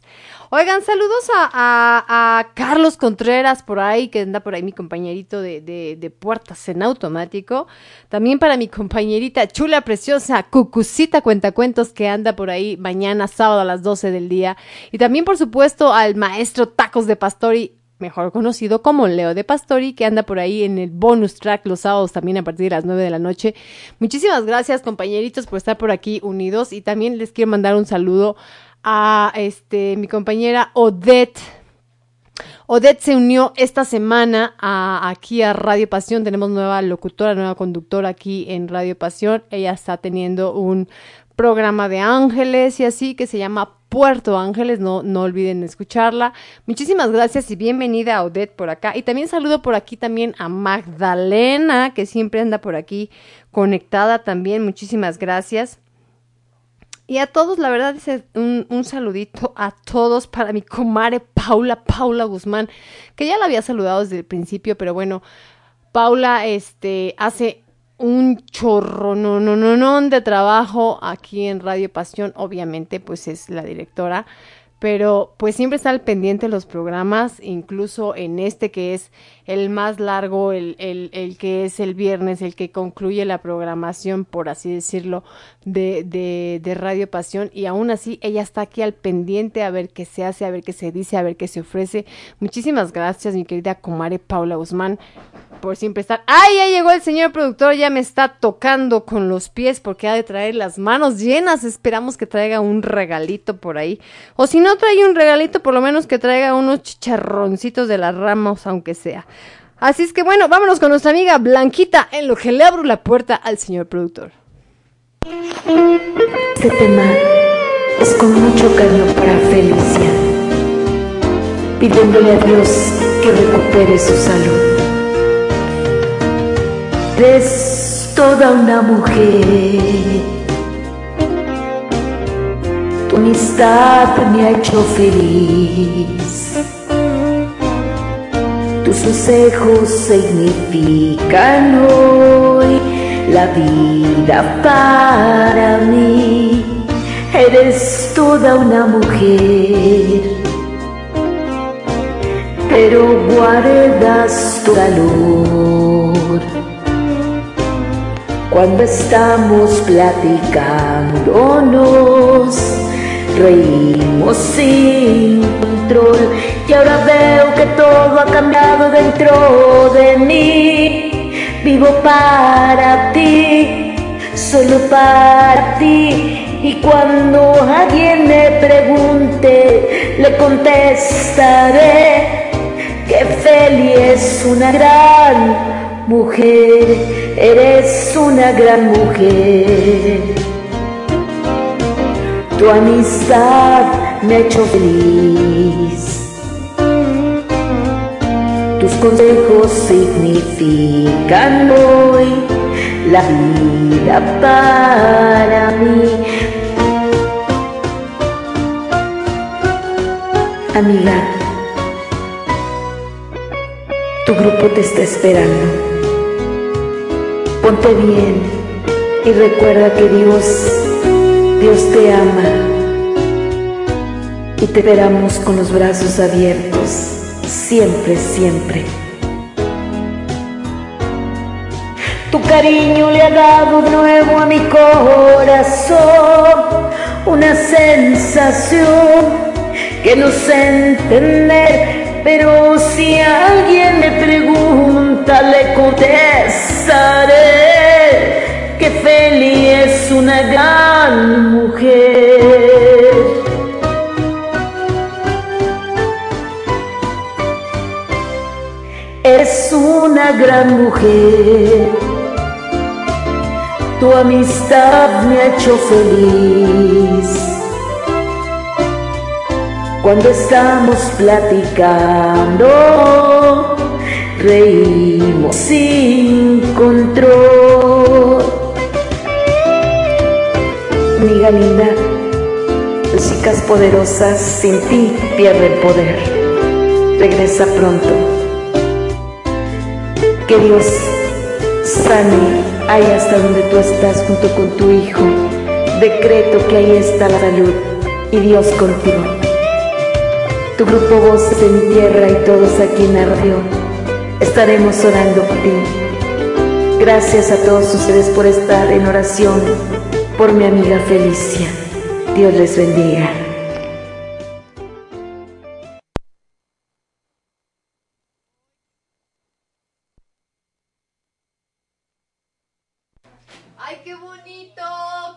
Oigan, saludos a, a- a Carlos Contreras por ahí, que anda por ahí mi compañerito de, de- de puertas en automático. También para mi compañerita chula, preciosa, Cucucita Cuentacuentos, que anda por ahí mañana, sábado a las 12 del día. Y también, por supuesto, al maestro Tacos de Pastori mejor conocido como Leo de Pastori, que anda por ahí en el bonus track los sábados también a partir de las 9 de la noche. Muchísimas gracias, compañeritos, por estar por aquí unidos y también les quiero mandar un saludo a este mi compañera Odette. Odette se unió esta semana aquí a Radio Pasión. Tenemos nueva locutora, nueva conductora aquí en Radio Pasión. Ella está teniendo un programa de ángeles y así que se llama Puerto Ángeles. No, no olviden escucharla. Muchísimas gracias y bienvenida a Odette por acá. Y también saludo por aquí también a Magdalena, que siempre anda por aquí conectada también. Muchísimas gracias. Y a todos, la verdad, es un, un saludito a todos para mi comare Paula, Paula Guzmán, que ya la había saludado desde el principio, pero bueno, Paula este, hace un chorro, no, no, no, no, de trabajo aquí en Radio Pasión, obviamente, pues es la directora, pero pues siempre está al pendiente los programas, incluso en este que es el más largo, el, el, el que es el viernes, el que concluye la programación, por así decirlo, de, de, de Radio Pasión, y aún así ella está aquí al pendiente a ver qué se hace, a ver qué se dice, a ver qué se ofrece. Muchísimas gracias, mi querida comare Paula Guzmán, por siempre estar. ¡Ay! Ya llegó el señor productor, ya me está tocando con los pies porque ha de traer las manos llenas. Esperamos que traiga un regalito por ahí. O si no trae un regalito, por lo menos que traiga unos chicharroncitos de las ramas, aunque sea. Así es que bueno, vámonos con nuestra amiga Blanquita en lo que le abro la puerta al señor productor. Este tema es con mucho cariño para Felicia, pidiéndole a Dios que recupere su salud. Eres toda una mujer, tu amistad me ha hecho feliz. Tus consejos significan hoy la vida para mí. Eres toda una mujer, pero guardas tu calor. Cuando estamos platicándonos, reímos sin control. Y ahora veo que todo ha cambiado dentro de mí. Vivo para ti, solo para ti. Y cuando alguien me pregunte, le contestaré que Feli es una gran mujer, eres una gran mujer. Tu amistad me ha hecho feliz. Tus consejos significan hoy la vida para mí. Amiga, tu grupo te está esperando. Ponte bien y recuerda que Dios, Dios te ama y te esperamos con los brazos abiertos, siempre, siempre. Tu cariño le ha dado de nuevo a mi corazón una sensación que no sé entender, pero si alguien me pregunta le contestaré que Feli es una gran mujer. Es una gran mujer. Tu amistad me ha hecho feliz. Cuando estamos platicando, reímos sin control. Amiga linda, chicas poderosas sin ti pierden poder. Regresa pronto. Que Dios sane ahí hasta donde tú estás junto con tu hijo. Decreto que ahí está la salud y Dios contigo. Tu grupo Voces mi Tierra y todos aquí en radio estaremos orando por ti. Gracias a todos ustedes por estar en oración por mi amiga Felicia. Dios les bendiga. ¡Ay, qué bonito!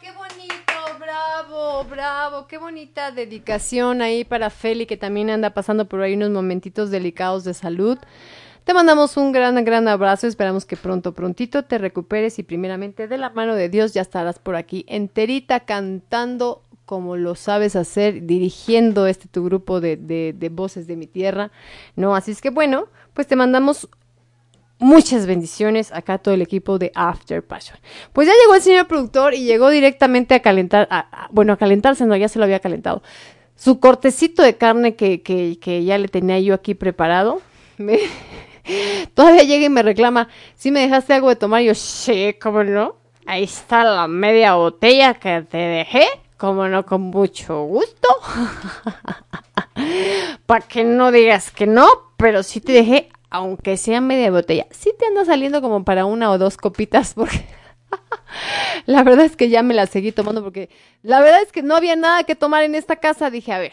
¡Qué bonito! ¡Bravo! ¡Bravo! ¡Qué bonita dedicación ahí para Feli, que también anda pasando por ahí unos momentitos delicados de salud. Te mandamos un gran, gran abrazo. Esperamos que pronto, prontito te recuperes y primeramente de la mano de Dios ya estarás por aquí enterita cantando como lo sabes hacer, dirigiendo este tu grupo de, de, de voces de mi tierra, ¿no? Así es que bueno, pues te mandamos muchas bendiciones acá a todo el equipo de After Passion. Pues ya llegó el señor productor y llegó directamente a calentar, bueno, a calentarse, no, ya se lo había calentado. Su cortecito de carne que, que, que ya le tenía yo aquí preparado. Me- todavía llega y me reclama, ¿sí me dejaste algo de tomar? Yo, sí, cómo no. Ahí está la media botella que te dejé. Cómo no, con mucho gusto. Para que no digas que no, pero sí te dejé, aunque sea media botella. Sí te anda saliendo como para una o dos copitas, porque la verdad es que ya me la seguí tomando, porque la verdad es que no había nada que tomar en esta casa. Dije, a ver,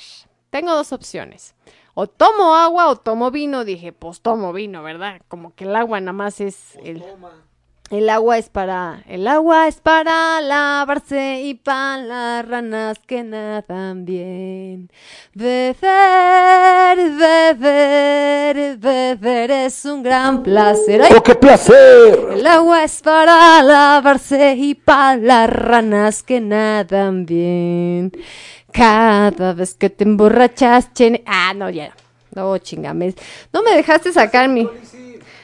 tengo dos opciones. O tomo agua o tomo vino. Dije, pues tomo vino, ¿verdad? Como que el agua nada más es el... El agua es para, el agua es para lavarse y para las ranas que nadan bien. Beber, beber, beber es un gran placer. ¡Ay! ¡Oh, qué placer! El agua es para lavarse y para las ranas que nadan bien. Cada vez que te emborrachas, chene... Ah, no, ya. No, chingame. No me dejaste sacar mi...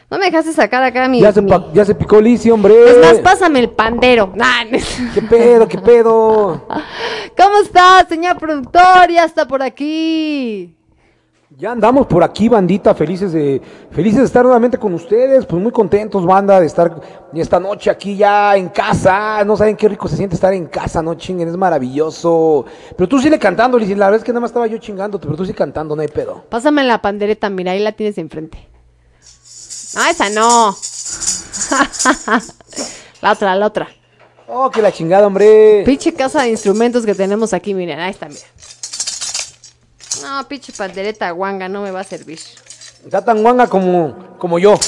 No me dejaste sacar acá mi... Ya se, mi- pa- ya se picó Lizzy, hombre. Es más, pásame el pandero. Nah, no es- ¿Qué pedo, qué pedo? ¿Cómo estás, señor productor? Ya está por aquí. Ya andamos por aquí, bandita, felices de, felices de estar nuevamente con ustedes, pues muy contentos, banda, de estar esta noche aquí ya en casa. No saben qué rico se siente estar en casa, no chinguen, es maravilloso. Pero tú sigue cantando, Lizzy, la verdad es que nada más estaba yo chingándote, pero tú sigue cantando, no hay pedo. Pásame la pandereta, mira, ahí la tienes enfrente. Ah, esa no. la otra, la otra. Oh, que la chingada, hombre. Pinche casa de instrumentos que tenemos aquí, miren, ahí está, mira. No, pinche pandereta guanga, no me va a servir. Está tan guanga como, como yo.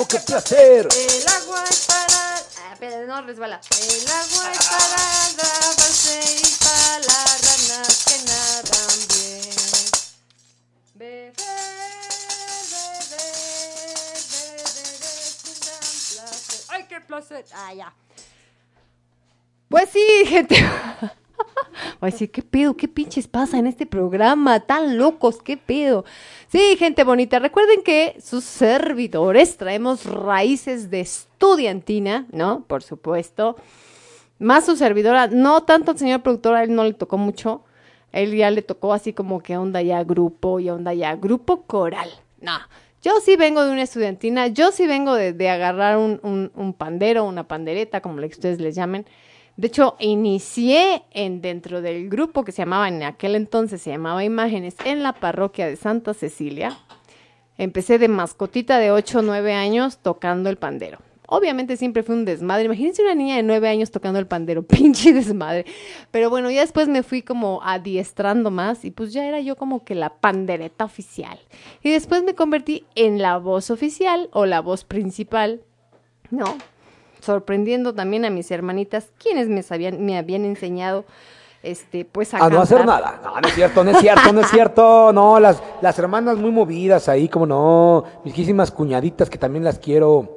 Oh, qué placer. El agua es para... Ah, espera, no resbala. El agua es para lavarse y para las ranas que nadan bien. Beber, beber, beber es un gran placer. ¡Ay, qué placer! Ah, ya. Pues sí, gente. Ay, sí, ¿qué pedo? ¿Qué pinches pasa en este programa? Tan locos, ¿qué pedo? Sí, gente bonita, recuerden que sus servidores traemos raíces de estudiantina, ¿no? Por supuesto. Más su servidora, no tanto al señor productor, a él no le tocó mucho. A él ya le tocó así como que onda ya grupo y onda ya grupo coral. No, yo sí vengo de una estudiantina, yo sí vengo de, agarrar un, un- pandero, una pandereta, como ustedes les llamen. De hecho, inicié en dentro del grupo que se llamaba en aquel entonces, se llamaba Imágenes, en la parroquia de Santa Cecilia. Empecé de mascotita de 8 o 9 años tocando el pandero. Obviamente siempre fue un desmadre. Imagínense una niña de 9 años tocando el pandero, pinche desmadre. Pero bueno, ya después me fui como adiestrando más y pues ya era yo como que la pandereta oficial. Y después me convertí en la voz oficial o la voz principal, ¿no? Sorprendiendo también a mis hermanitas, quienes me, sabían, me habían enseñado este, pues a A no hacer nada. No, no es cierto, no es cierto, no es cierto. No, las, las hermanas muy movidas ahí, como no. Misquísimas cuñaditas que también las quiero.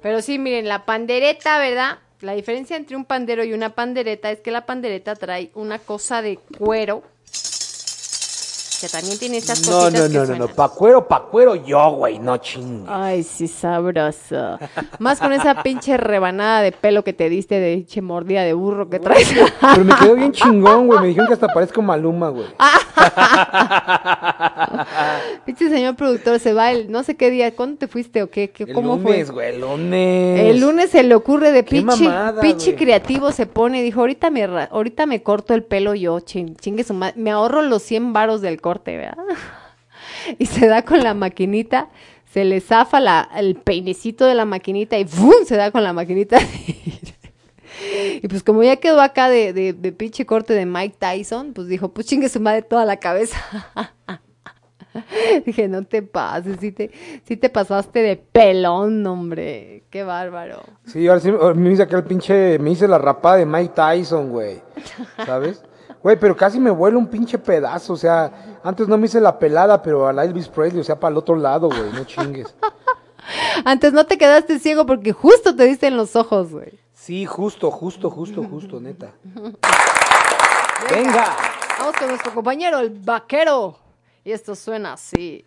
Pero sí, miren, la pandereta, ¿verdad? La diferencia entre un pandero y una pandereta es que la pandereta trae una cosa de cuero que también tiene estas No, cositas no, que no, no, suenan. no. Pa' cuero, pa' cuero yo, güey. No ching. Ay, sí, sabroso. Más con esa pinche rebanada de pelo que te diste de pinche mordida de burro que traes. Pero me quedó bien chingón, güey. Me dijeron que hasta parezco Maluma, güey. pinche señor productor, se va el no sé qué día. ¿Cuándo te fuiste o qué? ¿Qué- El ¿Cómo lunes, fue? güey, el lunes. El lunes se le ocurre de pinche, pinche creativo se pone dijo, ahorita me, ra- ahorita me corto el pelo yo, chin- chingue su madre, me ahorro los 100 varos del corte, ¿verdad? y se da con la maquinita, se le zafa la, el peinecito de la maquinita y ¡fum! se da con la maquinita. y pues como ya quedó acá de, pinche corte de Mike Tyson, pues dijo, pues chingue su madre toda la cabeza. Dije, no te pases, sí te, sí te pasaste de pelón, hombre. Qué bárbaro. Sí, ahora sí me hice acá el pinche. Me hice la rapada de Mike Tyson, güey. ¿Sabes? Güey, pero casi me vuelo un pinche pedazo. O sea, antes no me hice la pelada, pero a la Elvis Presley, o sea, para el otro lado, güey. No chingues. Antes no te quedaste ciego porque justo te diste en los ojos, güey. Sí, justo, justo, justo, justo, neta. Venga. Vamos con nuestro compañero, el vaquero. Y esto suena así.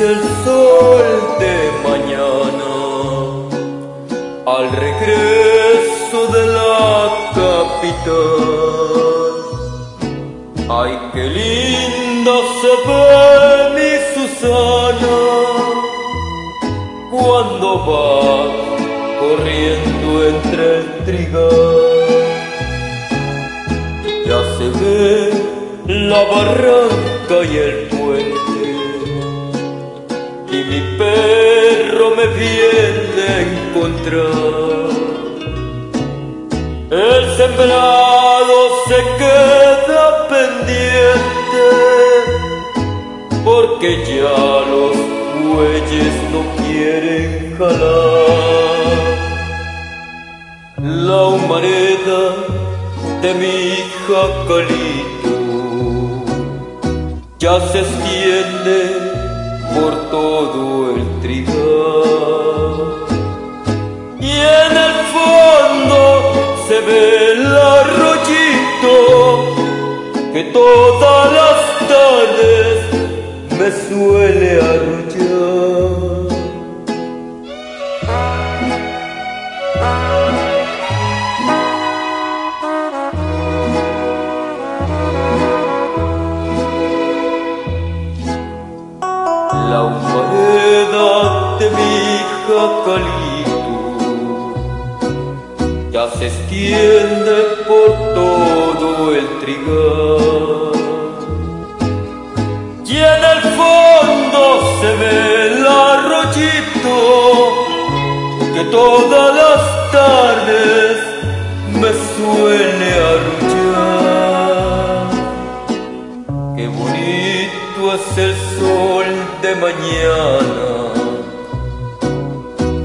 El sol de mañana al regreso de la capital. Ay, qué linda se ve mi Susana cuando va corriendo entre el trigal. Ya se ve la barranca y el puente mi perro me viene a encontrar. El sembrado se queda pendiente porque ya los bueyes no quieren jalar. La humareda de mi hija Calito ya se extiende por todo el trigal. Y en el fondo se ve el arroyito que todas las tardes me suele arrullar. Hija Calito ya se extiende por todo el trigal. Y en el fondo se ve el arroyito que todas las tardes me suele arrullar. Qué bonito es el sol de mañana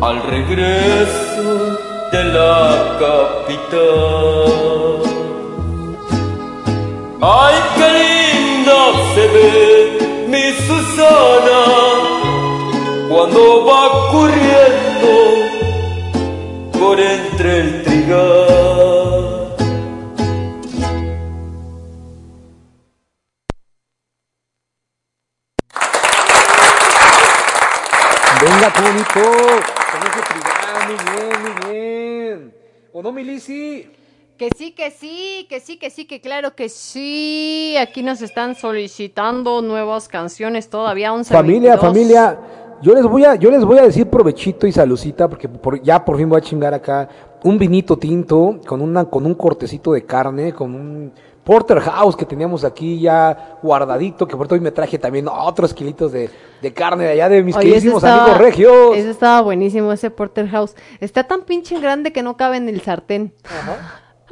al regreso de la capital. Ay, qué linda se ve mi Susana cuando va corriendo por entre Comercio Que sí, que sí, que sí, que sí, que claro que sí. Aquí nos están solicitando nuevas canciones todavía. 11 Familia, 22. familia. Yo les voy a, yo les voy a decir provechito y salucita, porque por- ya por fin voy a chingar acá un vinito tinto con una, con un cortecito de carne, con un porterhouse que teníamos aquí ya guardadito, que por hoy me traje también otros kilitos de, de carne de allá de mis Oye, queridísimos estaba- amigos regios. Ese estaba buenísimo, ese porterhouse. Está tan pinche grande que no cabe en el sartén.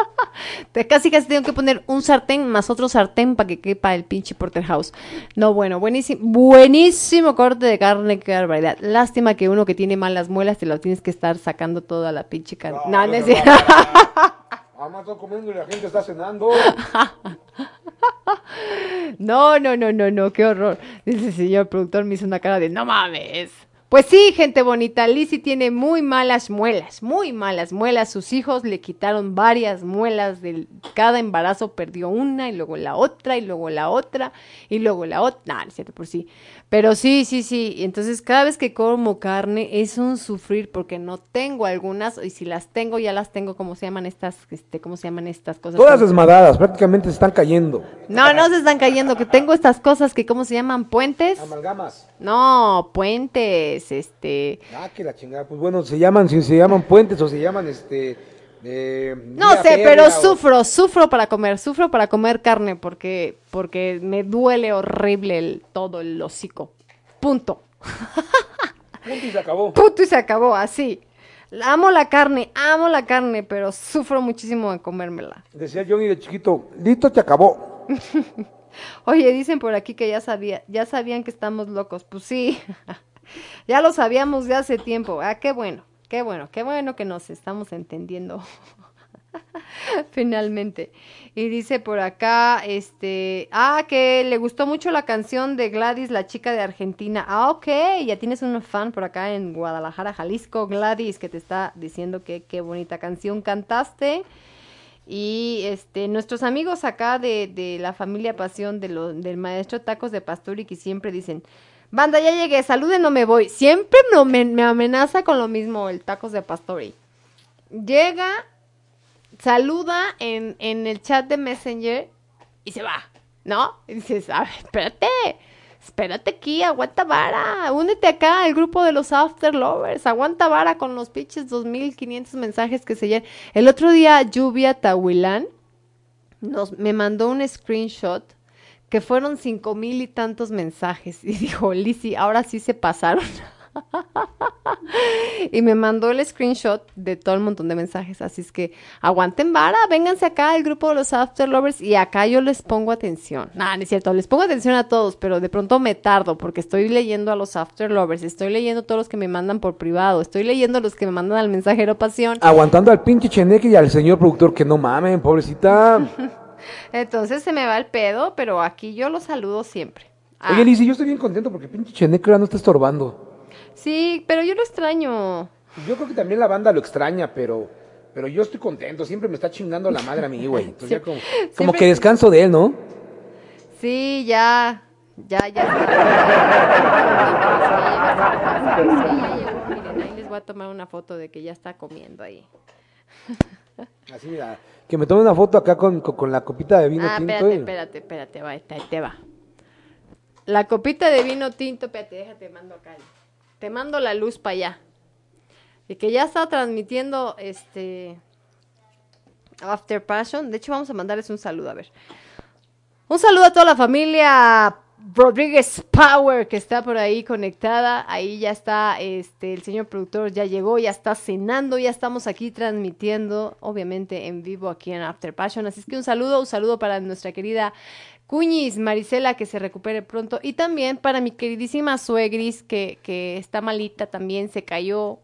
Casi casi tengo que poner un sartén más otro sartén para que quepa el pinche porterhouse. No, bueno, buenísimo, buenísimo corte de carne, qué barbaridad. Lástima que uno que tiene malas muelas te lo tienes que estar sacando toda la pinche carne. No, no está comiendo y la gente está cenando. No, no, no, no, no, qué horror. Dice el señor productor, me hizo una cara de no mames. Pues sí, gente bonita, Lizzie tiene muy malas muelas, muy malas muelas. Sus hijos le quitaron varias muelas de cada embarazo, perdió una y luego la otra y luego la otra y luego la otra. No, no es cierto, por sí. Pero sí, sí, sí. Entonces cada vez que como carne es un sufrir porque no tengo algunas y si las tengo ya las tengo, ¿cómo se llaman estas, este, cómo se llaman estas cosas? Todas desmadadas, prácticamente se están cayendo. No, no se están cayendo, que tengo estas cosas que, ¿cómo se llaman? ¿Puentes? Amalgamas. No, puentes, este... Ah, que la chingada. Pues bueno, se llaman, si se llaman puentes o se llaman este. Eh, No sé, pero o- sufro, sufro para comer, sufro para comer carne porque, porque me duele horrible el, todo el hocico. Punto. Punto y se acabó. Punto y se acabó, así. Amo la carne, amo la carne, pero sufro muchísimo de comérmela. Decía Johnny de chiquito, listo, te acabó. Oye, dicen por aquí que ya sabía, ya sabían que estamos locos. Pues sí, ya lo sabíamos de hace tiempo. Ah, qué bueno, qué bueno, qué bueno que nos estamos entendiendo. Finalmente. Y dice por acá, este, ah, que le gustó mucho la canción de Gladys, la chica de Argentina. Ah, ok, ya tienes un fan por acá en Guadalajara, Jalisco, Gladys, que te está diciendo que qué bonita canción cantaste. Y este, nuestros amigos acá de, de la familia Pasión de del maestro Tacos de Pastori que siempre dicen, banda, ya llegué, saluden, no me voy. Siempre me, me amenaza con lo mismo el Tacos de Pastori. Llega, saluda en, el chat de Messenger y se va, ¿no? Y dices, a espérate, espérate aquí, aguanta vara, únete acá al grupo de los After Lovers, aguanta vara con los pinches 2500 mensajes que se llenan. El otro día, Lluvia Tahuilán nos, me mandó un screenshot que fueron cinco mil y tantos mensajes y dijo, Lizzy, ahora sí se pasaron. y me mandó el screenshot de todo el montón de mensajes. Así es que aguanten vara, vénganse acá al grupo de los After Lovers y acá yo les pongo atención. No, no es cierto, les pongo atención a todos, pero de pronto me tardo porque estoy leyendo a los After Lovers, estoy leyendo todos los que me mandan por privado, estoy leyendo los que me mandan al mensajero pasión. Aguantando al pinche cheneque y al señor productor que no mamen, pobrecita. Entonces se me va el pedo, pero aquí yo los saludo siempre. Ah, Oye, Lizzy, yo estoy bien contento porque pinche cheneque ahora no está estorbando. sí, pero yo lo extraño. Yo creo que también la banda lo extraña, pero, pero yo estoy contento. Siempre me está chingando la madre a mí, güey. Entonces ya como, que descanso de él, ¿no? Sí, ya, ya, ya. está. Sí, ya llegó. Miren, ahí les voy a tomar una foto de que ya está comiendo ahí. Así, mira, que me tome una foto acá con, con, con la copita de vino Ah, tinto. espérate, y- espérate, espérate, va, te- ahí te va. La copita de vino tinto, espérate, déjate, mando acá. Te mando la luz para allá. Y que ya está transmitiendo este After Passion. De hecho, vamos a mandarles un saludo, a ver. Un saludo a toda la familia Rodríguez Power que está por ahí conectada. Ahí ya está este el señor productor ya llegó, ya está cenando, ya estamos aquí transmitiendo, obviamente en vivo aquí en After Passion. Así es que un saludo, un saludo para nuestra querida Cuñis, Marisela, que se recupere pronto. Y también para mi queridísima Suegris, que, que está malita también, se cayó,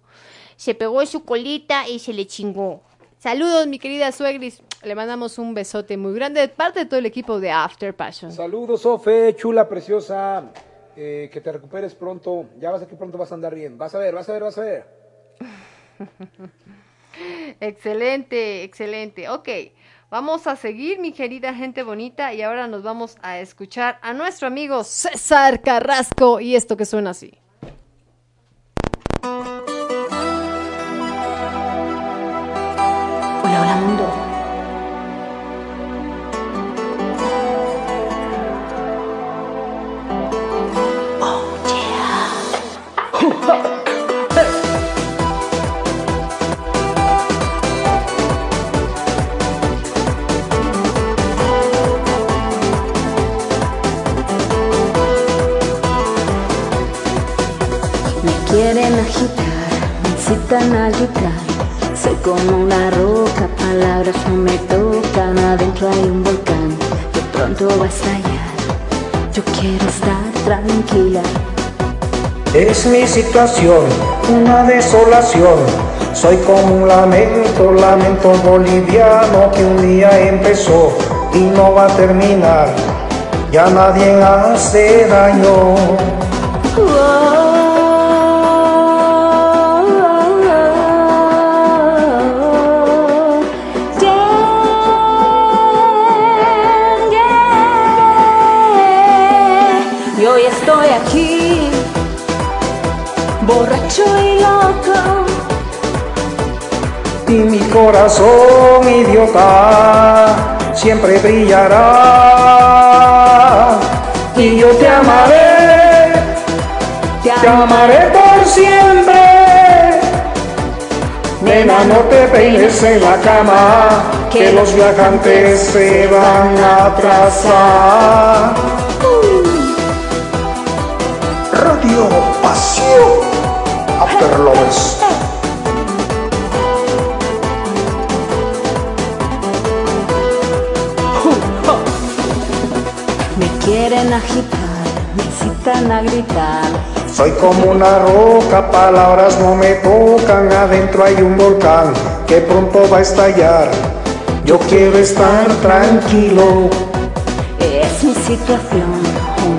se pegó en su colita y se le chingó. Saludos, mi querida Suegris. Le mandamos un besote muy grande de parte de todo el equipo de After Passion. Saludos, Sofe, chula, preciosa. Eh, que te recuperes pronto. Ya vas a que pronto vas a andar bien. Vas a ver, vas a ver, vas a ver. excelente, excelente. Ok, vamos a seguir, mi querida gente bonita, y ahora nos vamos a escuchar a nuestro amigo César Carrasco y esto que suena así. Hola, hola, me incitan a gritar. Soy como una roca, palabras no me tocan. Adentro hay un volcán que pronto va a estallar. Yo quiero estar tranquila. Es mi situación, una desolación. Soy como un lamento, lamento boliviano que un día empezó y no va a terminar. Ya nadie hace daño. Y borracho y loco. Y mi corazón idiota siempre brillará. Y yo te amaré, te amaré por siempre. Nena, no te peines en la cama, que los viajantes se van a atrasar. Radio Pasión After Lovers. Me quieren agitar, me incitan a gritar. Soy como una roca, palabras no me tocan, adentro hay un volcán que pronto va a estallar. Yo quiero estar tranquilo, Es mi situación,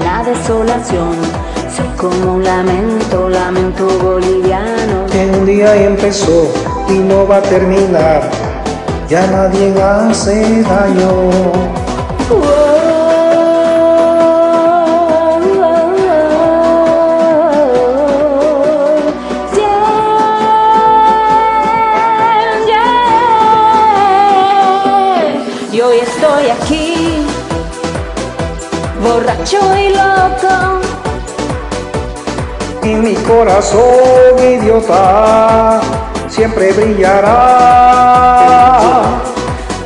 una desolación. Como un lamento, lamento boliviano. que un día empezó y no va a terminar. Ya nadie hace daño. Y hoy estoy aquí, borracho y loco. Y mi corazón idiota siempre brillará.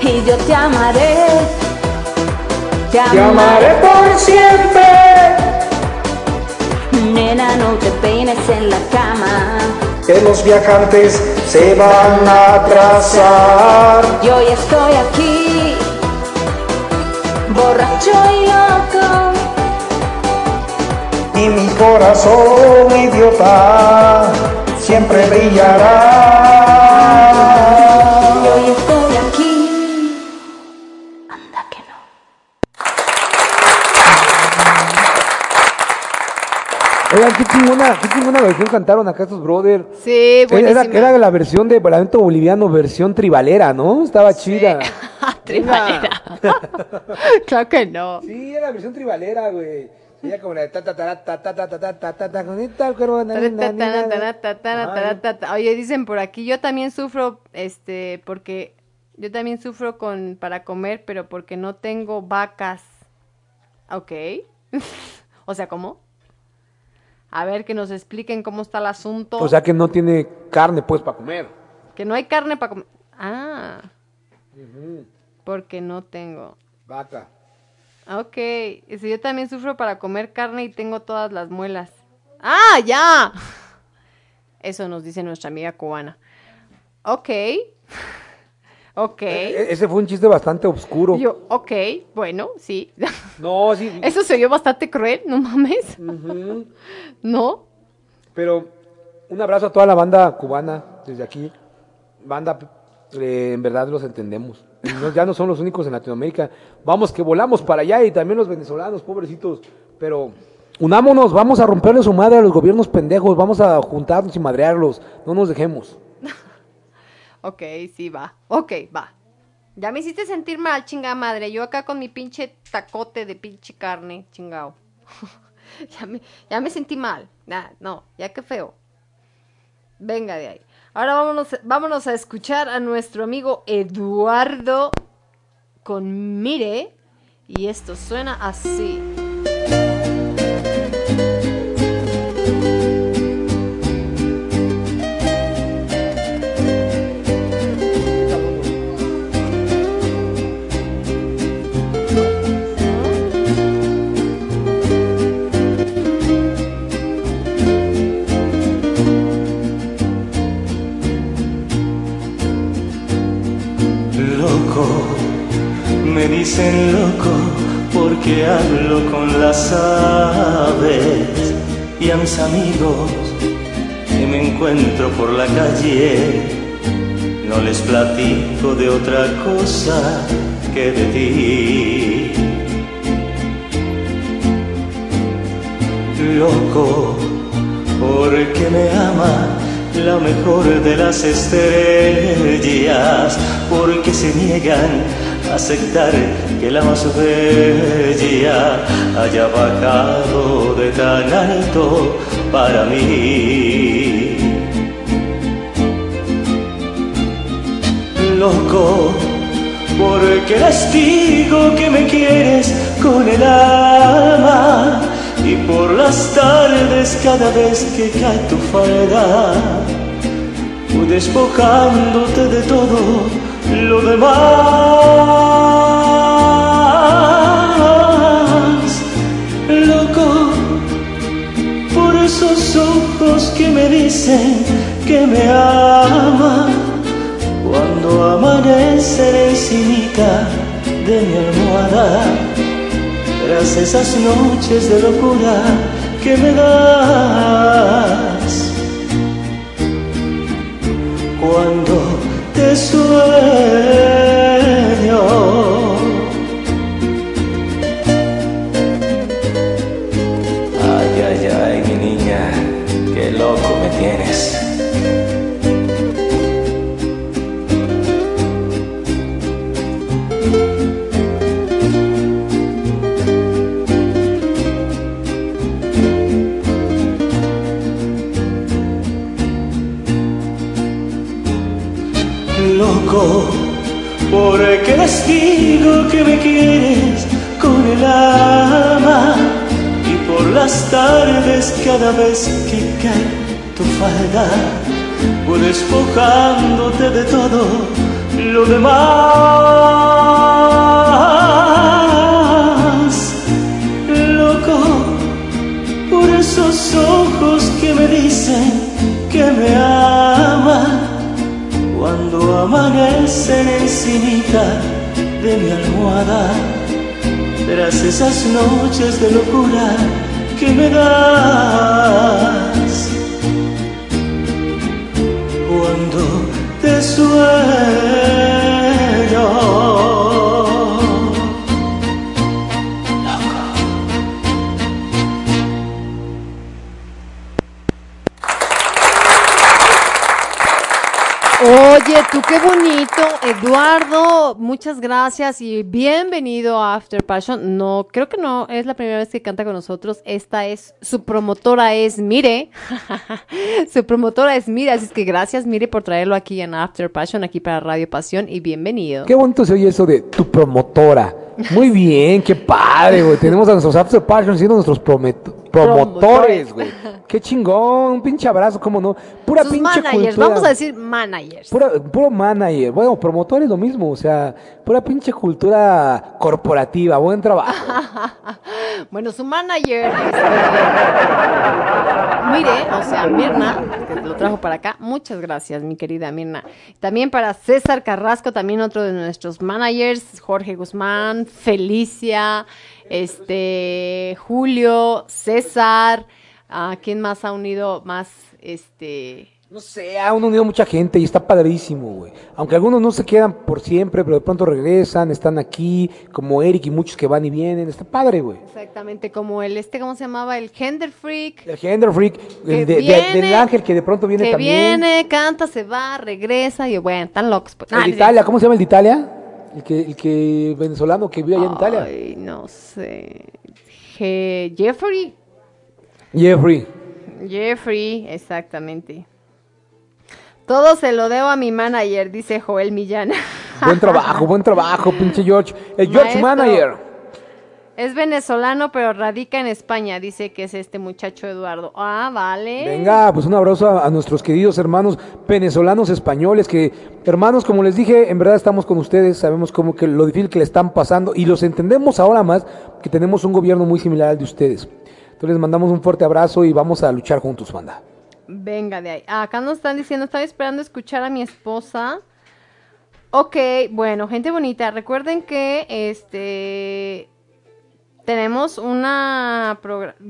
Y yo te amaré, te Te amaré por siempre. Nena, no te peines en la cama. Que los viajantes se van a atrasar. Y hoy estoy aquí, borracho y loco. Y mi corazón idiota siempre brillará. Y hoy estoy aquí. Oigan, qué chingona, qué chingona versión cantaron acá estos brothers. Sí, Era, buenísima. era la versión de Lamento Boliviano, versión tribalera, ¿no? Estaba chida. Tribalera. claro que no. Sí, era la versión tribalera, güey. Ella como la de ta ta ta ta ta ta ta ta ta ta ta con esta el cuervo, na, na, na, na, na. Taratataratataratata. Oye, dicen por aquí, yo también sufro, este, porque yo también sufro con para comer, pero porque no tengo vacas. Ok. o sea, ¿cómo? A ver, que nos expliquen cómo está el asunto. O sea que no tiene carne, pues, para comer. que no hay carne para comer. Ah, porque no tengo. Vaca. Ok, dice, yo también sufro para comer carne y tengo todas las muelas. ¡Ah, ya! Eso nos dice nuestra amiga cubana. Ok. ok. E- ese fue un chiste bastante oscuro. Yo, ok, bueno, sí. No, sí. Eso se oyó bastante cruel, no mames. ¿No? Pero un abrazo a toda la banda cubana desde aquí. Banda, eh, en verdad los entendemos. No- ya no son los únicos en Latinoamérica. Vamos que volamos para allá y también los venezolanos, pobrecitos. Pero unámonos, vamos a romperle su madre a los gobiernos pendejos, vamos a juntarnos y madrearlos. No nos dejemos. Ok, sí, va. Ok, va. Ya me hiciste sentir mal, chingada madre. Yo acá con mi pinche tacote de pinche carne, chingao. ya, me, ya me sentí mal. No, ya qué feo. Venga de ahí. Ahora vámonos, vámonos a escuchar a nuestro amigo Eduardo con Mire. Y esto suena así. Dicen loco porque hablo con las aves y a mis amigos que me encuentro por la calle no les platico de otra cosa que de ti. Loco, porque me ama la mejor de las estrellas, porque se niegan aceptar que la más bella haya bajado de tan alto para mí. Loco, porque les digo que me quieres con el alma y por las tardes cada vez que cae tu falda, despojándote de todo lo demás. Loco, por esos ojos que me dicen que me ama, cuando amanecen encimita de mi almohada tras esas noches de locura que me das. Cuando te Loco, porque les digo que me quieres con el alma y por las tardes cada vez que cae tu falda, voy despojándote de todo lo demás. Loco, por esos ojos amanecen encimita de mi almohada, tras esas noches de locura que me das. Cuando te sueño. Tú qué bonito, Eduardo. Muchas gracias y bienvenido a After Passion. No, creo que no es la primera vez que canta con nosotros. Esta es su promotora es Mire. su promotora es Mire, así es que gracias Mire por traerlo aquí en After Passion, aquí para Radio Pasión y bienvenido. Qué bonito se oye eso de tu promotora. Muy bien, qué padre, güey. Tenemos a nuestros After Passion siendo nuestros promet- promotores, güey. Qué chingón, un pinche abrazo, cómo no. Pura Sus pinche managers, cultura. vamos a decir managers. Pura- puro manager. Bueno, promotor es lo mismo, o sea, pura pinche cultura corporativa. Buen trabajo. Bueno, su manager, este, mire, o sea, Mirna, que lo trajo para acá. Muchas gracias, mi querida Mirna. También para César Carrasco, también otro de nuestros managers, Jorge Guzmán, Felicia, este, Julio, César. ¿A quién más ha unido más, este? No sé, ha unido mucha gente y está padrísimo, güey. Aunque algunos no se quedan por siempre, pero de pronto regresan, están aquí, como Eric y muchos que van y vienen. Está padre, güey. Exactamente, como el este, ¿cómo se llamaba? El Gender Freak. El Gender Freak, el de- de- viene, del ángel que de pronto viene que también. viene, canta, se va, regresa y bueno, están locos. Pues. El Ah, de Italia, ¿cómo se llama el de Italia? El que, el que venezolano que vive allá en Italia. No sé. Je- Jeffrey. Jeffrey. Jeffrey, exactamente. Todo se lo debo a mi manager, dice Joel Millán. Buen trabajo, buen trabajo, pinche George. El George Maestro. Manager. Es venezolano, pero radica en España, dice que es este muchacho Eduardo. Ah, vale. Venga, pues un abrazo a, a nuestros queridos hermanos venezolanos españoles que, hermanos, como les dije, en verdad estamos con ustedes, sabemos cómo que lo difícil que le están pasando y los entendemos ahora más que tenemos un gobierno muy similar al de ustedes. Entonces les mandamos un fuerte abrazo y vamos a luchar juntos, banda. Venga de ahí. Ah, Acá nos están diciendo, estaba esperando escuchar a mi esposa. Ok, bueno, gente bonita, recuerden que este tenemos una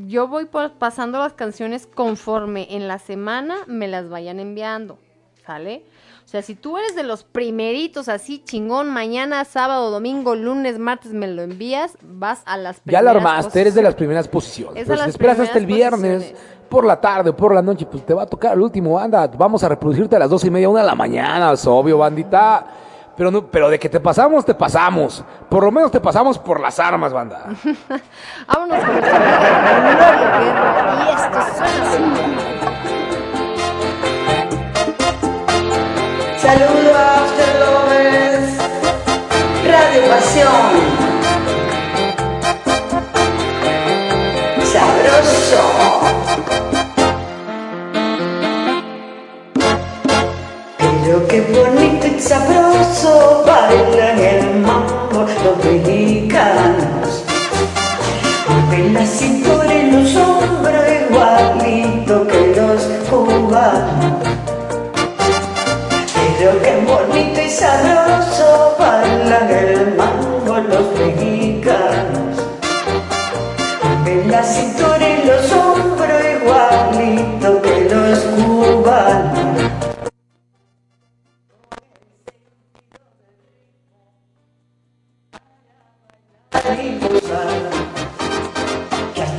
yo voy pasando las canciones conforme en la semana me las vayan enviando, ¿sale? O sea, si tú eres de los primeritos así chingón, mañana, sábado, domingo, lunes, martes me lo envías, vas a las Ya la primeras armaste, eres de las primeras posiciones. Es Pero si esperas hasta el primeras viernes, por la tarde o por la noche, pues te va a tocar el último, anda. Vamos a reproducirte a las dos y media, una de la mañana, es obvio, bandita. Pero, no, pero de que te pasamos, te pasamos. Por lo menos te pasamos por las armas, banda. Vámonos con Guerra, y esto suena así. Saludo a After Lovers, Radio Pasión. Sabroso. Pero qué bonito y sabroso bailan el mambo los mexicanos. Mueven la cintura y los hombros igualito que los cubanos. Pero qué bonito y sabroso bailan el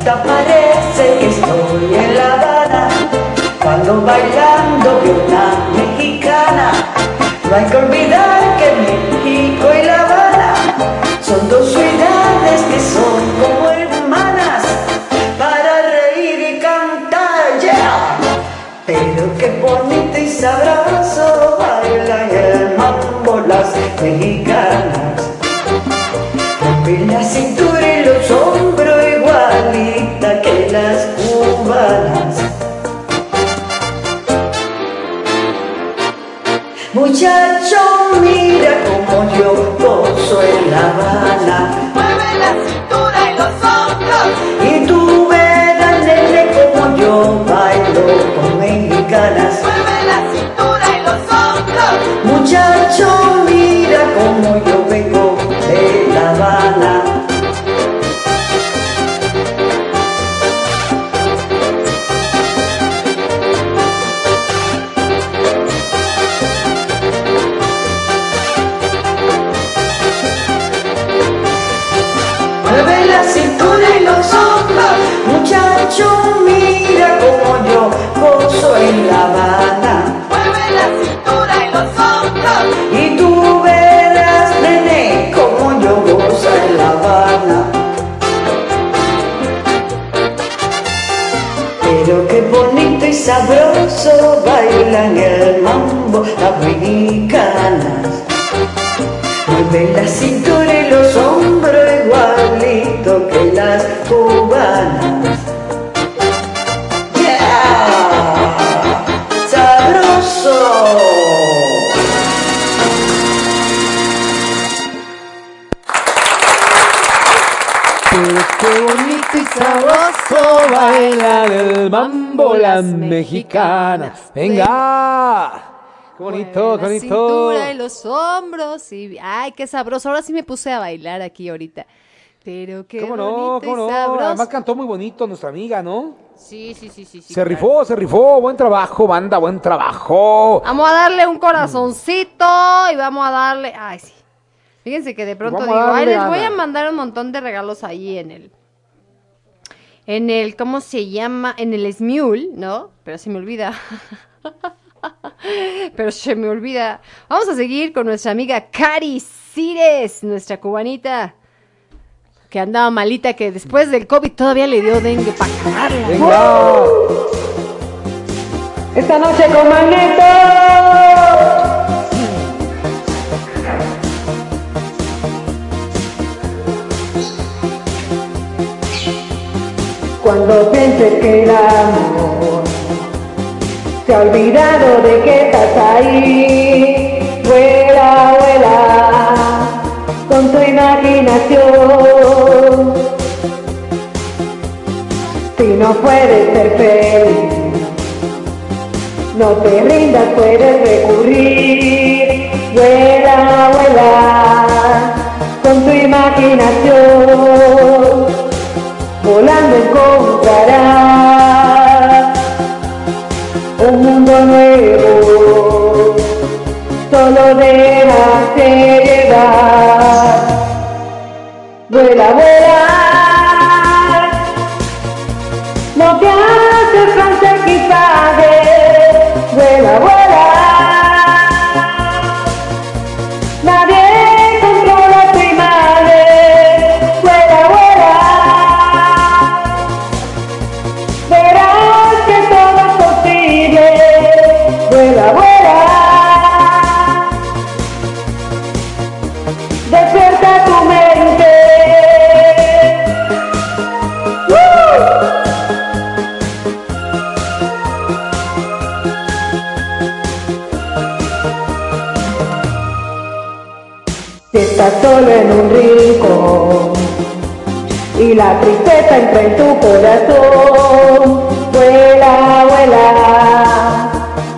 Parece que estoy en La Habana cuando bailando vi una mexicana. No hay que olvidar que México y La Habana son dos ciudades que son como hermanas para reír y cantar. Yeah. Pero qué bonito y sabroso bailan el mambo las mexicanas. La cintura Muchacho, mira como yo gozo en La Habana. Mueve la cintura y los hombros. Y tú verás, nene, como yo bailo con mexicanas. Mueve la cintura y los hombros. Muchacho, mira como yo en La Habana. Mueve la cintura y los hombros, y tú verás, nene, como yo gozo en La Habana. Pero qué bonito y sabroso bailan el mambo las mexicanas. Mueven la cintura y los hombros igualito que las cubanas. Sabroso bailan el mambo las mexicanas. Venga. Qué bonito, qué la bonito. cintura y los hombros y ay, qué sabroso. Ahora sí me puse a bailar aquí ahorita. Pero qué ¿Cómo no? bonito ¿Cómo y no? Además cantó muy bonito nuestra amiga, ¿no? Sí, sí, sí, sí. Se rifó, se rifó. Buen trabajo, banda, buen trabajo. Vamos a darle un corazoncito y vamos a darle, ay, sí. Fíjense que de pronto digo, ay, les voy a mandar un montón de regalos ahí en el en el ¿cómo se llama? En el Smule, ¿no? Pero se me olvida. Pero se me olvida. Vamos a seguir con nuestra amiga Cari Cires, nuestra cubanita, que andaba malita, que después del COVID todavía le dio dengue para acabarla. Venga. Esta noche con Magneto. Cuando pienses que el amor se ha olvidado de que estás ahí, vuela, vuela con tu imaginación. Si no puedes ser feliz, no te rindas, puedes recurrir. Vuela, vuela con tu imaginación. Encontrarás y la tristeza entra en tu corazón, vuela, vuela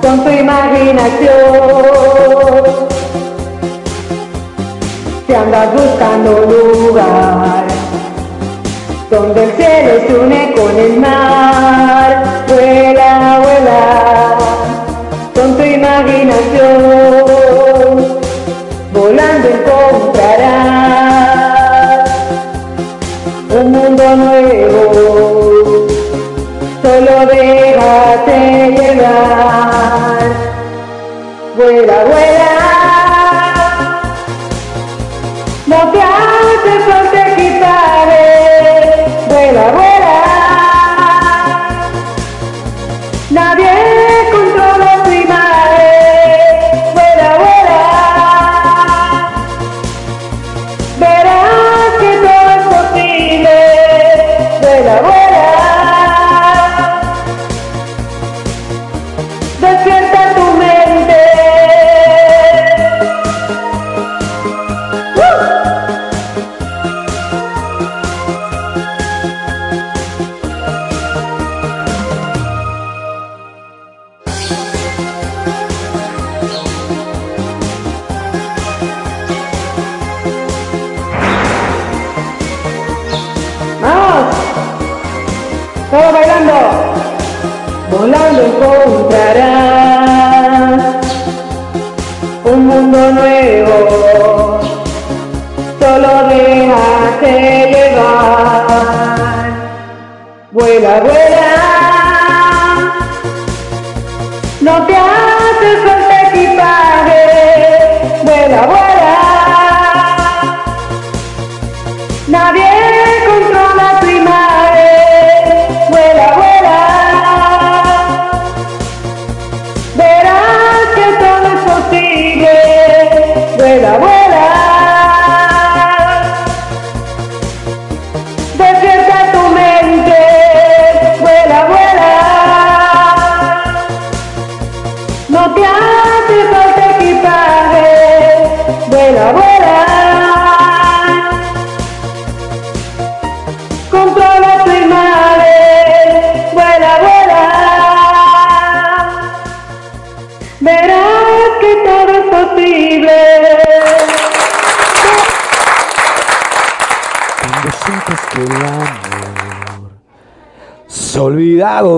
con tu imaginación. Si andas buscando lugar donde el cielo se une con el mar, vuela, vuela con tu imaginación volando encontrarás un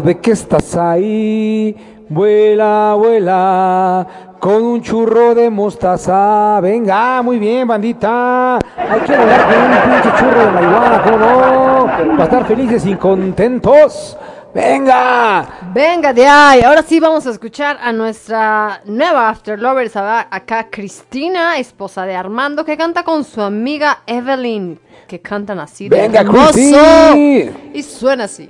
de que estás ahí, vuela, vuela, con un churro de mostaza. Venga, muy bien, bandita. Hay que volar con un pinche churro de marihuana, ¿cómo no? Para estar felices y contentos. Venga. Venga de ahí, ahora sí vamos a escuchar a nuestra nueva After Lovers, acá Cristina, esposa de Armando, que canta con su amiga Evelyn, que cantan así de Venga, hermoso. Y suena así.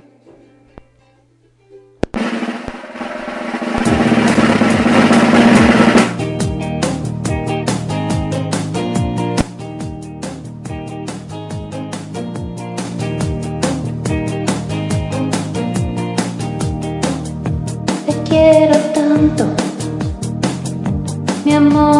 Amor,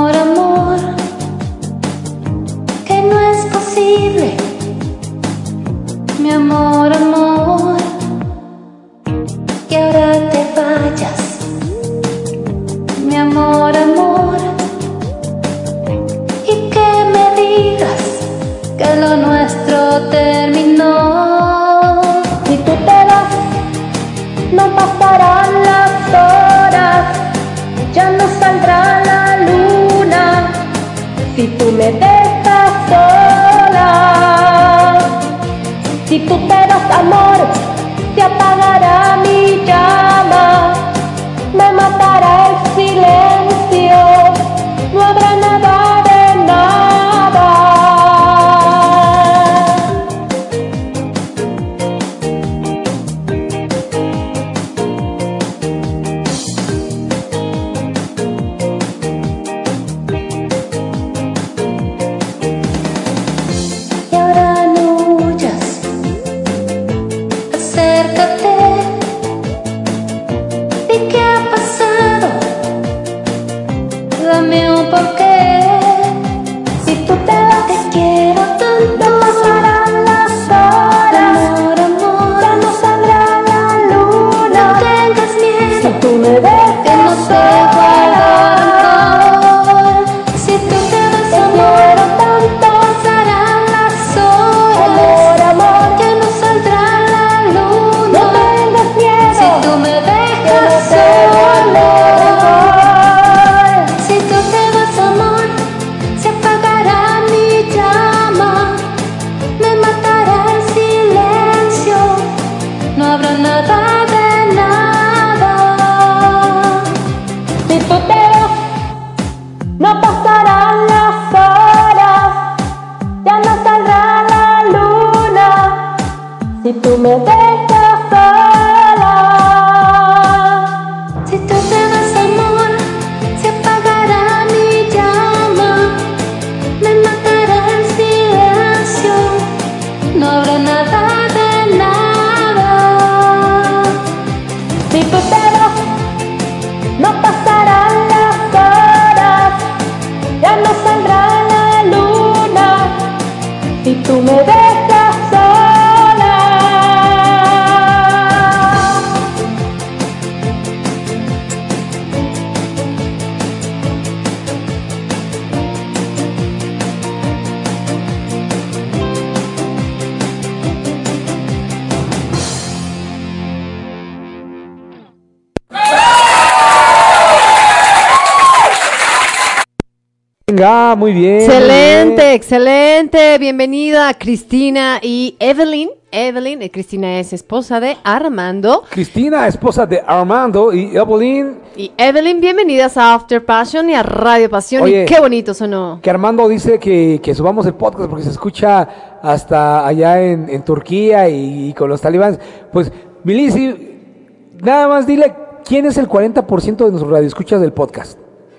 muy bien. muy Excelente, excelente. Bienvenida Cristina y Evelyn. Evelyn, eh, Cristina es esposa de Armando. Cristina, esposa de Armando y Evelyn, Y Evelyn, bienvenidas a After Passion y a Radio Pasión. Oye. y qué bonito sonó. que Armando dice que, que subamos el podcast porque se escucha hasta allá en, en Turquía y, y con los talibanes. Pues, Milisi, nada más dile quién es el 40% de nuestros radioescuchas del podcast.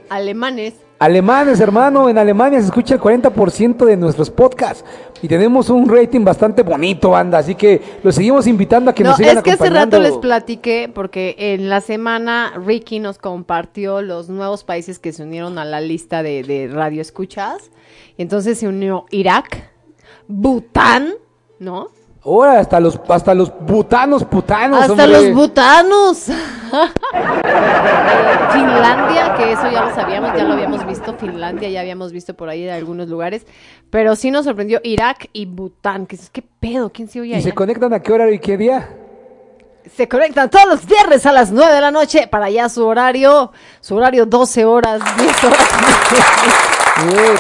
Alemanes. Alemanes, hermano, en Alemania se escucha el 40% de nuestros podcasts y tenemos un rating bastante bonito, banda, así que los seguimos invitando a que no, nos sigan es que hace rato les platiqué porque en la semana Ricky nos compartió los nuevos países que se unieron a la lista de, de radio escuchas. Y entonces se unió Irak, Bután, ¿no? Ahora hasta los hasta los butanos putanos, Hasta hombre. los butanos. Finlandia, que eso ya lo sabíamos, ya lo habíamos visto. Finlandia ya habíamos visto por ahí en algunos lugares. Pero sí nos sorprendió Irak y Bután. Que es, ¿Qué pedo? ¿Quién se oye ¿Y allá? se conectan a qué hora y qué día? Se conectan todos los viernes a las 9 de la noche para allá su horario. Su horario 12 horas, 10 horas.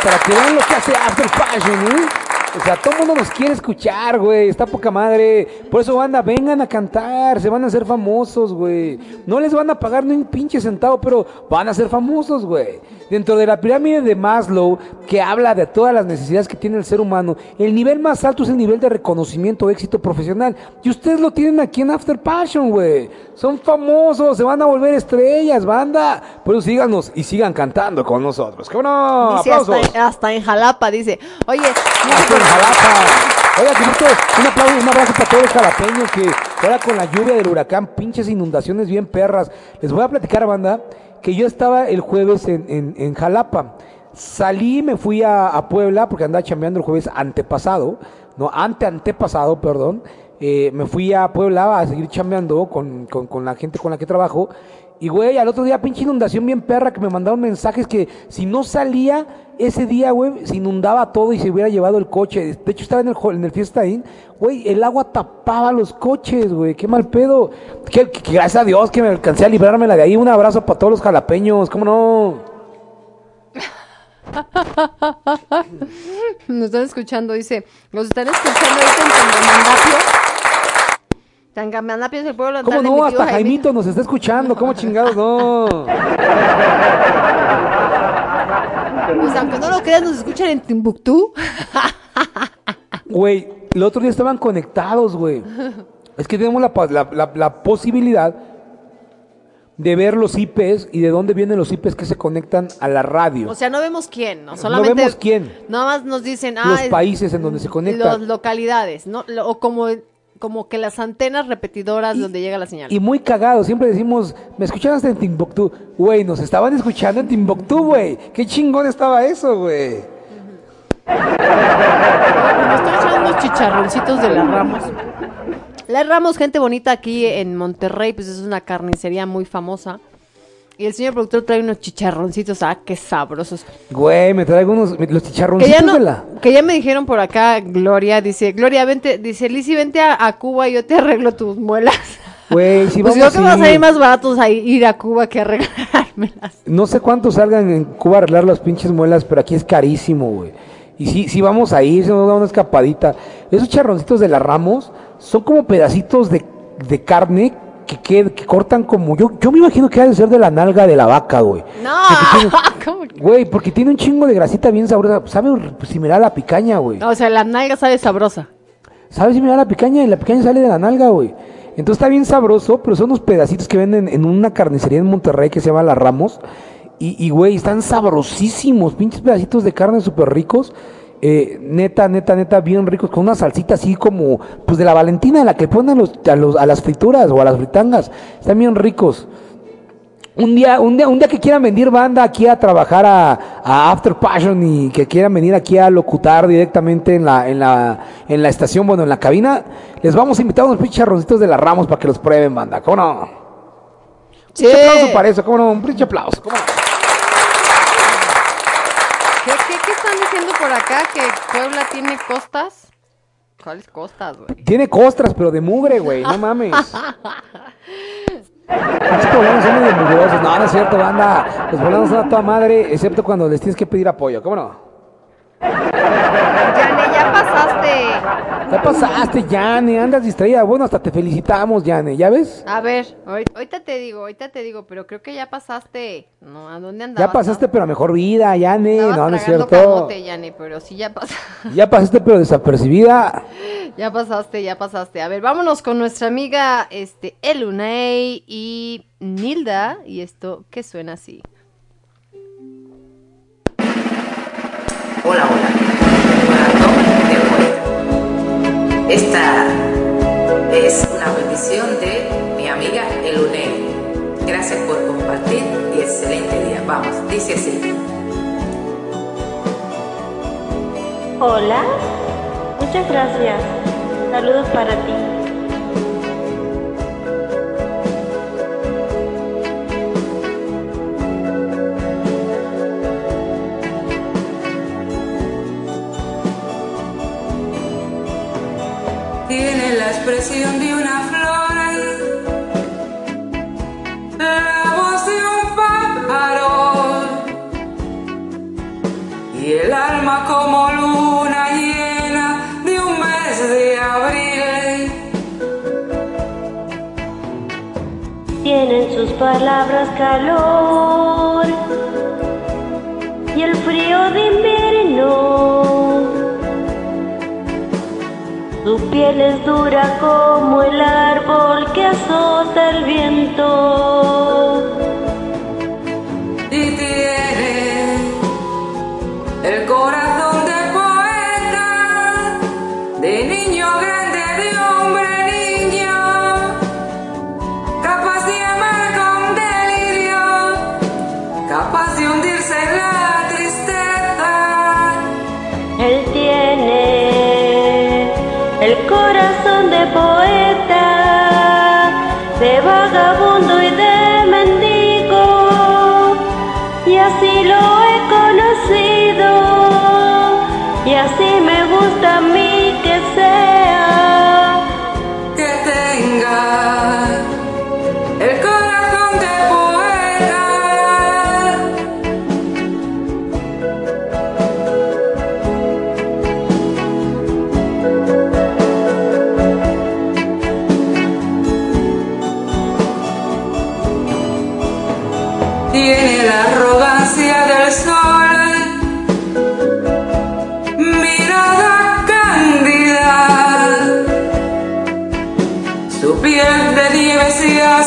Para que vean lo que hace After Passion, ¿eh? O sea, todo el mundo nos quiere escuchar, güey. Está poca madre. Por eso, banda, vengan a cantar. Se van a hacer famosos, güey. No les van a pagar ni un pinche centavo, pero van a ser famosos, güey. Dentro de la pirámide de Maslow, que habla de todas las necesidades que tiene el ser humano, el nivel más alto es el nivel de reconocimiento, éxito profesional. Y ustedes lo tienen aquí en After Passion, güey. Son famosos, se van a volver estrellas, banda. Por eso síganos y sigan cantando con nosotros. ¿Cómo no? Dice ¡Aplausos! hasta, hasta en Jalapa, dice. Oye, Hasta en Jalapa. Oiga, un aplauso, un abrazo para todos los jalapeños que ahora con la lluvia del huracán, pinches inundaciones bien perras. Les voy a platicar, banda, que yo estaba el jueves en, en- Jalapa. Salí, me fui a, a Puebla porque andaba chambeando el jueves antepasado, no, ante antepasado, perdón. Eh, me fui a Puebla a seguir chambeando con, con, con la gente con la que trabajo. Y güey, al otro día pinche inundación bien perra que me mandaron mensajes que si no salía ese día, güey, se inundaba todo y se hubiera llevado el coche. De hecho, estaba en el, en el Fiesta Inn, güey, el agua tapaba los coches, güey, qué mal pedo. Que gracias a Dios que me alcancé a librármela de ahí. Un abrazo para todos los jalapeños, ¿cómo no? Nos están escuchando, dice, nos están escuchando ahorita en Tangamandapio. Tangamandapio es el pueblo ¿Cómo no? Hasta. Jaimito nos está escuchando, ¿cómo chingados no? Pues aunque no lo creas, nos escuchan en Timbuktu. Güey, el otro día estaban conectados, güey. Es que tenemos la, la- la- la posibilidad de ver los IPs y de dónde vienen los IPs que se conectan a la radio. O sea, no vemos quién, ¿no? Solamente vemos quién. Nada más nos dicen, ah, los es- países en donde se las conectan. localidades, ¿no? O como, como que las antenas repetidoras donde llega la señal. Y muy cagado, siempre decimos, me escucharon hasta en Timbuktu. Güey, nos estaban escuchando en Timbuktu, güey. Qué chingón estaba eso, güey. Me estoy echando unos chicharroncitos de las Ramos. Las Ramos, gente bonita aquí en Monterrey, pues es una carnicería muy famosa. Y el señor productor trae unos chicharroncitos, ah, qué sabrosos. Güey, me traigo unos, los Que chicharroncitos ya, no- de la... que ya me dijeron por acá, Gloria, dice, Gloria, vente, dice, Lizzy, vente a, a Cuba y yo te arreglo tus muelas. Güey, si pues vamos creo que va a ir- más baratos a ir a Cuba que arreglármelas. No sé cuántos salgan en Cuba a arreglar las pinches muelas, pero aquí es carísimo, güey. Y sí, sí vamos a ir, se nos da una escapadita. Esos charroncitos de la Ramos son como pedacitos de, de carne que, que, que cortan como... Yo, yo me imagino que ha de ser de la nalga de la vaca, güey. No. Güey, porque tiene un chingo de grasita bien sabrosa. Sabe similar a la picaña, güey. O sea, la nalga sabe sabrosa. ¿Sabes similar a la picaña? Y la picaña sale de la nalga, güey. Entonces está bien sabroso, pero son unos pedacitos que venden en una carnicería en Monterrey que se llama La Ramos. Y, y, güey, están sabrosísimos, pinches pedacitos de carne súper ricos. Eh, neta, neta, neta, bien ricos, con una salsita así como, pues de la Valentina, la que ponen a, los, a, los- a las frituras o a las fritangas. Están bien ricos. Un día, un día, un día que quieran venir banda aquí a trabajar a, a After Passion y que quieran venir aquí a locutar directamente en la, en la, en la estación, bueno, en la cabina, les vamos a invitar unos pinches charroncitos de la Ramos para que los prueben, banda. ¿Cómo no? Sí. Un aplauso para eso, ¿cómo no? Un pinche aplauso, ¿cómo no? ¿Qué, qué, qué están diciendo por acá? ¿Que Puebla tiene costas? ¿Cuáles costas, güey? Tiene costras, pero de mugre, güey, no mames. Los poblanos son medio mugrosos. No, no es cierto, banda. Los poblanos son a toda madre, excepto cuando les tienes que pedir apoyo, ¿cómo no? Pasaste. Ya pasaste, Yane, andas distraída. Bueno, hasta te felicitamos, Yane, ¿ya ves? A ver, ahori- ahorita te digo, ahorita te digo, pero creo que ya pasaste. No, ¿a dónde andabas? Ya pasaste, pero a mejor vida, Yane. Estabas No, no es cierto. camote, Yane, pero sí ya pasaste. Ya pasaste, pero desapercibida. Ya pasaste, ya pasaste. A ver, vámonos con nuestra amiga este, Elunay y Nilda. Y esto que suena así. Hola, hola. Esta es una petición de mi amiga Elunei. Gracias por compartir y excelente día. Vamos, dice así. Hola, muchas gracias. Saludos para ti. Expresión de una flor, la voz de un pájaro y el alma como luna llena de un mes de abril. Tienen sus palabras calor y el frío de invierno. Su piel es dura como el árbol que azota el viento.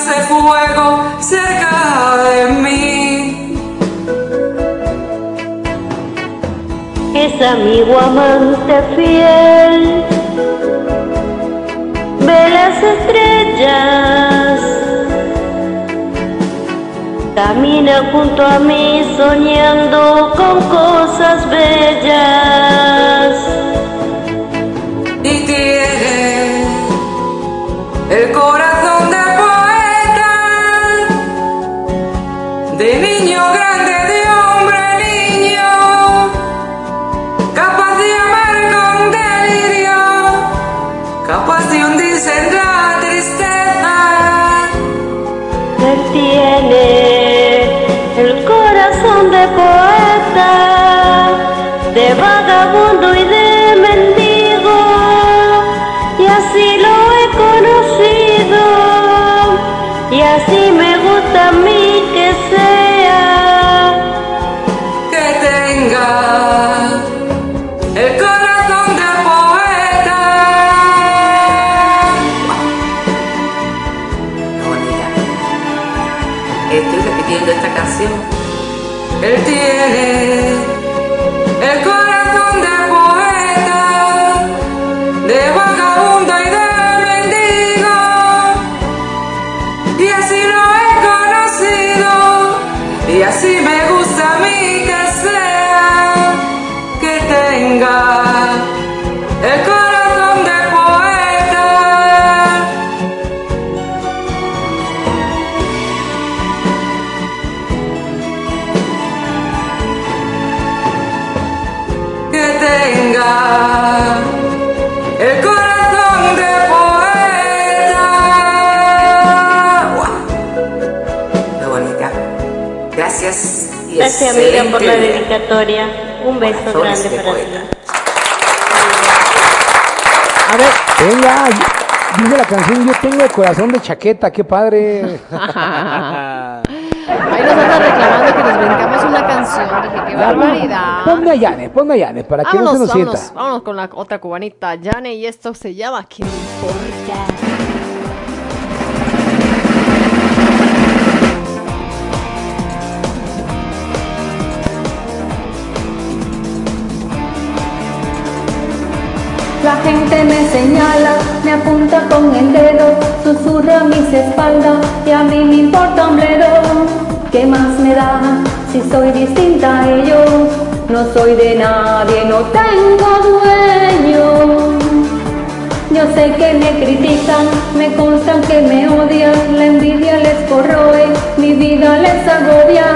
Hace fuego cerca de mí. es amigo amante fiel. Ve las estrellas, camina junto a mí soñando con cosas bellas. ada Gracias. amiga por la dedicatoria. Un beso grande de para ti. A ver, venga, dice la canción, yo tengo el corazón de chaqueta, qué padre. Ahí nos anda reclamando que nos brincamos una canción. Dije, qué barbaridad. Ponme a Yane, ponme a Yane, para que no se Vámonos, nos sienta. vámonos, vámonos con la otra cubanita, Jane, y esto se llama ¿Quién me importa? La gente me señala, me apunta con el dedo, susurra a mis espaldas y a mí me importa un bledo. ¿Qué más me da si soy distinta a ellos? No soy de nadie, no tengo dueño. Yo sé que me critican, me constan que me odian, la envidia les corroe, mi vida les agobia.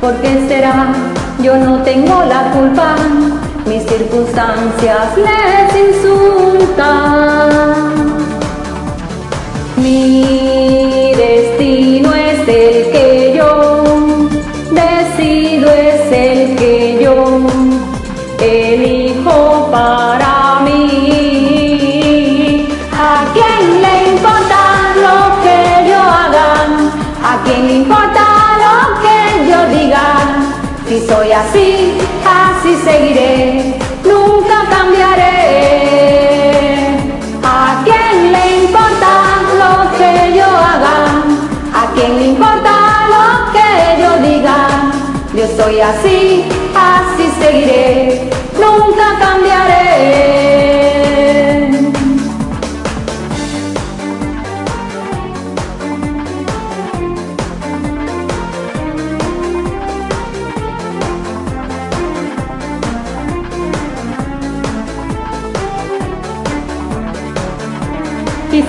¿Por qué será? Yo no tengo la culpa, mis circunstancias les insultan. Mi destino es el que yo decido, es el que yo elijo para mí. ¿A quién le importa lo que yo haga? ¿A quién le importa lo que yo diga? Si soy así, así seguiré, nunca cambiaré. ¿A quién le importa lo que yo haga? ¿A quién le importa lo que yo diga? Yo soy así, así seguiré, nunca cambiaré.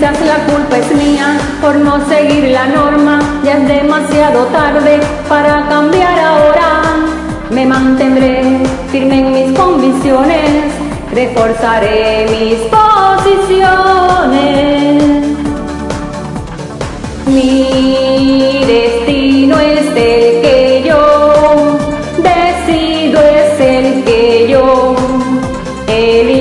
Quizás la culpa es mía por no seguir la norma. Ya es demasiado tarde para cambiar ahora. Me mantendré firme en mis convicciones. Reforzaré mis posiciones. Mi destino es el que yo decido, es el que yo elijo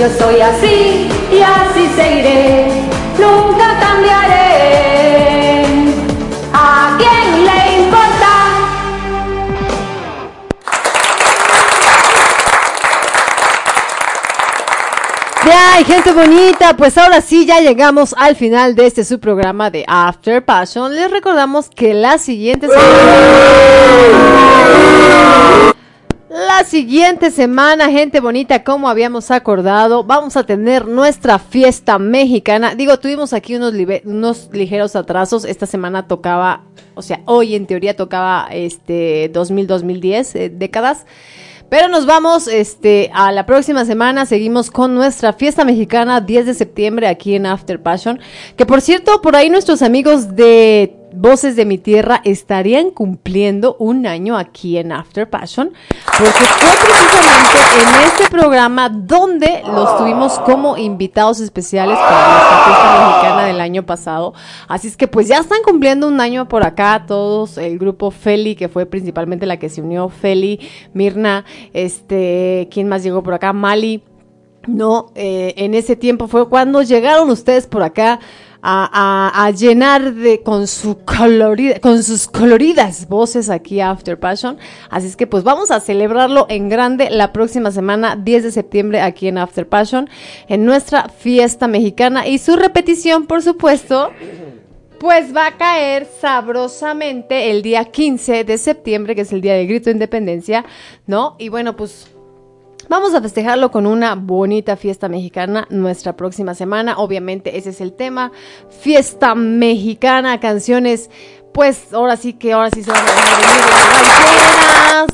Yo soy así y así seguiré, nunca cambiaré. ¿A quién le importa? Ya, gente bonita, pues ahora sí ya llegamos al final de este su programa de After Passion. Les recordamos que la siguiente semana... La siguiente semana, gente bonita, como habíamos acordado, vamos a tener nuestra fiesta mexicana. Digo, tuvimos aquí unos, ligeros atrasos. Esta semana tocaba, o sea, hoy en teoría tocaba este 2000-2010, eh, décadas. Pero nos vamos este, a la próxima semana. Seguimos con nuestra fiesta mexicana 10 de septiembre aquí en After Passion. Que por cierto, por ahí nuestros amigos de Voces de mi Tierra estarían cumpliendo un año aquí en After Passion. Porque fue precisamente en este programa donde los tuvimos como invitados especiales para nuestra fiesta mexicana del año pasado. Así es que pues ya están cumpliendo un año por acá todos. El grupo Feli, que fue principalmente la que se unió. Feli, Mirna, este, ¿quién más llegó por acá? Mali. No, eh, en ese tiempo fue cuando llegaron ustedes por acá a, llenar de con su colorida, con sus coloridas voces aquí a After Passion. Así es que pues vamos a celebrarlo en grande la próxima semana, 10 de septiembre, aquí en After Passion, en nuestra fiesta mexicana. Y su repetición, por supuesto, pues va a caer sabrosamente el día 15 de septiembre, que es el día del grito de independencia, ¿no? Y bueno, pues Vamos a festejarlo con una bonita fiesta mexicana nuestra próxima semana. Obviamente ese es el tema. Fiesta mexicana, canciones. Pues ahora sí que ahora sí se van a venir las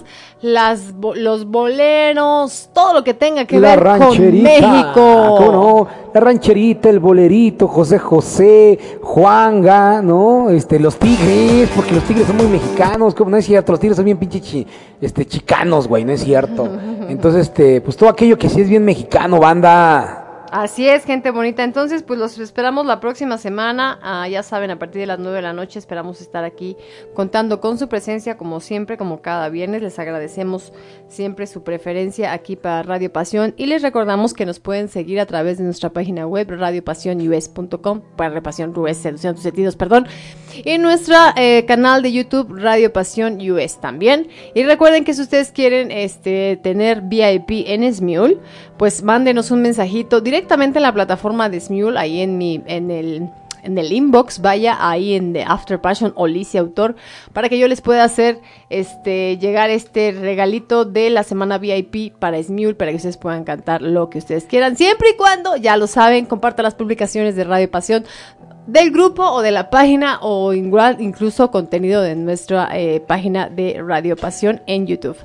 las, los boleros, todo lo que tenga que la ver con. México. ¿Cómo no? La rancherita, el bolerito, José José, Juanga, ¿no? Este, los tigres, porque los tigres son muy mexicanos, como no es cierto, los tigres son bien pinche chi- este, chicanos, güey, no es cierto. Entonces, este, pues todo aquello que sí es bien mexicano, banda. Así es, gente bonita. Entonces, pues los esperamos la próxima semana. Ah, ya saben, a partir de las 9 de la noche esperamos estar aquí contando con su presencia, como siempre, como cada viernes. Les agradecemos siempre su preferencia aquí para Radio Pasión y les recordamos que nos pueden seguir a través de nuestra página web radiopasionus.com para Repasión US, seducción tus sentidos, perdón. Y nuestro canal de YouTube Radio Pasión US también. Y recuerden que si ustedes quieren este, tener VIP en Smule, pues mándenos un mensajito directamente en la plataforma de Smule, ahí en mi, en el en el inbox, vaya ahí en The After Passion Olicia Autor, para que yo les pueda hacer este llegar este regalito de la semana VIP para Smule, para que ustedes puedan cantar lo que ustedes quieran, siempre y cuando, ya lo saben, compartan las publicaciones de Radio Pasión del grupo o de la página o incluso contenido de nuestra eh, página de Radio Pasión en YouTube.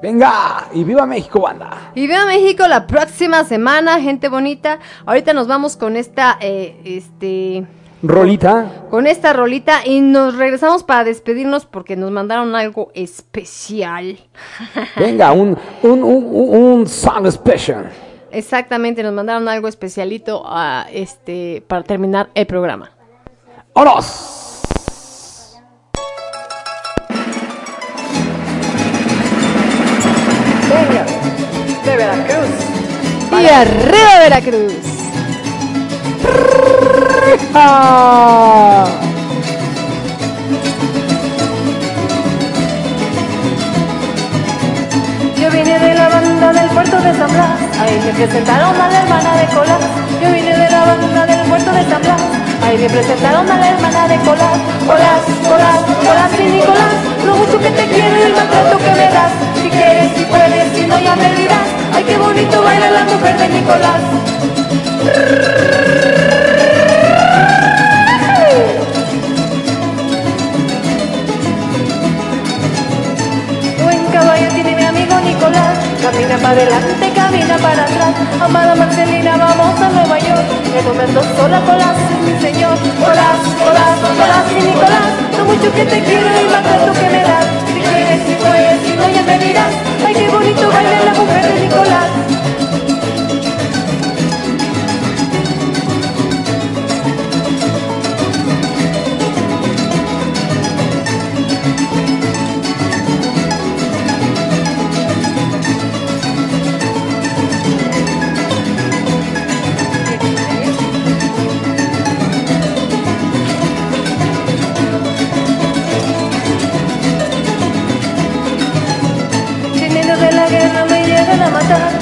Venga, y viva México, banda. Y vea México la próxima semana, gente bonita. Ahorita nos vamos con esta, eh, este, rolita. Con esta rolita y nos regresamos para despedirnos porque nos mandaron algo especial. Venga, un, un, un, un song especial. Exactamente, nos mandaron algo especialito a este para terminar el programa. ¡Oros! de Veracruz. Y arriba Veracruz. Yo vine de la banda del puerto de San Blas, ahí me presentaron a la hermana de Colás. Yo vine de la banda del puerto de San Blas, ahí me presentaron a la hermana de Colás. Colás, Colás, Colás y Nicolás, lo mucho que te quiero y el maltrato que me das. Si quieres, si puedes, si no ya me dirás. Ay, qué bonito baila la mujer de Nicolás. Camina para adelante, camina para atrás. Amada Marcelina, vamos a Nueva York. El momento sola Colás mi señor. Colás, Colás, Colás y Nicolás. Lo mucho que te quiero y el maltrato que me das. Si quieres, si puedes, si no ya me dirás. Ay, qué bonito baila la mujer de Nicolás.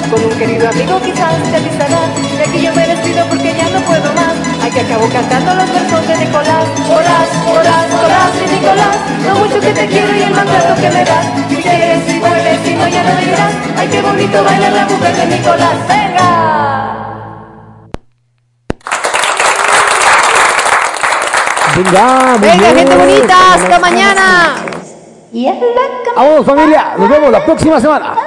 Con un querido amigo quizás te avisará De que yo me despido porque ya no puedo más. Hay que acabo cantando los versos de Nicolás. Colás, Colás, Colás y Nicolás. Lo mucho que te quiero y el maltrato que me das. Si quieres, si puedes, si no ya no me dirás. Ay, qué bonito baila la mujer de Nicolás. ¡Venga! Venga, Venga, gente bonita, hasta mañana. Vamos. Familia, nos vemos la próxima semana.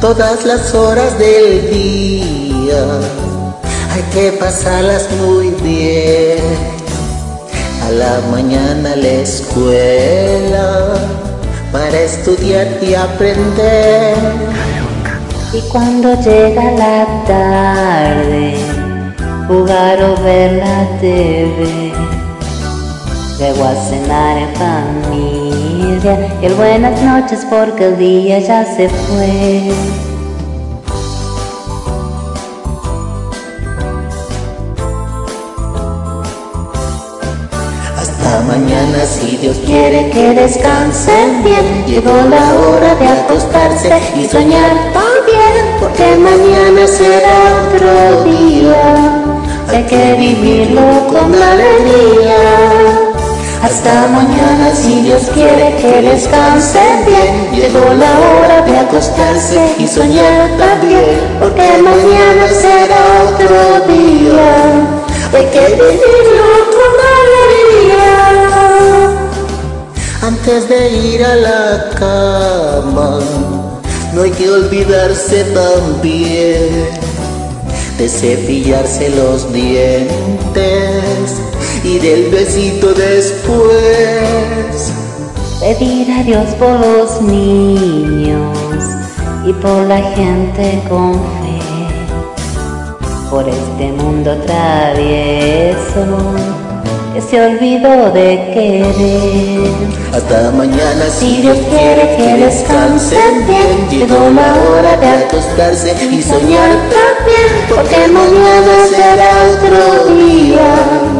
Todas las horas del día hay que pasarlas muy bien. A la mañana la escuela para estudiar y aprender. Y cuando llega la tarde, jugar o ver la TV. Luego a cenar en familia y el buenas noches porque el día ya se fue. Hasta mañana si Dios quiere que descansen bien. Llegó la hora de acostarse y soñar también, porque mañana será otro día. Hay que vivirlo con alegría. Hasta mañana si Dios quiere que descansen bien. Llegó la hora de acostarse y soñar también, porque mañana será otro día. Hay que vivirlo con alegría. Antes de ir a la cama, no hay que olvidarse también de cepillarse los dientes y del besito después. Pedir a Dios por los niños y por la gente con fe, por este mundo travieso que se olvidó de querer. Hasta mañana si Dios quiere que descansen bien. Llegó la hora de acostarse y soñar también, porque mañana será otro día.